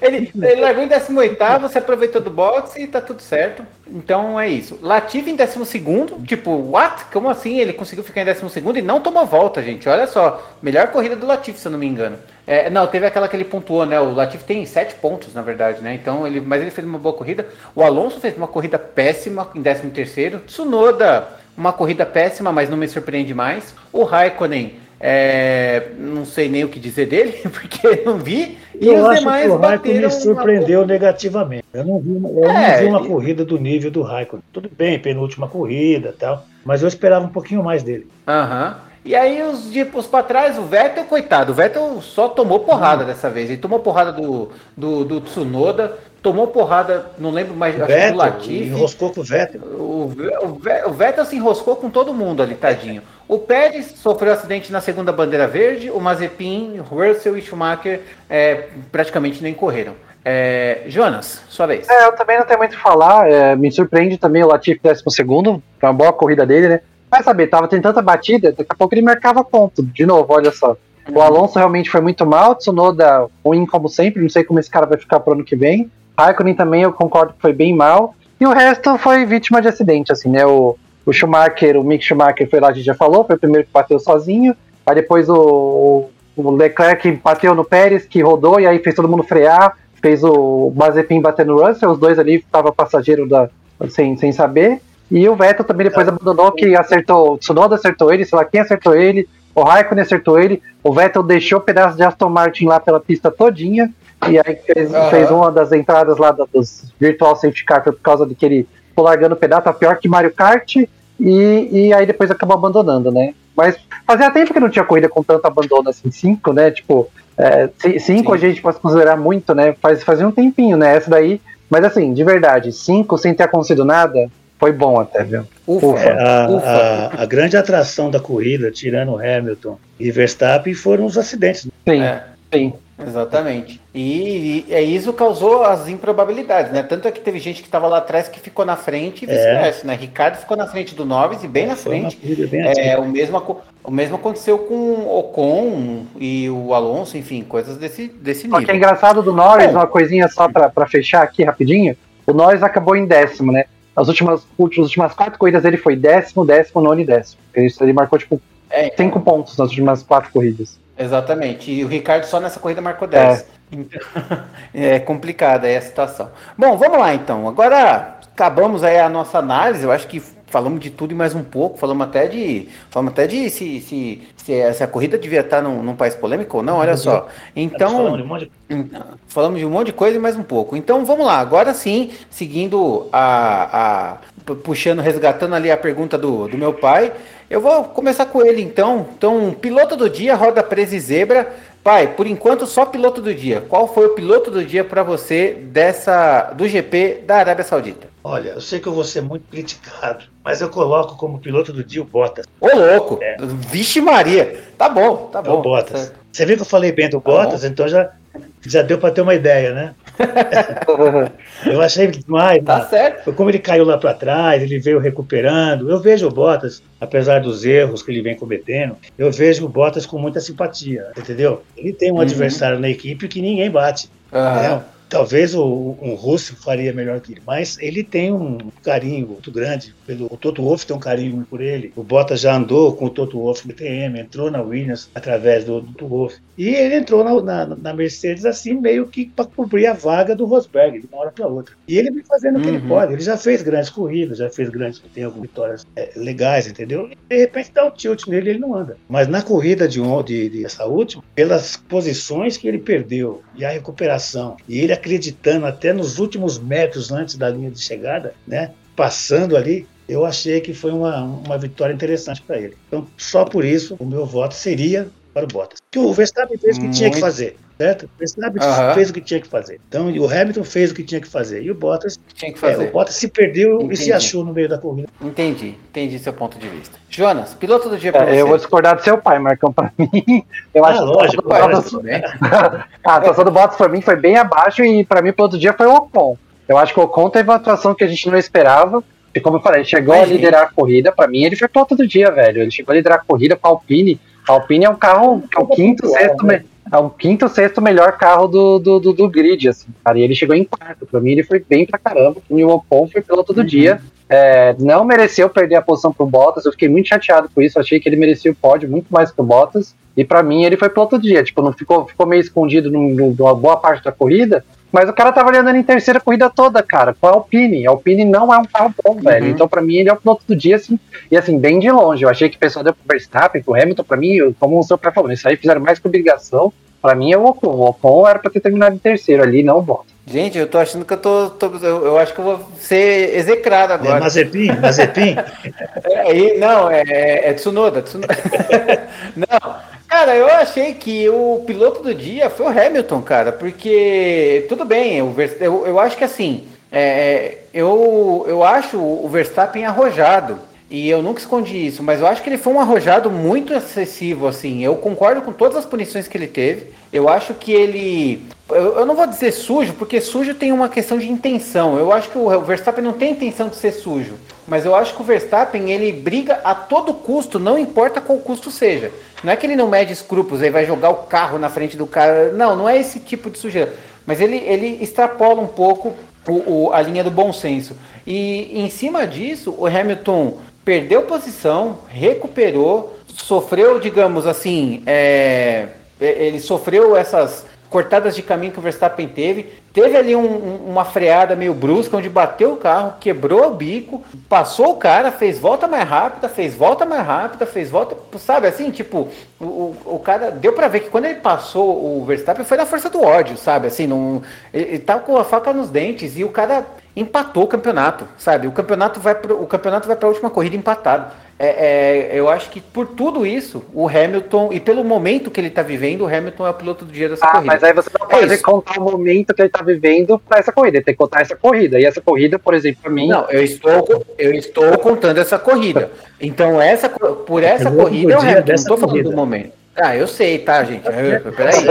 ele, ele largou em 18, você aproveitou do boxe e tá tudo certo. Então é isso. Latifi em 12, tipo, what? Como assim? Ele conseguiu ficar em 12 e não tomou volta, gente. Olha só. Melhor corrida do Latifi, se eu não me engano. É, não, teve aquela que ele pontuou, né? O Latifi tem 7 pontos, na verdade, né? Então, ele, mas ele fez uma boa corrida. O Alonso fez uma corrida péssima em 13. Tsunoda, uma corrida péssima, mas não me surpreende mais. O Raikkonen é, não sei nem o que dizer dele, porque não vi. E eu os acho demais que o Raikkonen me surpreendeu uma... negativamente. Eu não vi, eu é, não vi uma corrida do nível do Raikkonen. Tudo bem, penúltima corrida tal, mas eu esperava um pouquinho mais dele. Aham. Uhum. E aí os dias para trás, o Vettel, coitado, o Vettel só tomou porrada hum. dessa vez. Ele tomou porrada do, do, do Tsunoda, tomou porrada, não lembro mais, o acho Vettel, do Latifi. Enroscou com o Vettel. O, o, o, Vettel se enroscou com todo mundo ali, tadinho. O Pérez sofreu acidente na segunda bandeira verde, o Mazepin, Russell e Schumacher é, praticamente nem correram. É, Jonas, sua vez. É, eu também não tenho muito o que falar. É, me surpreende também o Latifi décimo segundo, foi uma boa corrida dele, né? Vai saber, tava tendo tanta batida, daqui a pouco ele marcava ponto. De novo, olha só. O uhum. Alonso realmente foi muito mal, Tsunoda ruim como sempre, não sei como esse cara vai ficar pro ano que vem. Raikkonen também eu concordo que foi bem mal. E o resto foi vítima de acidente, assim, né? O, o Schumacher, o Mick Schumacher foi lá, a gente já falou, foi o primeiro que bateu sozinho. Aí depois o, o Leclerc bateu no Pérez, que rodou, e aí fez todo mundo frear. Fez o Mazepin bater no Russell, os dois ali estavam passageiro da, sem, sem saber. E o Vettel também depois abandonou que acertou, o Tsunoda acertou ele, sei lá quem acertou ele, o Raikkonen acertou ele, o Vettel deixou o pedaço de Aston Martin lá pela pista todinha, e aí fez, uhum. fez uma das entradas lá dos Virtual Safety Car por causa de que ele ficou largando o pedaço, tá pior que Mario Kart, e, e aí depois acabou abandonando, né? Mas fazia tempo que não tinha corrida com tanto abandono assim, cinco, né? Tipo, é, cinco Sim. a gente pode considerar muito, né? Faz, fazia um tempinho, né? Essa daí. Mas assim, de verdade, cinco sem ter acontecido nada, foi bom até, viu? Ufa, é, a, ufa. A, a, grande atração da corrida, tirando Hamilton e Verstappen, foram os acidentes. Né? Sim, é. sim. Exatamente. E, e, isso causou as improbabilidades, né? Tanto é que teve gente que estava lá atrás que ficou na frente e é. vice-versa, é. né? Ricardo ficou na frente do Norris e bem é, na frente. Bem é, o, mesmo, o mesmo aconteceu com o Ocon e o Alonso, enfim, coisas desse, desse nível. O que é engraçado do Norris, uma coisinha só para fechar aqui rapidinho, o Norris acabou em décimo, né? As últimas, as últimas quatro corridas ele foi décimo, décimo, nono e décimo. Ele, ele marcou, tipo, é, então. cinco pontos nas últimas quatro corridas. Exatamente. E o Ricardo só nessa corrida marcou 10. É, então, é complicada aí a situação. Bom, vamos lá então. Agora acabamos aí a nossa análise. Eu acho que falamos de tudo e mais um pouco. Falamos até de. Falamos até de se, se, se, se a corrida devia estar num, num, país polêmico ou não, olha só. Então. Falamos de um monte de coisa e mais um pouco. Então vamos lá, agora sim, seguindo a. a puxando, resgatando ali a pergunta do, do meu pai. Eu vou começar com ele então. Então, piloto do dia, roda presa e zebra. Pai, por enquanto só piloto do dia. Qual foi o piloto do dia para você dessa do GP da Arábia Saudita? Olha, eu sei que eu vou ser muito criticado, mas eu coloco como piloto do dia o Bottas. Ô louco! É. Vixe Maria! Tá bom, tá bom. É o Bottas. Você viu que eu falei bem do tá Bottas, bom. então já, já deu para ter uma ideia, né? eu achei demais. Tá certo. Como ele caiu lá para trás, ele veio recuperando. Eu vejo o Bottas, apesar dos erros que ele vem cometendo, eu vejo o Bottas com muita simpatia, entendeu? Ele tem um uhum. adversário na equipe que ninguém bate. Uhum. Talvez o, um russo faria melhor que ele, mas ele tem um carinho muito grande pelo o Toto Wolff tem um carinho por ele. O Bottas já andou com o Toto Wolff no TM, entrou na Williams através do, do Toto Wolff. E ele entrou na, na, na, Mercedes assim meio que para cobrir a vaga do Rosberg de uma hora para outra. E ele vem fazendo uhum. o que ele uhum. pode. Ele já fez grandes corridas, já fez grandes, tem algumas vitórias é, legais, entendeu? E de repente dá um tilt nele, ele não anda. Mas na corrida de, de, de essa última, pelas posições que ele perdeu e a recuperação, e ele acreditando até nos últimos metros antes da linha de chegada, né? Passando ali, eu achei que foi uma, uma vitória interessante para ele. Então, só por isso, o meu voto seria para o Bottas. Que o Verstappen fez o que tinha que fazer certo? O Verstappen uhum. fez o que tinha que fazer. Então, o Hamilton fez o que tinha que fazer. E o Bottas, tinha que fazer. É, o Bottas se perdeu entendi. e se achou no meio da corrida. Entendi, entendi seu ponto de vista. Jonas, piloto do dia para é, você. Eu vou discordar do seu pai, Marcão, para mim. Eu ah, acho lógico. Que Bottas... a atuação do Bottas para mim foi bem abaixo e para mim, piloto do dia foi o Ocon. Eu acho que o Ocon teve uma atuação que a gente não esperava. E como eu falei, ele chegou Mas, a liderar a corrida. Para mim, ele foi piloto do dia, velho. Ele chegou a liderar a corrida com a Alpine. A Alpine é um carro que é o quinto, sexto, né? É o quinto, sexto melhor carro do, do, do, do, grid, assim, cara. E ele chegou em quarto. Pra mim, ele foi bem pra caramba. O Ocon foi piloto do uhum. dia. É, não mereceu perder a posição pro Bottas. Eu fiquei muito chateado com isso. Achei que ele merecia o pódio muito mais que o Bottas. E para mim, ele foi piloto do dia. Tipo, não ficou, ficou meio escondido numa boa parte da corrida. Mas o cara tava andando em terceira corrida toda, cara, com a Alpine. A Alpine não é um carro bom, velho. Uhum. Então, para mim, ele é o piloto do dia, assim, e assim, bem de longe. Eu achei que o pessoal deu pro Verstappen, pro Hamilton, para mim, como o seu pai falou, isso aí fizeram mais que obrigação. Para mim é o Ocon. O Ocon era para ter terminado em terceiro ali, não o Bottas. Gente, eu tô achando que eu tô. tô eu, eu, acho que eu vou ser execrado agora. É Mazepin? Mazepin? é, não, é, é Tsunoda. Tsunoda. não, cara, eu achei que o piloto do dia foi o Hamilton, cara, porque tudo bem, eu, eu, eu acho que assim, é, eu, eu acho o Verstappen arrojado. E eu nunca escondi isso, mas eu acho que ele foi um arrojado muito excessivo, assim. Eu concordo com todas as punições que ele teve. Eu acho que ele. Eu, eu, não vou dizer sujo, porque sujo tem uma questão de intenção. Eu acho que o Verstappen não tem intenção de ser sujo. Mas eu acho que o Verstappen ele briga a todo custo, não importa qual custo seja. Não é que ele não mede escrúpulos, aí vai jogar o carro na frente do cara. Não, não é esse tipo de sujeira. Mas ele, ele extrapola um pouco o, o, a linha do bom senso. E em cima disso, o Hamilton perdeu posição, recuperou, sofreu, digamos assim, é, ele sofreu essas cortadas de caminho que o Verstappen teve. Teve ali um, um, uma freada meio brusca, onde bateu o carro, quebrou o bico, passou o cara, fez volta mais rápida, fez volta mais rápida, fez volta. Sabe assim, tipo, o, o cara. Deu para ver que quando ele passou o Verstappen foi na força do ódio, sabe? Assim, não, ele, ele tá com a faca nos dentes e o cara empatou o campeonato, sabe? O campeonato vai pro, o campeonato vai para a última corrida empatado. É, é, eu acho que por tudo isso, o Hamilton, e pelo momento que ele está vivendo, o Hamilton é o piloto do dia dessa ah, corrida. Mas aí você não é pode contar o momento que ele está vivendo para essa corrida, ele tem que contar essa corrida. E essa corrida, por exemplo, para mim. Não, eu estou, eu estou contando essa corrida. Então, essa, por essa corrida é o Hamilton, não estou falando do momento. Ah, eu sei, tá, gente? Peraí.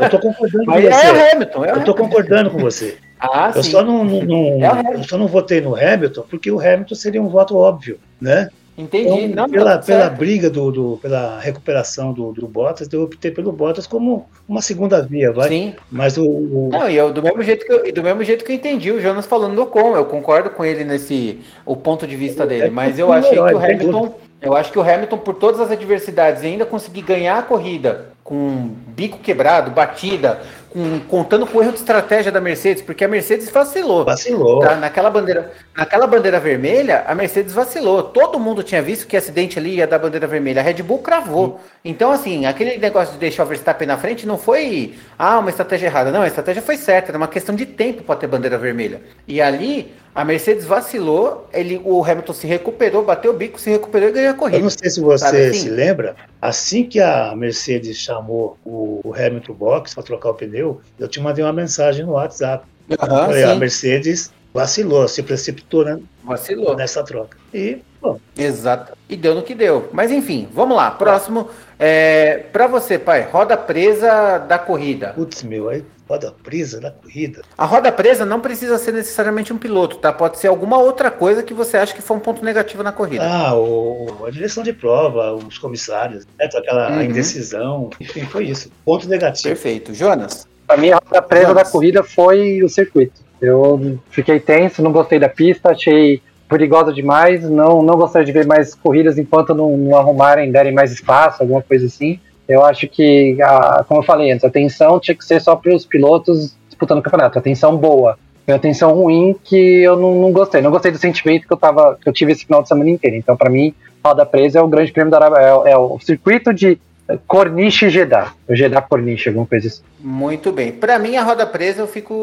Eu tô concordando com você. É o Hamilton, é o eu tô concordando com você. Ah, eu, sim. Só não, não, não é eu só não votei no Hamilton porque o Hamilton seria um voto óbvio, né? Entendi. Então, não, pela, pela briga do, do, pela recuperação do, do Bottas, eu optei pelo Bottas como uma segunda via, vai. Sim. Mas o, o... Não, e eu, do mesmo jeito que eu, do mesmo jeito que eu entendi o Jonas falando do Ocon, eu concordo com ele nesse o ponto de vista dele, é mas eu achei que o Hamilton, eu acho que o Hamilton por todas as adversidades ainda conseguir ganhar a corrida com bico quebrado, batida, com, contando com o erro de estratégia da Mercedes, porque a Mercedes vacilou. Vacilou. Tá? Naquela, bandeira, naquela bandeira vermelha, a Mercedes vacilou. Todo mundo tinha visto que acidente ali ia dar bandeira vermelha. A Red Bull cravou. Sim. Então, assim, aquele negócio de deixar o Verstappen na frente não foi ah, uma estratégia errada. Não, a estratégia foi certa, era uma questão de tempo para ter bandeira vermelha. E ali, a Mercedes vacilou, ele, o Hamilton se recuperou, bateu o bico, se recuperou e ganhou a corrida. Eu não sei se você assim? se lembra, assim que a Mercedes chamou o Hamilton Box para trocar o pneu, eu te mandei uma mensagem no WhatsApp. Uhum, falei, a Mercedes vacilou, se precipitou né? vacilou. nessa troca. E, bom. Exato. E deu no que deu. Mas enfim, vamos lá. Próximo. É, para você, pai, roda presa da corrida. Putz, meu, aí roda presa da corrida. A roda presa não precisa ser necessariamente um piloto, tá? Pode ser alguma outra coisa que você acha que foi um ponto negativo na corrida. Ah, o, a direção de prova, os comissários, né? aquela uhum. indecisão, enfim, foi isso. Ponto negativo. Perfeito. Jonas? Para mim, a roda presa Jonas. da corrida foi o circuito. Eu fiquei tenso, não gostei da pista, achei perigosa demais, não, não gostaria de ver mais corridas enquanto não, não arrumarem, derem mais espaço, alguma coisa assim. Eu acho que, a, como eu falei antes, a atenção tinha que ser só para os pilotos disputando o campeonato. Atenção boa. Foi atenção ruim que eu não, não, gostei. Não gostei do sentimento que eu, tava, que eu tive esse final de semana inteiro. Então, para mim, Roda Presa é o grande prêmio da Arábia. É, é, o circuito de Corniche Jeddah. O Corniche, alguma coisa assim. Muito bem. Para mim, a roda presa, eu fico,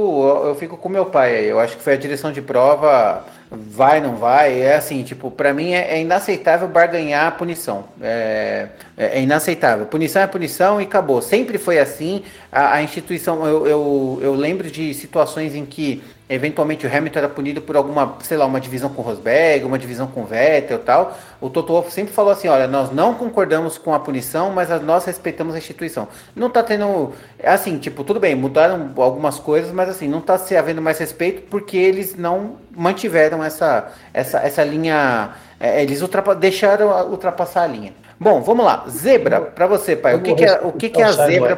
eu fico com meu pai aí. Eu acho que foi a direção de prova vai, não vai. É assim, tipo, para mim é, é, inaceitável barganhar a punição. É, é, é, inaceitável. Punição é punição e acabou. Sempre foi assim. A, a instituição, eu, eu, eu lembro de situações em que eventualmente o Hamilton era punido por alguma, sei lá, uma divisão com o Rosberg, uma divisão com o Vettel e tal. O Toto Wolff sempre falou assim, olha, nós não concordamos com a punição, mas nós respeitamos a instituição. Não tá tendo, assim, tipo, tudo bem, mudaram algumas coisas, mas assim, não tá se havendo mais respeito porque eles não mantiveram essa, essa, essa linha, é, eles ultrapa, deixaram ultrapassar a linha. Bom, vamos lá. Zebra, para você, pai. O que, que é, o que, que é a zebra?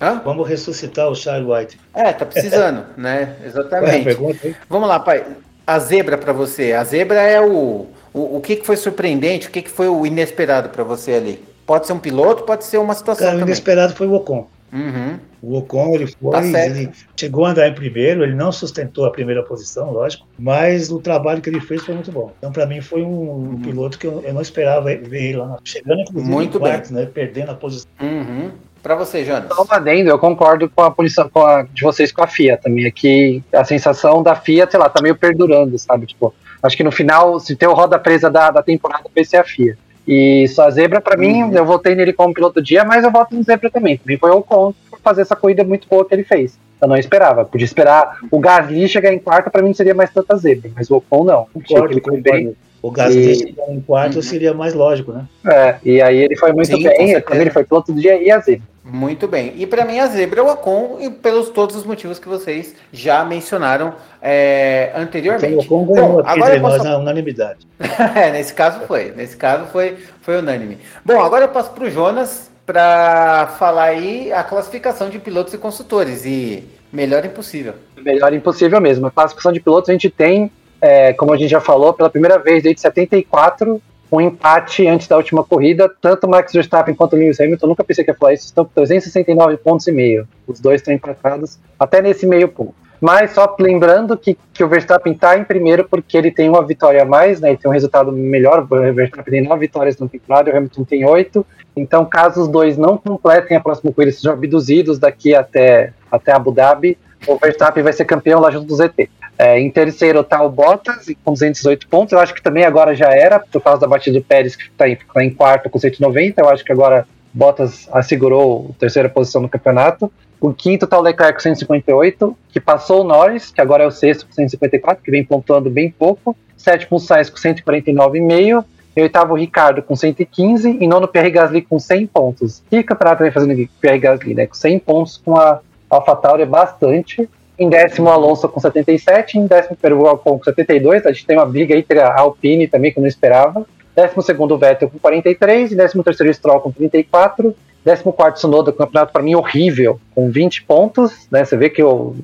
Hã? Vamos ressuscitar o Charles White. É, tá precisando, né? Exatamente. Pergunta, vamos lá, pai. A zebra para você. A zebra é o, o, o que, que foi surpreendente, o que, que foi o inesperado para você ali? Pode ser um piloto, pode ser uma situação. Cara, o inesperado foi o Ocon. Uhum. O Ocon ele foi, tá ele chegou a andar em primeiro, ele não sustentou a primeira posição, lógico, mas o trabalho que ele fez foi muito bom. Então, para mim, foi um, uhum. piloto que eu, eu, não esperava ver ele lá, chegando inclusive muito em quarto, bem. né, perdendo a posição. Uhum. Para você, Jonas. Só adendo, eu concordo com a posição com a, de vocês com a FIA também. Aqui a sensação da FIA, sei lá, tá meio perdurando, sabe? Tipo, acho que no final, se tem o roda presa da, da temporada, vai ser a FIA. E só a Zebra, para mim, uhum. eu votei nele como piloto do dia, mas eu voto no Zebra também. Também foi o Ocon por fazer essa corrida muito boa que ele fez. Eu não esperava. Podia esperar o Gasly chegar em quarto, para mim seria mais tanta Zebra, mas o Ocon não. Concordo, concordo. Bem. O Gasly e... em quarto uhum. seria mais lógico, né? É, e aí ele foi muito Sim, bem, também ele foi piloto do dia e a Zebra. Muito bem. E para mim a zebra é o Ocon e pelos todos os motivos que vocês já mencionaram é, anteriormente. O Ocon ganhou Bom, agora eu posso... na unanimidade. é, nesse caso foi. Nesse caso foi, foi unânime. Bom, agora eu passo para o Jonas para falar aí a classificação de pilotos e consultores. E melhor impossível. Melhor impossível mesmo. A classificação de pilotos a gente tem, é, como a gente já falou, pela primeira vez desde 74, um empate antes da última corrida, tanto Max Verstappen quanto Lewis Hamilton, nunca pensei que ia falar isso, estão com 369 pontos e meio. Os dois estão empatados até nesse meio ponto. Mas só lembrando que, que o Verstappen está em primeiro porque ele tem uma vitória a mais, né? Ele tem um resultado melhor. O Verstappen tem nove vitórias no temporada, o Hamilton tem oito. Então, caso os dois não completem a próxima corrida, sejam abduzidos daqui até, até Abu Dhabi, o Verstappen vai ser campeão lá junto do ZT. É, em terceiro está o Bottas com 218 pontos. Eu acho que também agora já era, por causa da batida do Pérez, que está em, tá em, quarto com 190. Eu acho que agora Bottas assegurou a terceira posição no campeonato. O quinto está o Leclerc com 158, que passou o Norris, que agora é o sexto com 154, que vem pontuando bem pouco. Sétimo o Sainz com 149,5. E oitavo o Ricardo com 115. E nono Pierre Gasly com 100 pontos. Que campeonato vem fazendo o Pierre Gasly, né? Com 100 pontos com a AlphaTauri é bastante. Em décimo, Alonso com 77. Em décimo, primeiro, Ocon com 72. A gente tem uma briga entre a Alpine também, que eu não esperava. Décimo segundo, Vettel com 43. E décimo terceiro, Stroll com 34. Décimo quarto, Sonoda, campeonato para mim horrível, com 20 pontos. Né? Você vê que o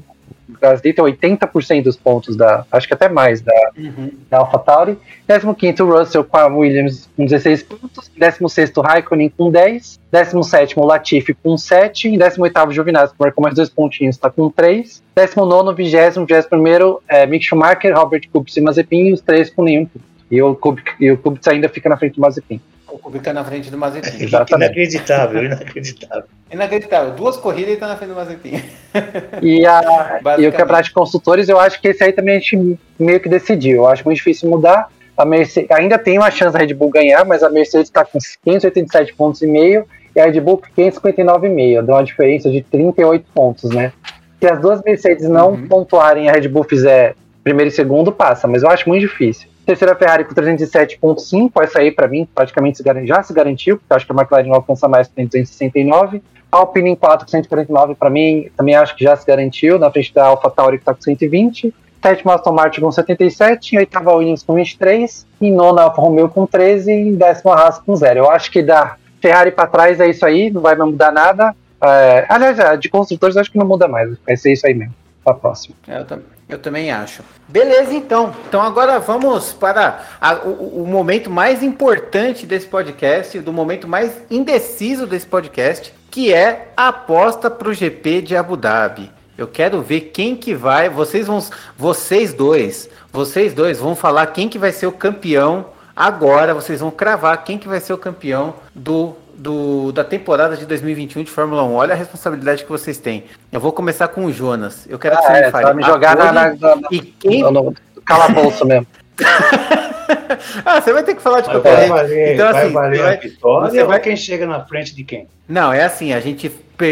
Tem 80% dos pontos da, acho que até mais, da, uhum. da AlphaTauri. 15 Russell com a Williams com 16 pontos. 16 Raikkonen com 10. 17 Latifi com 7. E 18 Giovinazzi, que marcou mais dois pontinhos, está com 3. 19, 20, 21 é, Mick Schumacher, Robert Kubica e Mazepin. E os três com nenhum E o Kubica, e o Kubica ainda fica na frente do Mazepin. O Kubica na frente do Mazepin. Exatamente. Inacreditável, inacreditável. Inacreditável. Duas corridas e tá na frente do Mazepin. E, a, e o campeonato de construtores, eu acho que esse aí também a gente meio que decidiu. Eu acho muito difícil mudar. A Mercedes ainda tem uma chance da Red Bull ganhar, mas a Mercedes está com 587 pontos e meio e a Red Bull com 559,5. Deu uma diferença de 38 pontos, né? Se as duas Mercedes não uhum. pontuarem e a Red Bull fizer primeiro e segundo, passa, mas eu acho muito difícil. Terceira Ferrari com 307,5, essa aí para mim praticamente já se garantiu, porque eu acho que a McLaren não alcança mais tem 269. Alpine em 4 com 149 para mim, também acho que já se garantiu, na frente da AlphaTauri que está com 120. Sétima Aston Martin com 77, oitava Williams com 23, e nona Alfa Romeo com 13 e décima Haas com 0. Eu acho que da Ferrari para trás é isso aí, não vai mudar nada. É, aliás, de construtores acho que não muda mais, vai ser isso aí mesmo. Para a próxima. É, eu também. Eu também acho. Beleza, então. Então agora vamos para a, o, o, momento mais importante desse podcast, do momento mais indeciso desse podcast, que é a aposta para o GP de Abu Dhabi. Eu quero ver quem que vai. Vocês vão, vocês dois, vocês dois vão falar quem que vai ser o campeão agora. Vocês vão cravar quem que vai ser o campeão do do, da temporada de 2021 de Fórmula 1. Olha a responsabilidade que vocês têm. Eu vou começar com o Jonas. Eu quero que Ah, você é, me fale. vai me jogar na, na, pole na, E quem. no, no calabouço mesmo. ah, você vai ter que falar de qualquer vai jeito. valer, Então, vai assim, valer você a vai- vitória você vai- quem chega na frente de quem? Não, é assim, a gente,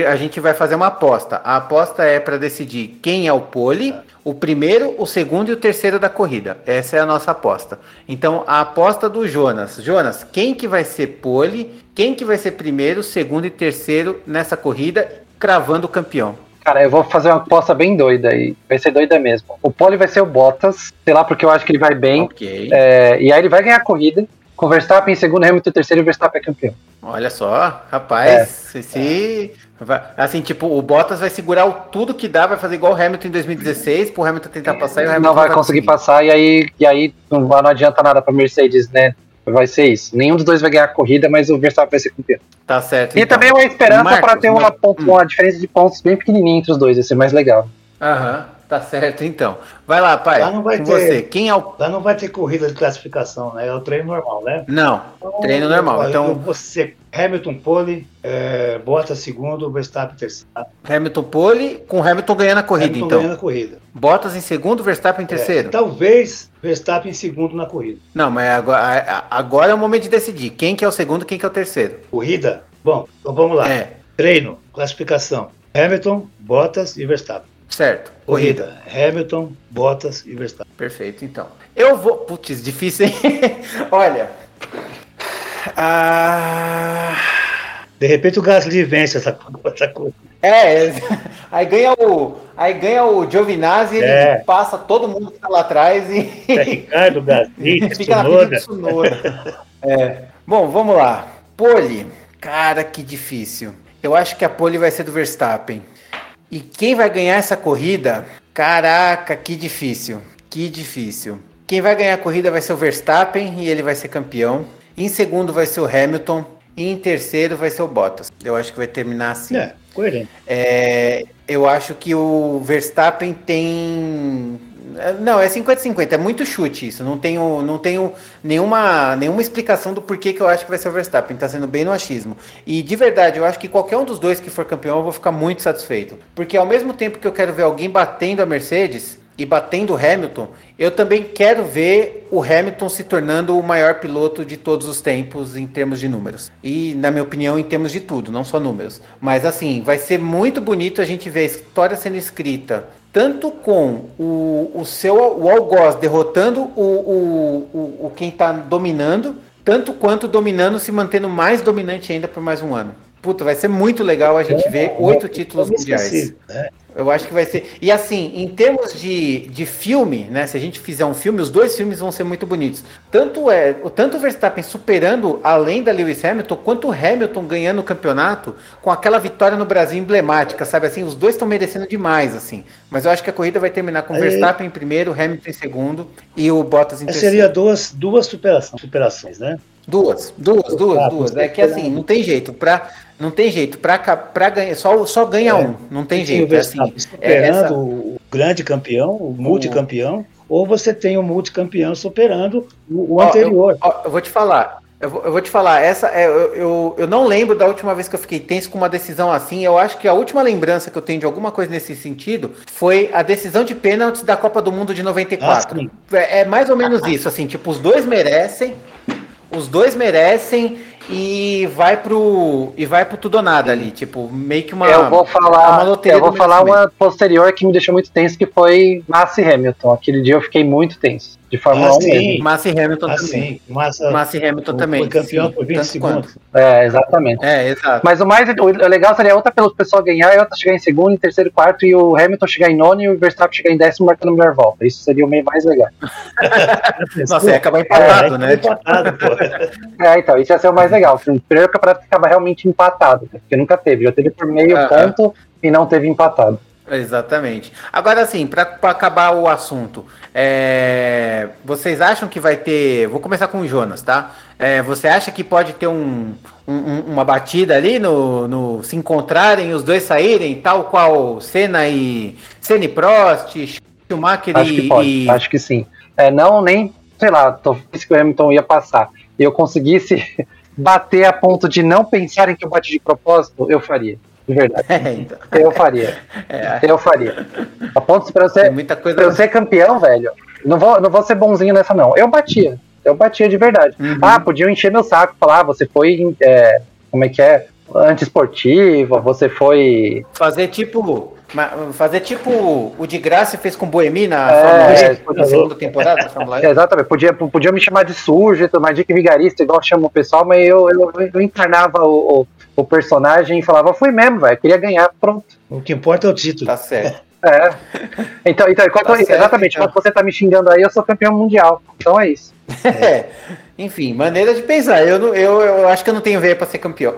a gente vai fazer uma aposta. A aposta é para decidir quem é o pole, o primeiro, o segundo e o terceiro da corrida. Essa é a nossa aposta. Então, a aposta do Jonas. Jonas, quem que vai ser pole, quem que vai ser primeiro, segundo e terceiro nessa corrida, cravando o campeão? Cara, eu vou fazer uma aposta bem doida aí. Vai ser doida mesmo. O pole vai ser o Bottas, sei lá, porque eu acho que ele vai bem. Ok. É, e aí ele vai ganhar a corrida. Com Verstappen em segundo, Hamilton em terceiro e o Verstappen é campeão. Olha só, rapaz, esse vai- assim, tipo, o Bottas vai segurar o tudo que dá, vai fazer igual o Hamilton em 2016, pro Hamilton tentar passar e o Hamilton não vai conseguir passar e aí, e aí não, não adianta nada pra Mercedes, né? Vai ser isso. Nenhum dos dois vai ganhar a corrida, mas o Verstappen vai ser campeão. Tá certo. E então. também uma esperança para ter uma, Mar- ponto- uma diferença de pontos bem pequenininha entre os dois, vai ser mais legal. Aham, tá certo então. Vai lá, pai. Lá não vai com ter- você. Quem é o Lá não vai ter corrida de classificação, né? É o treino normal, né? Não, treino normal. Então, você Hamilton pole, é, Bottas segundo, Verstappen terceiro. Hamilton pole, com Hamilton ganhando a corrida, Hamilton então. ganhando a corrida. Bottas em segundo, Verstappen em terceiro. É, talvez Verstappen em segundo na corrida. Não, mas agora, agora é o momento de decidir quem que é o segundo, quem que é o terceiro. Corrida? Bom, então vamos lá. É, Treino, classificação. Hamilton, Bottas e Verstappen. Certo. Corrida. Corrida. Hamilton, Bottas e Verstappen. Perfeito, então. Eu vou. Putz, difícil, hein? Olha. Ah. De repente o Gasly vence essa, essa corrida. É, aí ganha o, aí ganha o Giovinazzi, ele É. passa todo mundo que tá lá atrás e É Ricardo, Gasly, fica na do Tsunoda. Tsunoda. É. Bom, vamos lá. Pole. Cara, que difícil. Eu acho que a pole vai ser do Verstappen. E quem vai ganhar essa corrida? Caraca, que difícil. Que difícil. Quem vai ganhar a corrida vai ser o Verstappen e ele vai ser campeão. Em segundo vai ser o Hamilton. E em terceiro vai ser o Bottas. Eu acho que vai terminar assim. É, coerente. É, eu acho que o Verstappen tem. Não, é 50-50, é muito chute isso. Não tenho, não tenho nenhuma, nenhuma explicação do porquê que eu acho que vai ser o Verstappen. Tá sendo bem no achismo. E de verdade, eu acho que qualquer um dos dois que for campeão, eu vou ficar muito satisfeito. Porque ao mesmo tempo que eu quero ver alguém batendo a Mercedes e batendo o Hamilton, eu também quero ver o Hamilton se tornando o maior piloto de todos os tempos em termos de números. E, na minha opinião, em termos de tudo, não só números. Mas assim, vai ser muito bonito a gente ver a história sendo escrita. Tanto com o, o seu o algoz derrotando o, o, o, o quem está dominando, tanto quanto dominando se mantendo mais dominante ainda por mais um ano. Puta, vai ser muito legal a gente ver oito títulos mundiais. né? Eu acho que vai ser. E assim, em termos de, de filme, né? Se a gente fizer um filme, os dois filmes vão ser muito bonitos. Tanto é, tanto o Verstappen superando além da Lewis Hamilton, quanto o Hamilton ganhando o campeonato com aquela vitória no Brasil emblemática, sabe assim? Os dois estão merecendo demais, assim. Mas eu acho que a corrida vai terminar com o Verstappen em primeiro, Hamilton em segundo e o Bottas em terceiro. seria duas, duas superações, superações, né? Duas, duas, duas, Ah, duas. você É que assim, não tem jeito. Pra, não tem jeito. Pra ganhar, só, só ganha É. um. Não tem o jeito. É assim, é superando essa- o grande campeão, o multicampeão, ou você tem o multicampeão superando o, o Ó, anterior. Eu, ó, eu vou te falar. Eu vou, eu vou te falar, essa é, eu, eu, eu não lembro da última vez que eu fiquei tenso com uma decisão assim. Eu acho que a última lembrança que eu tenho de alguma coisa nesse sentido foi a decisão de pênaltis da Copa do Mundo de 94. Ah, é, é mais ou menos isso, assim, tipo, os dois merecem, os dois merecem e vai pro e vai pro tudo ou nada ali, tipo, meio que uma eu vou uma falar, loteria eu vou falar uma posterior que me deixou muito tenso, que foi Massa e Hamilton. Aquele dia eu fiquei muito tenso. De Fórmula Ah, 1 sim. mesmo. Massi Hamilton Ah, também. sim. Massa, Massi Hamilton o- também. foi campeão sim, por 20 tanto segundos. quanto. É, exatamente. É, exato. Mas o mais o legal seria outra pelo pessoal ganhar e outra chegar em segundo, em terceiro, quarto, e o Hamilton chegar em nono e o Verstappen chegar em décimo marcando a melhor volta. Isso seria o meio mais legal. Nossa, ia acabar empatado, É, né? Empatado, pô. É, então, isso ia ser o mais legal. O primeiro campeonato ficava realmente empatado, né? porque nunca teve. Já teve por meio Ah, ponto e não teve empatado. Exatamente. Agora sim, para acabar o assunto, é, vocês acham que vai ter. Vou começar com o Jonas, tá? É, você acha que pode ter um, um- um- uma batida ali no, no se encontrarem, os dois saírem, tal qual Senna e Senna e Prost, Schumacher Acho que pode, e- acho que sim. É, não, nem, sei lá, talvez que o Hamilton ia passar. E eu conseguisse bater a ponto de não pensarem que eu bati de propósito, eu faria. De verdade. É, então. Eu faria. É. Eu faria. A ponto pra eu ser, muita coisa... pra eu ser campeão, velho. Não vou, não vou ser bonzinho nessa, não. Eu batia. Eu batia de verdade. Uhum. Ah, podiam encher meu saco, falar, ah, você foi. É, como é que é? Antiesportiva, você foi. Fazer tipo. Fazer tipo o de graça fez com Boemi na, é, na segunda temporada é, Exatamente, podia, podia me chamar de sujo, tomar dica vigarista, igual chama o pessoal, mas eu, eu, eu encarnava o, o, o, personagem e falava, fui mesmo, velho, queria ganhar, pronto. O que importa é o título. Tá certo. É. Então, então enquanto, tá certo, exatamente, então. enquanto você tá me xingando aí, eu sou campeão mundial. Então é isso. É. Enfim, maneira de pensar. Eu, não, eu, eu acho que eu não tenho veia para ser campeão.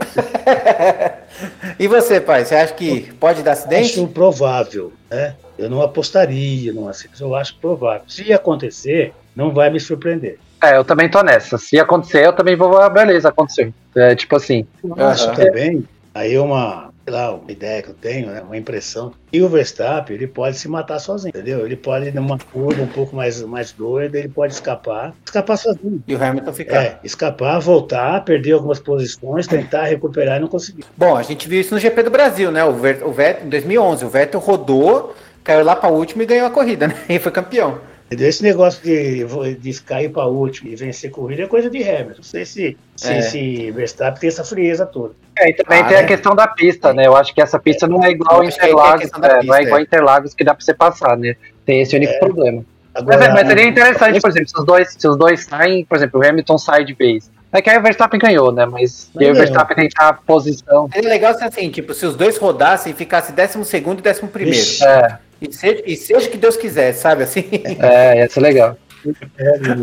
e você, pai? Você acha que pode dar acidente? Acho provável, né? Eu não apostaria num acidente, eu acho provável. Se acontecer, não vai me surpreender. É, eu também tô nessa. Se acontecer, eu também vou, ah, beleza, aconteceu. É tipo assim. Eu acho também. Aí uma, sei lá, uma ideia que eu tenho, né, uma impressão. E o Verstappen, ele pode se matar sozinho, entendeu? Ele pode, numa curva um pouco mais, mais doida, ele pode escapar, escapar sozinho. E o Hamilton ficar. É, escapar, voltar, perder algumas posições, tentar recuperar e não conseguir. Bom, a gente viu isso no GP do Brasil, né? O, Ver, o Vettel, em 2011, o Vettel rodou, caiu lá para o último e ganhou a corrida, né? E foi campeão. Esse negócio de, de cair para último e vencer corrida é coisa de Hamilton. Não sei se, se, é. se Verstappen tem essa frieza toda. É, e também ah, tem né? a questão da pista, né? Eu acho que essa pista não é igual Interlagos, é, não é igual é. Interlagos que dá para você passar, né? Tem esse único é. problema. Agora, mas, mas seria interessante, por exemplo, se os dois, se os dois saem, por exemplo, o Hamilton sai de vez. É que aí o Verstappen ganhou, né? Mas e aí o Verstappen tentar a posição. Seria legal se assim, tipo, se os dois rodassem e ficasse décimo segundo e décimo primeiro. É. E seja, e seja que Deus quiser, sabe assim? É, ia ser legal.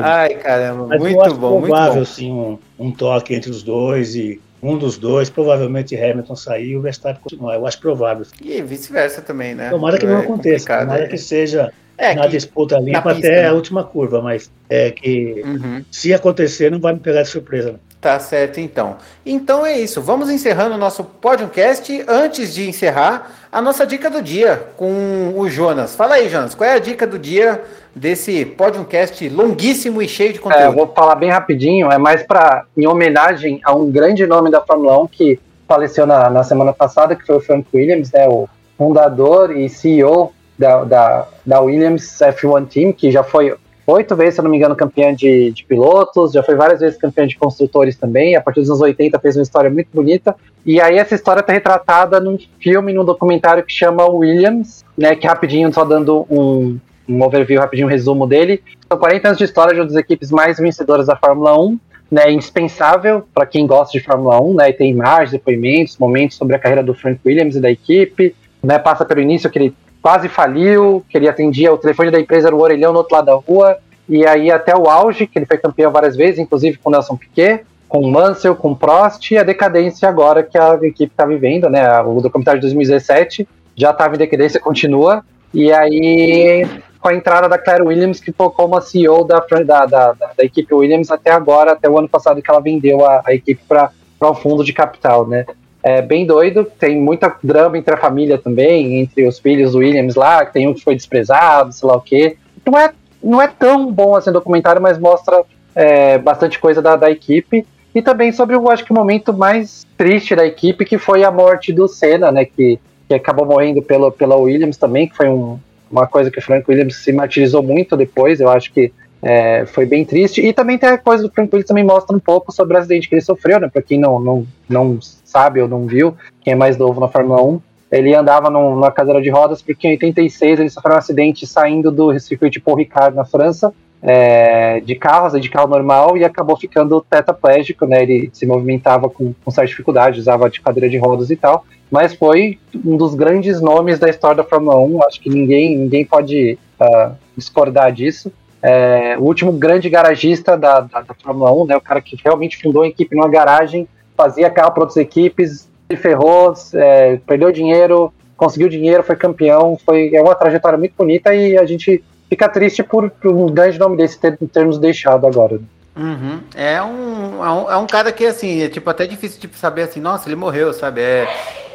Ai, caramba, Mas muito bom, provável, muito Assim, um, um toque entre os dois e um dos dois, provavelmente Hamilton sair e o Verstappen continuar. Eu acho provável. E vice-versa também, né? Tomara que não é aconteça, tomara é. que seja é, na que, disputa limpa até né? a última curva, mas é que uhum. se acontecer não vai me pegar de surpresa. Tá certo, então. Então é isso. Vamos encerrando o nosso podcast. Antes de encerrar, a nossa dica do dia com o Jonas. Fala aí, Jonas, qual é a dica do dia desse podcast longuíssimo e cheio de conteúdo? É, vou falar bem rapidinho. É mais para em homenagem a um grande nome da Fórmula 1 que faleceu na, na semana passada, que foi o Frank Williams, né, o fundador e CEO da, da, da Williams F1 Team, que já foi oito vezes, se eu não me engano, campeã de, de, pilotos, já foi várias vezes campeã de construtores também. A partir dos anos 80 fez uma história muito bonita. E aí essa história está retratada num filme, num documentário que chama Williams, né? Que rapidinho, só dando um, um overview, rapidinho, um resumo dele. São 40 anos de história de uma das equipes mais vencedoras da Fórmula 1. Né, indispensável para quem gosta de Fórmula 1, né, tem imagens, depoimentos, momentos sobre a carreira do Frank Williams e da equipe, né, passa pelo início que ele quase faliu, que ele atendia o telefone da empresa era o orelhão no outro lado da rua, e aí até o auge, que ele foi campeão várias vezes, inclusive com Nelson Piquet, com Mansell, com Prost, e a decadência agora que a equipe está vivendo, né? O documentário de 2017 já estava em decadência, continua, e aí com a entrada da Claire Williams, que foi como a CEO da, da, da, da, equipe Williams até agora, até o ano passado que ela vendeu a, a equipe para um fundo de capital, né? É bem doido, tem muita drama entre a família também, entre os filhos do Williams lá, que tem um que foi desprezado, sei lá o quê. Não é, não é tão bom assim o documentário, mas mostra é, bastante coisa da, da equipe. E também sobre, eu acho que o momento mais triste da equipe, que foi a morte do Senna, né, que, que acabou morrendo pelo, pela Williams também, que foi um, uma coisa que o Frank Williams se martirizou muito depois, eu acho que é, foi bem triste. E também tem a coisa do Frank Williams também mostra um pouco sobre o acidente que ele sofreu, né? Pra quem não, não, não sabe ou não viu, quem é mais novo na Fórmula 1. Ele andava num, numa cadeira de rodas porque em 86 ele sofreu um acidente saindo do circuito Paul Ricard na França, é, de carros, de carro normal, e acabou ficando tetraplégico, né? Ele se movimentava com, com certa dificuldade, usava de cadeira de rodas e tal. Mas foi um dos grandes nomes da história da Fórmula 1. Acho que ninguém, ninguém pode uh, discordar disso. É, o último grande garagista da, da, da Fórmula 1, né? O cara que realmente fundou a equipe numa garagem fazia carro para outras equipes, se ferrou, é, perdeu dinheiro, conseguiu dinheiro, foi campeão, foi é uma trajetória muito bonita e a gente fica triste por, por um grande nome desse ter, ter nos deixado agora. Uhum. É, um, é, um, é um cara que assim é tipo até difícil tipo saber assim, nossa, ele morreu, sabe? É,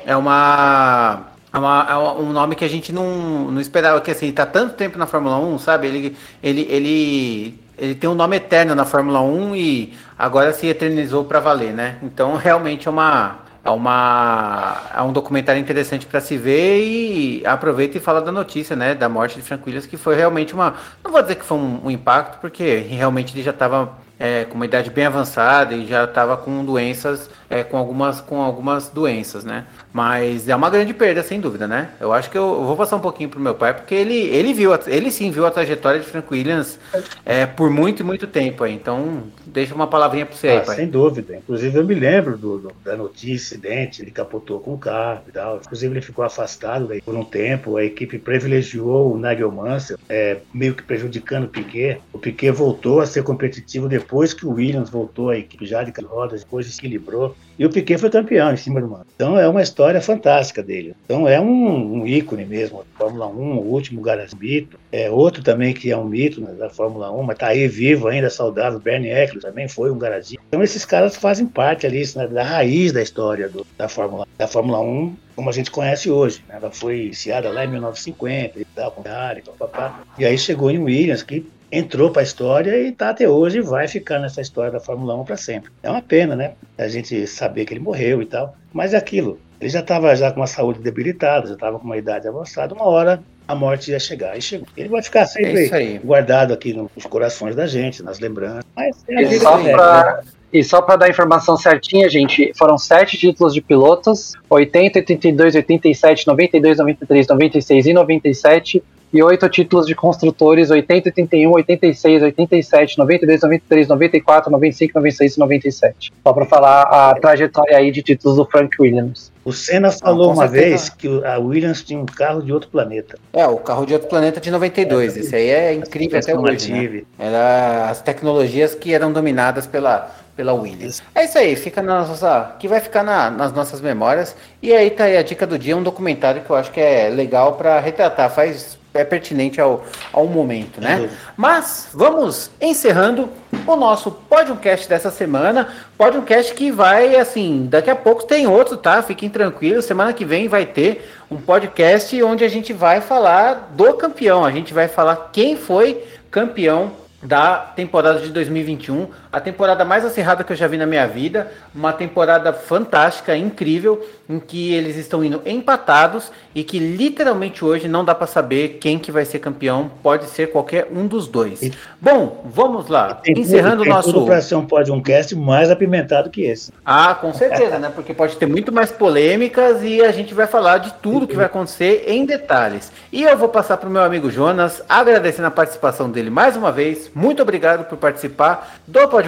é uma é, uma, é um nome que a gente não, não esperava que assim, tá tanto tempo na Fórmula 1, sabe? Ele, ele, ele ele tem um nome eterno na Fórmula 1 e agora se eternizou para valer, né? Então realmente é uma é, uma, é um documentário interessante para se ver e aproveita e fala da notícia, né, da morte de Frank Williams, que foi realmente uma, não vou dizer que foi um, um impacto, porque realmente ele já estava é, com uma idade bem avançada e já estava com doenças, é, com, algumas, com algumas doenças, né? Mas é uma grande perda, sem dúvida, né? Eu acho que eu, eu vou passar um pouquinho pro meu pai, porque ele, ele viu, ele sim viu a trajetória de Frank Williams é, por muito e muito tempo aí. Então, deixa uma palavrinha para você aí, ah, pai. Sem dúvida. Inclusive, eu me lembro do, do, da notícia, acidente, ele capotou com o carro e tal. Inclusive, ele ficou afastado daí por um tempo. A equipe privilegiou o Nigel Mansell, é, meio que prejudicando o Piquet. O Piquet voltou a ser competitivo depois depois que o Williams voltou à equipe já de rodas, depois se equilibrou, e o Piquet foi campeão em cima do Mano. Então é uma história fantástica dele. Então é um, um ícone mesmo. Fórmula 1, o último mito. É outro também que é um mito né, da Fórmula 1, mas tá aí vivo ainda, saudável. Bernie Eccles também foi um garazinho. Então esses caras fazem parte ali né, da raiz da história do, da, Fórmula, da Fórmula 1 como a gente conhece hoje. Né? Ela foi iniciada lá em 1950 e tal, com Ferrari, papá. E aí chegou em Williams, que entrou para a história e está até hoje e vai ficar nessa história da Fórmula 1 para sempre. É uma pena, né? A gente saber que ele morreu e tal, mas é aquilo. Ele já estava já com uma saúde debilitada, já estava com uma idade avançada. Uma hora a morte ia chegar. E chegou. Ele vai ficar sempre é guardado aqui nos corações da gente, nas lembranças. Mas é e, só pra, e só para dar a informação certinha, gente, foram sete títulos de pilotos: 80, 82, 87, 92, 93, 96 e 97 e oito títulos de construtores, 80, 81, 86, 87, 92, 93, 94, 95, 96 e 97. Só para falar a trajetória aí de títulos do Frank Williams. O Senna falou uma vez que a Williams tinha um carro de outro planeta. É, o carro de outro planeta de 92. É, Esse aí é incrível até hoje. Né? Era as tecnologias que eram dominadas pela, pela Williams. É isso aí, fica na nossa, que vai ficar na, nas nossas memórias. E aí tá aí a dica do dia, um documentário que eu acho que é legal para retratar. Faz é pertinente ao, ao momento, né? Uhum. Mas vamos encerrando o nosso podcast dessa semana. Podcast que vai, assim, daqui a pouco tem outro, tá? Fiquem tranquilos. Semana que vem vai ter um podcast onde a gente vai falar do campeão. A gente vai falar quem foi campeão da temporada de 2021, a temporada mais acirrada que eu já vi na minha vida, uma temporada fantástica, incrível, em que eles estão indo empatados e que literalmente hoje não dá para saber quem que vai ser campeão, pode ser qualquer um dos dois. E, Bom, vamos lá, tem encerrando o nosso para ser um podcast mais apimentado que esse. Ah, com certeza, né? Porque pode ter muito mais polêmicas e a gente vai falar de tudo que vai acontecer em detalhes. E eu vou passar para o meu amigo Jonas, agradecendo a participação dele mais uma vez. Muito obrigado por participar do podcast.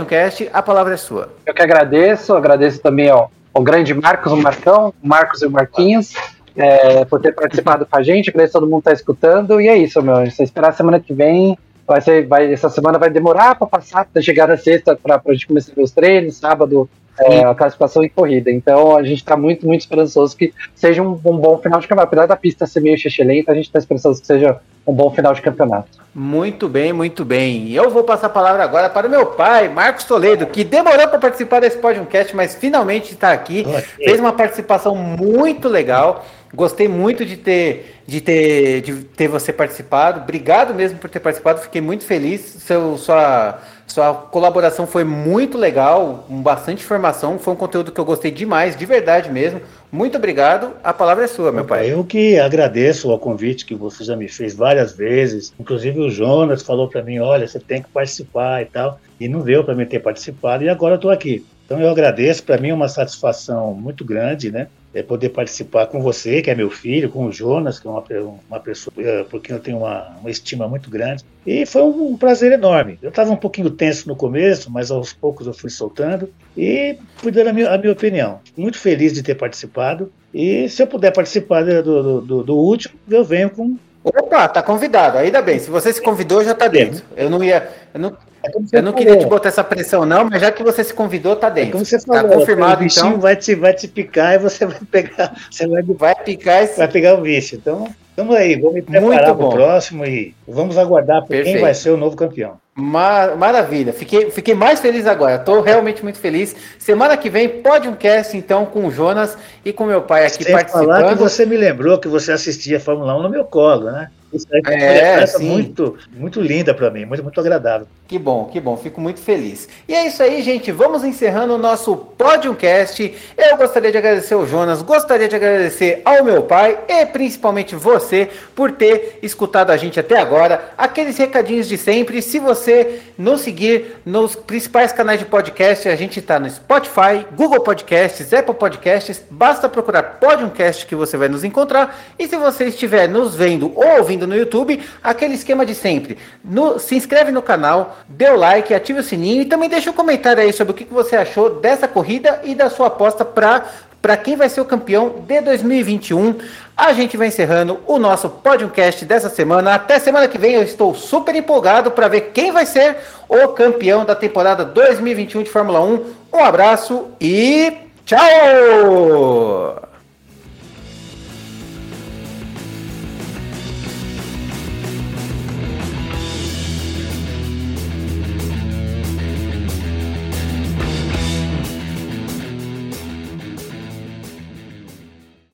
A palavra é sua. Eu que agradeço, agradeço também ao, ao grande Marcos, o Marcão, o Marcos e o Marquinhos. É, por ter participado com a gente, agradeço todo mundo que está escutando. E é isso, meu. Se esperar semana que vem, vai ser, vai, essa semana vai demorar para passar, para chegar na sexta, para a gente começar os treinos, sábado é, a classificação em corrida. Então a gente está muito, muito esperançoso que seja um, um, bom final de campeonato. Apesar da pista ser meio lenta, a gente está esperançoso que seja um bom final de campeonato. Muito bem, muito bem. Eu vou passar a palavra agora para o meu pai, Marcos Toledo, que demorou para participar desse podcast, mas finalmente está aqui. Fez uma participação muito legal. Gostei muito de ter, de ter, de ter você participado. Obrigado mesmo por ter participado. Fiquei muito feliz. Seu, sua sua colaboração foi muito legal, com bastante informação. Foi um conteúdo que eu gostei demais, de verdade mesmo. Muito obrigado. A palavra é sua, meu pai. Eu que agradeço o convite que você já me fez várias vezes. Inclusive o Jonas falou para mim, olha, você tem que participar e tal. E não deu para mim ter participado e agora eu estou aqui. Então eu agradeço. Para mim é uma satisfação muito grande, né? É, poder participar com você, que é meu filho, com o Jonas, que é uma, uma pessoa é, por quem eu tenho uma, uma estima muito grande. E foi um, um prazer enorme. Eu estava um pouquinho tenso no começo, mas aos poucos eu fui soltando e fui dando a minha, a minha opinião. Muito feliz de ter participado. E se eu puder participar do, do, do último, eu venho com Opa, tá convidado. Ainda bem. Se você se convidou, já tá dentro. Eu não ia. Eu não, eu não queria te botar essa pressão, não, mas já que você se convidou, tá dentro. É como você tá falou, tá confirmado, o então. Vai te, vai te picar e você vai pegar. Você vai, vai picar e vai pegar o bicho. Então, vamos aí, vamos me preparar para o próximo e vamos aguardar por quem vai ser o novo campeão. Mar maravilha, fiquei, fiquei mais feliz agora, estou realmente muito feliz. Semana que vem pode um cast então com o Jonas e com meu pai aqui Sem participando. falar que você me lembrou que você assistia a Fórmula 1 no meu colo, né? É, é muito, muito linda para mim, muito, muito agradável. Que bom, que bom, fico muito feliz. E é isso aí, gente. Vamos encerrando o nosso Podiumcast. Eu gostaria de agradecer ao Jonas, gostaria de agradecer ao meu pai e principalmente você por ter escutado a gente até agora. Aqueles recadinhos de sempre. Se você nos seguir nos principais canais de podcast, a gente está no Spotify, Google Podcasts, Apple Podcasts. Basta procurar Podiumcast que você vai nos encontrar. E se você estiver nos vendo ou ouvindo no YouTube, aquele esquema de sempre. No, se inscreve no canal dê o like, ative o sininho e também deixa um comentário aí sobre o que você achou dessa corrida e da sua aposta para para quem vai ser o campeão de 2021. A gente vai encerrando o nosso podcast dessa semana. Até semana que vem eu estou super empolgado para ver quem vai ser o campeão da temporada 2021 de Fórmula 1. Um abraço e tchau!